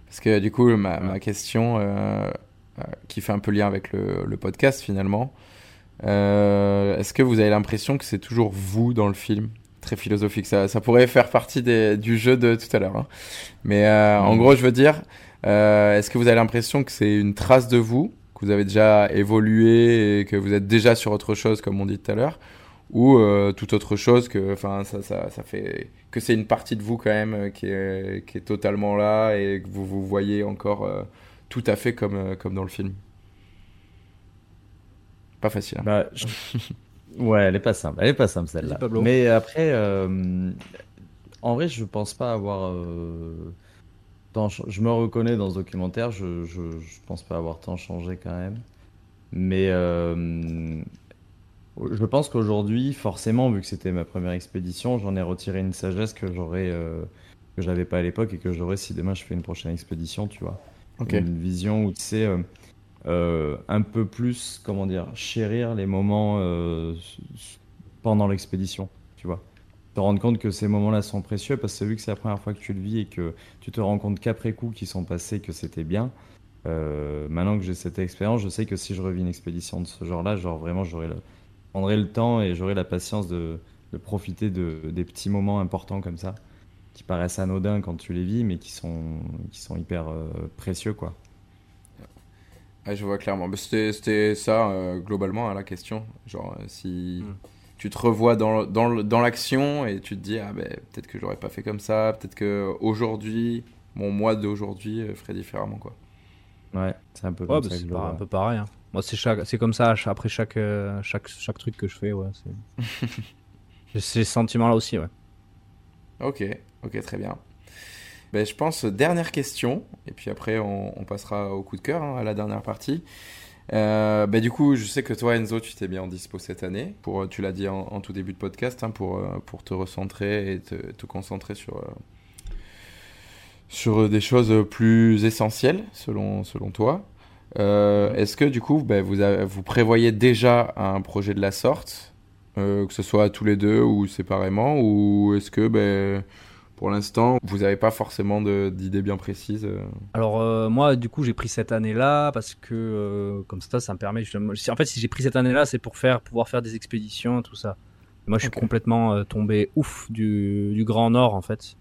Parce que du coup, ma, ma question, euh, euh, qui fait un peu lien avec le, le podcast finalement, est-ce que vous avez l'impression que c'est toujours vous dans le film? Très philosophique, ça, ça pourrait faire partie des- du jeu de tout à l'heure. hein. Mais euh, en Mhm. gros, je veux dire, euh, est-ce que vous avez l'impression que c'est une trace de vous, que vous avez déjà évolué et que vous êtes déjà sur autre chose, comme on dit tout à l'heure? Ou euh, toute autre chose que enfin ça, ça, ça fait que c'est une partie de vous quand même euh, qui est, qui est totalement là et que vous vous voyez encore euh, tout à fait comme, euh, comme dans le film? Pas facile hein. Bah, je, Ouais, elle est pas simple. Elle est pas simple celle-là. Mais après, euh, en vrai, je pense pas avoir. euh, tant je me reconnais dans ce documentaire. Je, je, je pense pas avoir tant changé quand même. Mais euh, je pense qu'aujourd'hui, forcément, vu que c'était ma première expédition, j'en ai retiré une sagesse que j'aurais, que j'avais pas à l'époque et que j'aurais si demain je fais une prochaine expédition, tu vois. Une vision où tu sais euh, un peu plus, comment dire, chérir les moments euh, pendant l'expédition, tu vois. Te rendre compte que ces moments-là sont précieux parce que vu que c'est la première fois que tu le vis et que tu te rends compte qu'après coup qu'ils sont passés, que c'était bien. euh, maintenant que j'ai cette expérience, je sais que si je revis une expédition de ce genre-là, genre vraiment, j'aurai le, le temps et j'aurai la patience de, de profiter de, des petits moments importants comme ça, qui paraissent anodins quand tu les vis, mais qui sont, qui sont hyper précieux, quoi. Ouais, je vois clairement. Mais C'était c'était ça, euh, globalement, hein, la question. Genre, euh, si Mm. tu te revois dans, dans, dans l'action et tu te dis, ah ben, peut-être que j'aurais pas fait comme ça, peut-être que aujourd'hui, mon moi d'aujourd'hui euh, ferait différemment, quoi. Ouais, c'est un peu Ouais, comme bah, ça un peu pareil. hein. Moi, c'est chaque... c'est comme ça après chaque, euh, chaque, chaque truc que je fais. Ouais, c'est... J'ai ces sentiments-là aussi, ouais. Ok, ok, très bien. Ben, je pense, euh, dernière question, et puis après on, passera au coup de cœur, hein, à la dernière partie. Euh, ben, du coup, je sais que toi, Enzo, tu t'es bien en dispo cette année, pour, tu l'as dit en, tout début de podcast, hein, pour, euh, pour te recentrer et te, te concentrer sur, euh, sur des choses plus essentielles, selon, selon toi. Est-ce que du coup, ben, vous, vous prévoyez déjà un projet de la sorte, que ce soit tous les deux ou séparément, ou est-ce que ben, pour l'instant, vous n'avez pas forcément d'idées bien précises euh Alors euh, moi, du coup, j'ai pris cette année-là parce que euh, comme ça, ça me permet justement. En fait, si j'ai pris cette année-là, c'est pour faire, pouvoir faire des expéditions, tout ça. Moi, je suis complètement euh, tombé ouf du, du Grand Nord, en fait.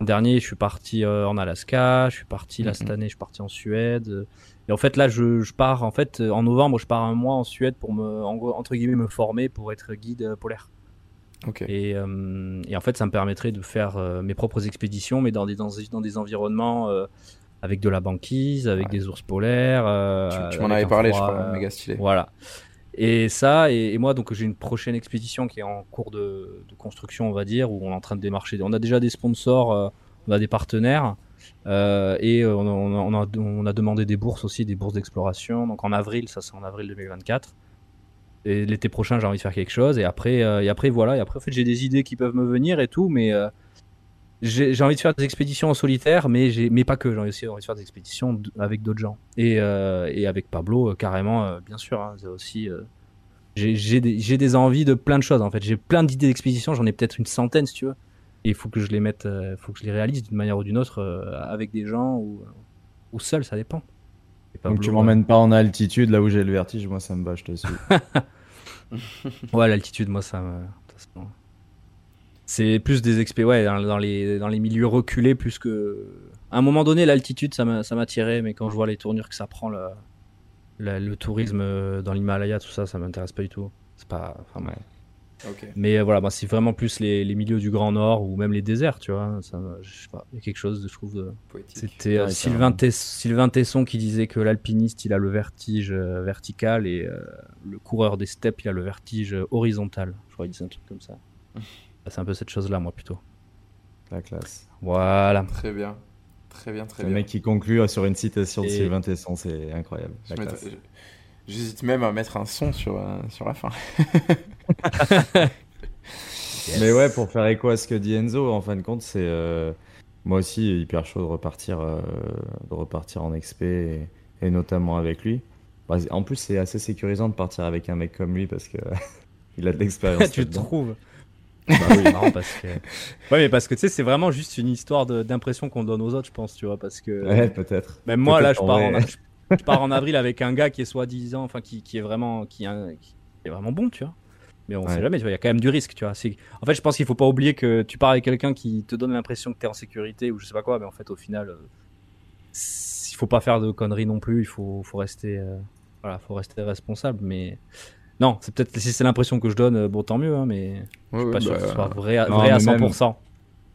L'an dernier, je suis parti en Alaska, je suis parti là Mhm. cette année, je suis parti en Suède. Et en fait, là, je, je pars en fait en novembre, je pars un mois en Suède pour me, en entre guillemets, me former pour être guide polaire. Et, euh, et en fait, ça me permettrait de faire euh, mes propres expéditions, mais dans des, dans, dans des environnements euh, avec de la banquise, avec Ouais. des ours polaires. Tu, tu m'en avais parlé, je froid, crois, euh, méga stylé. Voilà. Et ça, et, et moi, donc j'ai une prochaine expédition qui est en cours de, de construction, on va dire, où on est en train de démarcher. On a déjà des sponsors, on a des partenaires, et on, a, on a- on a demandé des bourses aussi, des bourses d'exploration. Donc en avril, ça c'est en avril 2024. Et l'été prochain, j'ai envie de faire quelque chose. Et après, euh, et après voilà. Et après, en fait, j'ai des idées qui peuvent me venir et tout, mais euh, j'ai j'ai envie de faire des expéditions en solitaire, mais j'ai, mais pas que. J'ai aussi envie de faire des expéditions avec d'autres gens. Et, euh, et avec Pablo, euh, carrément, bien sûr. hein, aussi. j'ai, j'ai des, des envies de plein de choses. En fait, j'ai plein d'idées d'expédition. J'en ai peut-être une centaine, si tu veux. Et il faut que je les mette, faut que je les réalise d'une manière ou d'une autre avec des gens ou, ou seul, ça dépend. Donc tu m'emmènes pas en altitude, là où j'ai le vertige, moi ça me va, je te suis. Ouais, l'altitude, moi, ça me. C'est plus des expé, ouais, dans, dans les, dans les milieux reculés, plus que. À un moment donné, l'altitude, ça m'a ça m'attirait, mais quand je vois les tournures que ça prend, le, le, le tourisme euh, dans l'Himalaya, tout ça, ça m'intéresse pas du tout. C'est pas. Enfin, ouais. Mais euh, voilà, moi, c'est vraiment plus les, les milieux du Grand Nord ou même les déserts, tu vois. Ça, je sais pas, il y a quelque chose, de, je trouve. de- Poétique. C'était euh, Ouais, Sylvain, Tesson qui disait que l'alpiniste, il a le vertige euh, vertical et euh, le coureur des steppes, il a le vertige euh, horizontal. Je crois qu'il disait un truc comme ça. C'est un peu cette chose-là, moi, plutôt. La classe. Voilà. Très bien. Très bien, très Le bien. mec qui conclut sur une citation de Et- Sylvain Tesson, c'est incroyable. Je J'hésite même à mettre un son sur, euh, sur la fin. Mais ouais, pour faire écho à ce que dit Enzo, en fin de compte, c'est euh, moi aussi hyper chaud de repartir, euh, de repartir en expé et, et notamment avec lui. Bah, en plus, c'est assez sécurisant de partir avec un mec comme lui parce que il a de l'expérience. tu trouves Bah oui, marrant parce que. Ouais, mais parce que tu sais, c'est vraiment juste une histoire d'impression qu'on donne aux autres, je pense, tu vois, parce que. Ouais, peut-être. Même moi, là, je pars, en je, je pars en avril avec un gars qui est soi-disant, enfin, qui, qui est vraiment, qui, est un- qui est vraiment bon, tu vois. Mais on Ouais. sait jamais, tu vois, il y a quand même du risque, tu vois. C'est- En fait, je pense qu'il faut pas oublier que tu pars avec quelqu'un qui te donne l'impression que tu es en sécurité ou je sais pas quoi, mais en fait, au final, euh, il faut pas faire de conneries non plus, il faut, faut rester, euh, voilà, faut rester responsable, mais. Non, c'est peut-être si c'est l'impression que je donne, euh, bon tant mieux, hein, mais Ouais, je suis ouais, pas sûr bah, que ce soit vrai, à- non, vrai à mais même- 100%.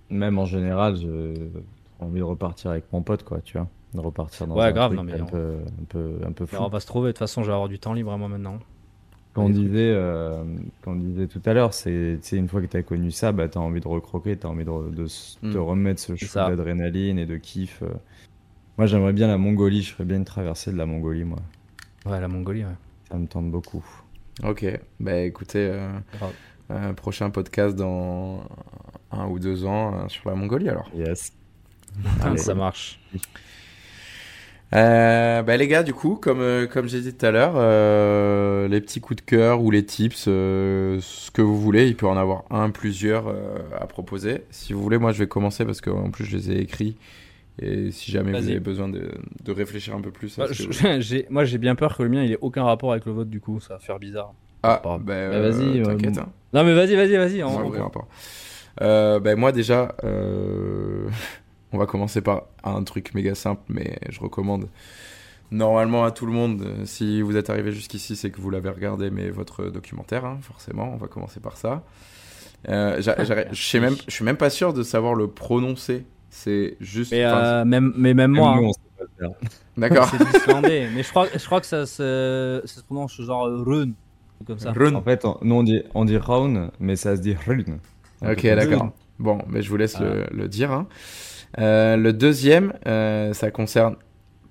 Même en général, j'ai envie de repartir avec mon pote, quoi, tu vois. De repartir dans Ouais, un grave, truc non, mais un, on- peu, un peu, un peu Mais fou. on va se trouver, de toute façon, je vais avoir du temps libre à moi maintenant. Quand on disait, euh, quand on disait tout à l'heure, c'est une fois que tu as connu ça, bah, tu as envie de recroquer, tu as envie de, re- de s- Mm. te remettre ce ça. d'adrénaline et de kiff. euh. Moi, j'aimerais bien la Mongolie, je ferais bien une traversée de la Mongolie, moi. Ouais, la Mongolie, ouais. Ça me tente beaucoup. Ok, bah écoutez, euh, euh, prochain podcast dans un ou deux ans euh, sur la Mongolie alors. Yes. Allez. ça marche. Euh, bah les gars, du coup, comme, euh, comme j'ai dit tout à l'heure, euh, les petits coups de cœur ou les tips, euh, ce que vous voulez, il peut en avoir un, plusieurs euh, à proposer. Si vous voulez, moi je vais commencer parce qu'en plus je les ai écrits. Et si jamais vous avez besoin de, de réfléchir un peu plus à Bah, ce que je- vous- moi, j'ai bien peur que le mien, il ait aucun rapport avec le vôtre, du coup, ça va faire bizarre. Ah, bah, Bah, vas-y, euh, t'inquiète. hein. Non, mais vas-y, vas-y, vas-y. On on- rapport. Euh, ben moi déjà, euh, on va commencer par un truc méga simple, mais je recommande normalement à tout le monde. euh, Si vous êtes arrivé jusqu'ici, c'est que vous l'avez regardé, mais votre documentaire, hein, forcément. On va commencer par ça. Euh, j'arrête- je sais même, je suis même pas sûr de savoir le prononcer. C'est juste. Mais, euh, même, mais même moi, Même hein. on sait pas le faire. D'accord. c'est de l'islandais. mais je crois, je crois que ça se, ça se prononce genre euh, rune, comme ça. Run. En fait, on- nous, on dit, on dit Raun, mais ça se dit Run. Ok, d'accord. Bon, mais je vous laisse le, le dire. hein. Euh, le deuxième, euh, ça concerne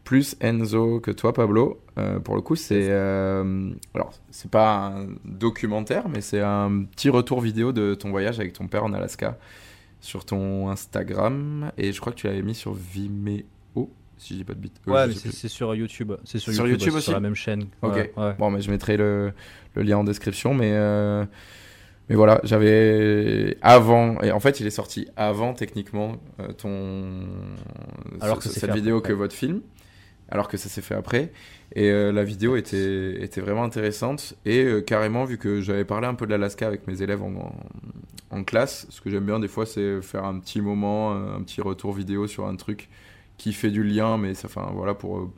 plus Enzo que toi, Pablo. Euh, pour le coup, c'est euh, alors c'est pas un documentaire, mais c'est un petit retour vidéo de ton voyage avec ton père en Alaska sur ton Instagram et je crois que tu l'avais mis sur Vimeo, si je dis pas de bêtises. Euh, Ouais, mais c'est sur YouTube. C'est sur, Sur YouTube, aussi Sur la même chaîne. Ok. Ouais, ouais. Bon, mais je mettrai le, le lien en description, mais mais voilà, j'avais avant et en fait, il est sorti avant techniquement euh, ton Alors que cette vidéo après, que votre film, alors que ça s'est fait après. Et euh, la vidéo était était vraiment intéressante. Et euh, carrément vu que j'avais parlé un peu de l'Alaska avec mes élèves en, en, en classe, ce que j'aime bien des fois, c'est faire un petit moment, un petit retour vidéo sur un truc qui fait du lien, mais ça, enfin voilà pour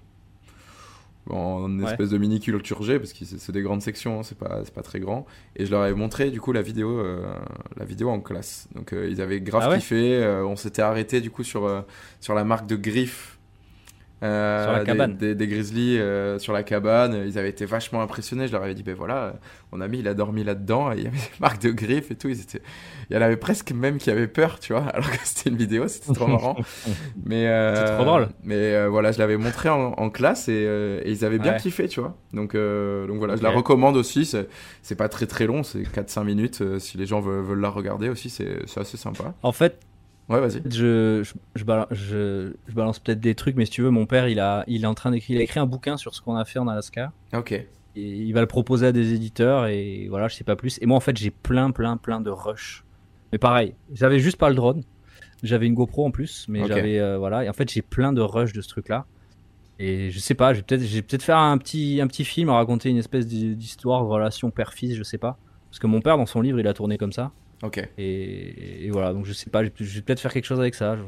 en espèce de mini culture G parce que c'est des grandes sections, hein, c'est pas c'est pas très grand. Et je leur avais montré du coup la vidéo euh, la vidéo en classe. Donc euh, ils avaient grave Ah ouais kiffé. euh, on s'était arrêté du coup sur sur la marque de griffes. Euh, Sur la des- cabane. Des, des grizzlies euh, sur la cabane, ils avaient été vachement impressionnés. Je leur avais dit, ben voilà, mon ami il a dormi là-dedans et il y avait des marques de griffes et tout. Ils étaient... Il y en avait presque même qui avaient peur, tu vois, alors que c'était une vidéo, c'était trop marrant. Mais euh, C'est trop drôle. Mais voilà, je l'avais montré en, en classe et, et ils avaient bien Ouais. kiffé, tu vois. Donc, donc voilà, je la recommande aussi. C'est pas très très long, c'est 4-5 minutes. si les gens veulent, veulent la regarder aussi, c'est c'est assez sympa. En fait, Ouais, vas-y. je, je, je, bala- je- je balance peut-être des trucs, mais si tu veux, mon père, il, a, il est en train d'écrire, il a écrit un bouquin sur ce qu'on a fait en Alaska. Ok. Et il va le proposer à des éditeurs et voilà, je sais pas plus. Et moi, en fait, j'ai plein, plein, plein de rush. Mais pareil, j'avais juste pas le drone. J'avais une GoPro en plus, mais j'avais euh, voilà. Et en fait, j'ai plein de rush de ce truc-là. Et je sais pas, je vais peut-être, peut-être faire un petit, un petit film, raconter une espèce d'hi- d'histoire, relation père-fils, je sais pas. Parce que mon père, dans son livre, il a tourné comme ça. Ok. Et, et voilà, donc je sais pas, je vais peut-être faire quelque chose avec ça. Je,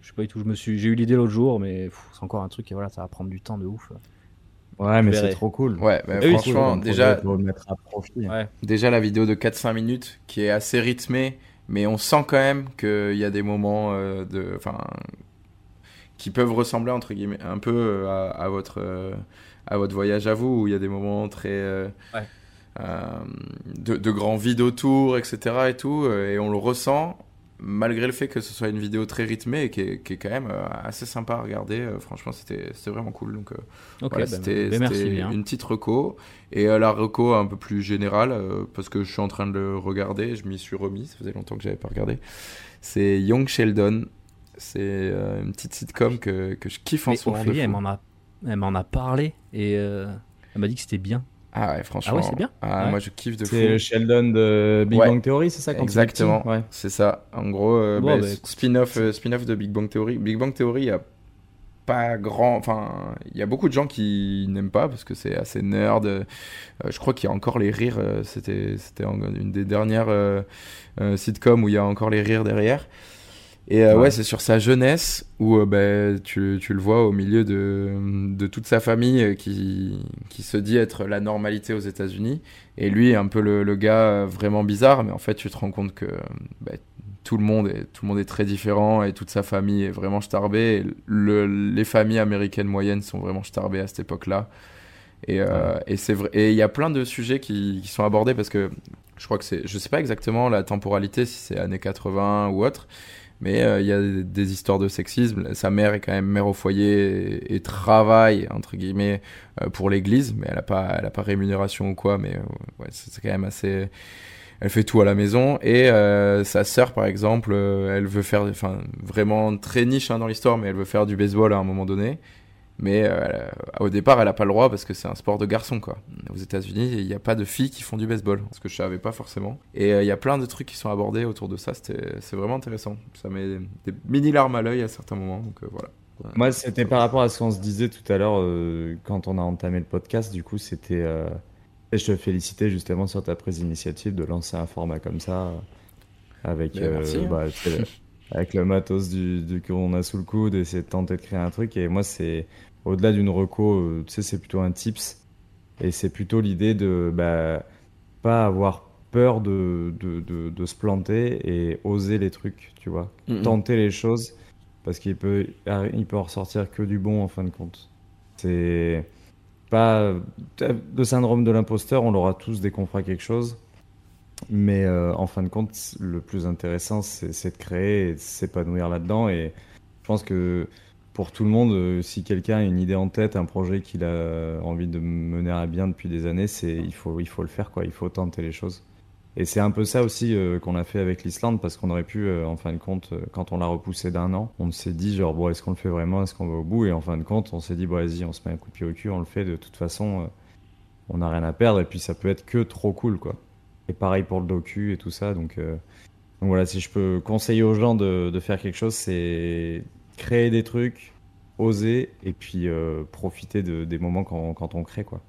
je sais pas du tout, je me suis, j'ai eu l'idée l'autre jour, mais c'est encore un truc et voilà, ça va prendre du temps de ouf. Ouais, mais c'est trop cool. Ouais, bah, oui, franchement, Cool, déjà, pour le mettre à profit. Ouais. déjà la vidéo de 4-5 minutes qui est assez rythmée, mais on sent quand même qu'il y a des moments euh, de, enfin, qui peuvent ressembler entre guillemets un peu euh, à, à votre euh, à votre voyage à vous où il y a des moments très euh, Ouais. Euh, de, de grands vides autour, etc. et tout, euh, et on le ressent malgré le fait que ce soit une vidéo très rythmée et qui est, qui est quand même euh, assez sympa à regarder. euh, franchement, c'était vraiment cool. Donc euh, voilà, bah, c'était bah, une petite reco. Et euh, la reco un peu plus générale, parce que je suis en train de le regarder, je m'y suis remis, ça faisait longtemps que j'avais pas regardé. C'est Young Sheldon. C'est une petite sitcom que, que je kiffe en ce moment. elle m'en a, parlé et elle m'a dit que c'était bien. Ah ouais, franchement. Ah ouais, c'est bien ah, Ouais. Moi, je kiffe de fou. C'est Sheldon de Big Ouais. Bang Theory, c'est ça quand Exactement. Ouais. C'est ça. En gros, euh, Bon, bah, bah, spin-off, euh, spin-off de Big Bang Theory. Big Bang Theory, il y a pas grand. Enfin, il y a beaucoup de gens qui n'aiment pas parce que c'est assez nerd. Euh, je crois qu'il y a encore les rires. C'était, une des dernières euh, euh, sitcoms où il y a encore les rires derrière. Et euh, ouais, Ouais. c'est sur sa jeunesse où euh, bah, tu, tu le vois au milieu de, de toute sa famille euh, qui, qui se dit être la normalité aux États-Unis. Et lui un peu le, le gars vraiment bizarre, mais en fait, tu te rends compte que bah, tout, le monde est, tout le monde est très différent et toute sa famille est vraiment starbée. Le- les familles américaines moyennes sont vraiment starbées à cette époque-là. Et, euh, et c'est vrai. Et il y a plein de sujets qui, qui sont abordés parce que je crois que c'est. Je sais pas exactement la temporalité, si c'est années 80 ou autre. Mais euh, il y a des histoires de sexisme. Sa mère est quand même mère au foyer et, travaille, entre guillemets, euh, pour l'église. Mais elle a pas, elle a pas rémunération ou quoi. Mais euh, ouais, c'est quand même assez. Elle fait tout à la maison. Et euh, sa sœur, par exemple, elle veut faire. Enfin, vraiment très niche hein, dans l'histoire, mais elle veut faire du baseball à un moment donné. Mais euh, au départ, elle a pas le droit parce que c'est un sport de garçon, quoi. Aux États-Unis, il n'y a pas de filles qui font du baseball, ce que je savais pas forcément. Et euh, il y a plein de trucs qui sont abordés autour de ça. C'est vraiment intéressant. Ça met des mini larmes à l'œil à certains moments. Donc euh, voilà. Moi, c'était par rapport à ce qu'on se disait tout à l'heure quand on a entamé le podcast. Du coup, c'était. et je te félicitais justement sur ta prise d'initiative de lancer un format comme ça avec, Ben, merci, hein. bah, avec le matos du, du qu'on a sous le coude et c'est de tenter de créer un truc. Et moi, c'est au-delà d'une reco, euh, tu sais, c'est plutôt un tips et c'est plutôt l'idée de bah, pas avoir peur de, de, de, de se planter et oser les trucs, tu vois. Tenter les choses parce qu'il peut, il peut en ressortir que du bon en fin de compte. C'est pas le syndrome de l'imposteur, on l'aura tous dès qu'on fera quelque chose. Mais euh, en fin de compte, le plus intéressant, c'est c'est de créer et de s'épanouir là-dedans. Et je pense que pour tout le monde, euh, si quelqu'un a une idée en tête, un projet qu'il a envie de mener à bien depuis des années, c'est il faut, il faut le faire, quoi. Il faut tenter les choses. Et c'est un peu ça aussi euh, qu'on a fait avec l'Islande, parce qu'on aurait pu, euh, en fin de compte, quand on l'a repoussé d'un an, on s'est dit, genre, bon, est-ce qu'on le fait vraiment, est-ce qu'on va au bout? Et en fin de compte, on s'est dit, bon, vas-y, on se met un coup de pied au cul, on le fait, de toute façon, on n'a rien à perdre, et puis ça peut être que trop cool, quoi. Et pareil pour le docu et tout ça, donc, donc voilà, si je peux conseiller aux gens de faire quelque chose, c'est créer des trucs, oser, et puis euh, profiter de, des moments quand, quand on crée, quoi.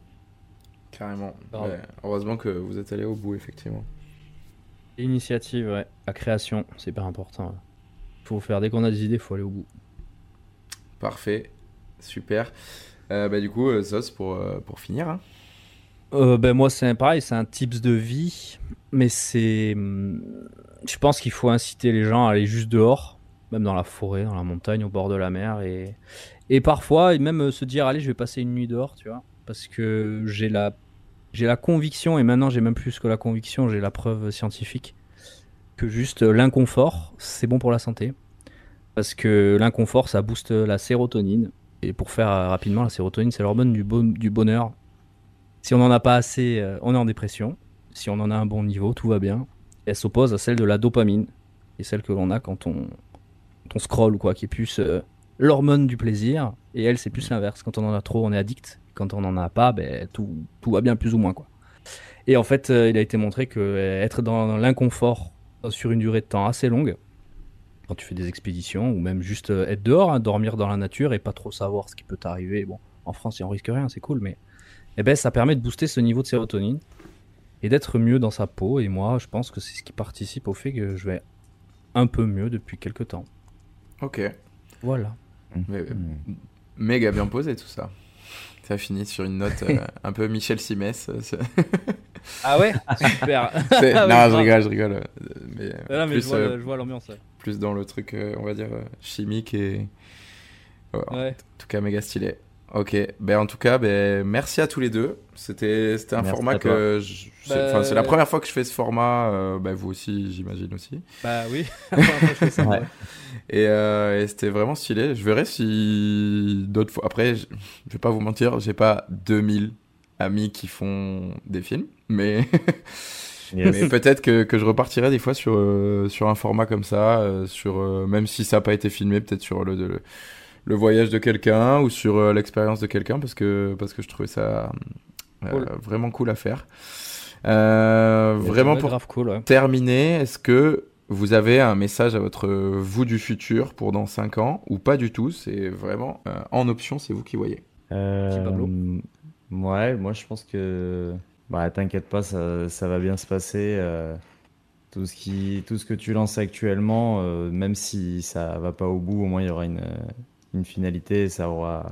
Carrément. Ouais, heureusement que vous êtes allé au bout, effectivement. L'initiative, ouais. La création, c'est hyper important. ouais. Faut faire, dès qu'on a des idées, faut aller au bout. Parfait. Super. Euh, bah, du coup, euh, Zos, pour, pour finir. hein. Euh, ben moi c'est pareil, c'est un tips de vie, mais c'est, hum, je pense qu'il faut inciter les gens à aller juste dehors, même dans la forêt, dans la montagne, au bord de la mer, et et parfois même euh, se dire allez je vais passer une nuit dehors, tu vois, parce que j'ai la j'ai la conviction et maintenant j'ai même plus que la conviction, j'ai la preuve scientifique que juste euh, l'inconfort c'est bon pour la santé, parce que l'inconfort ça booste la sérotonine. Et pour faire euh, rapidement la sérotonine c'est l'hormone du, bon- du bonheur. Si on n'en a pas assez, on est en dépression. Si on en a un bon niveau, tout va bien. Elle s'oppose à celle de la dopamine, et celle que l'on a quand on, quand on scroll ou quoi, qui est plus euh, l'hormone du plaisir. Et elle, c'est plus l'inverse. Quand on en a trop, on est addict. Quand on n'en a pas, ben, tout, tout va bien plus ou moins. Quoi. Et en fait, euh, il a été montré que euh, être dans l'inconfort sur une durée de temps assez longue, quand tu fais des expéditions, ou même juste être dehors, hein, dormir dans la nature et pas trop savoir ce qui peut t'arriver. Bon, en France, on risque rien, c'est cool, mais eh ben, ça permet de booster ce niveau de sérotonine et d'être mieux dans sa peau. Et moi, je pense que c'est ce qui participe au fait que je vais un peu mieux depuis quelques temps. Ok. Voilà. Mais, Mm. méga bien posé tout ça. Ça finit sur une note euh, un peu Michel Simès. euh, Ah ouais? Super. Ah non, je rigole, je rigole. Mais, Ah non, mais plus, je vois, euh, vois l'ambiance. ouais. plus dans le truc, euh, on va dire, chimique et. Ouais, Ouais. En tout cas, méga stylé. Ok, ben en tout cas, ben merci à tous les deux. C'était c'était un Merci format que je- c'est Bah, enfin, c'est la première fois que je fais ce format. euh, ben, vous aussi, j'imagine aussi. Bah oui. La première fois que je fais ça, Ouais. ouais. Et, euh, et c'était vraiment stylé. Je verrai si d'autres fois. Après, je, je vais pas vous mentir, j'ai pas 2000 amis qui font des films, mais, Yes. mais peut-être que, que je repartirai des fois sur, euh, sur un format comme ça, euh, sur, euh, même si ça n'a pas été filmé, peut-être sur le, le, le voyage de quelqu'un ou sur euh, l'expérience de quelqu'un, parce que, parce que je trouvais ça euh, Cool. vraiment cool à faire. Euh, vraiment pour grave cool. ouais. terminer, est-ce que vous avez un message à votre vous du futur pour dans 5 ans ou pas du tout? C'est vraiment euh, en option, c'est vous qui voyez. Euh, Pablo ouais, moi je pense que bah t'inquiète pas, ça, ça va bien se passer. euh, tout ce qui, tout ce que tu lances actuellement, euh, même si ça va pas au bout, au moins il y aura une, une finalité, ça aura,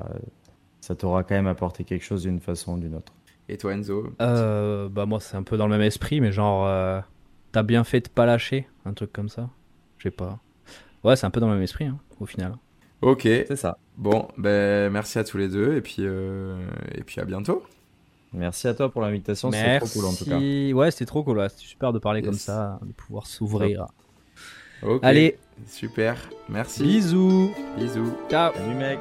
ça t'aura quand même apporté quelque chose d'une façon ou d'une autre. Et toi Enzo Euh, bah moi, c'est un peu dans le même esprit, mais genre, euh, t'as bien fait de pas lâcher, un truc comme ça. Je sais pas. Ouais, c'est un peu dans le même esprit, hein, au final. Ok, C'est ça. bon, ben merci à tous les deux et puis, euh, et puis à bientôt. Merci à toi pour l'invitation, c'est trop cool en tout cas. Ouais, c'était trop cool, c'était super de parler Yes. comme ça, de pouvoir s'ouvrir. Allez, super. Merci. bisous. Bisous. Ciao. Salut mec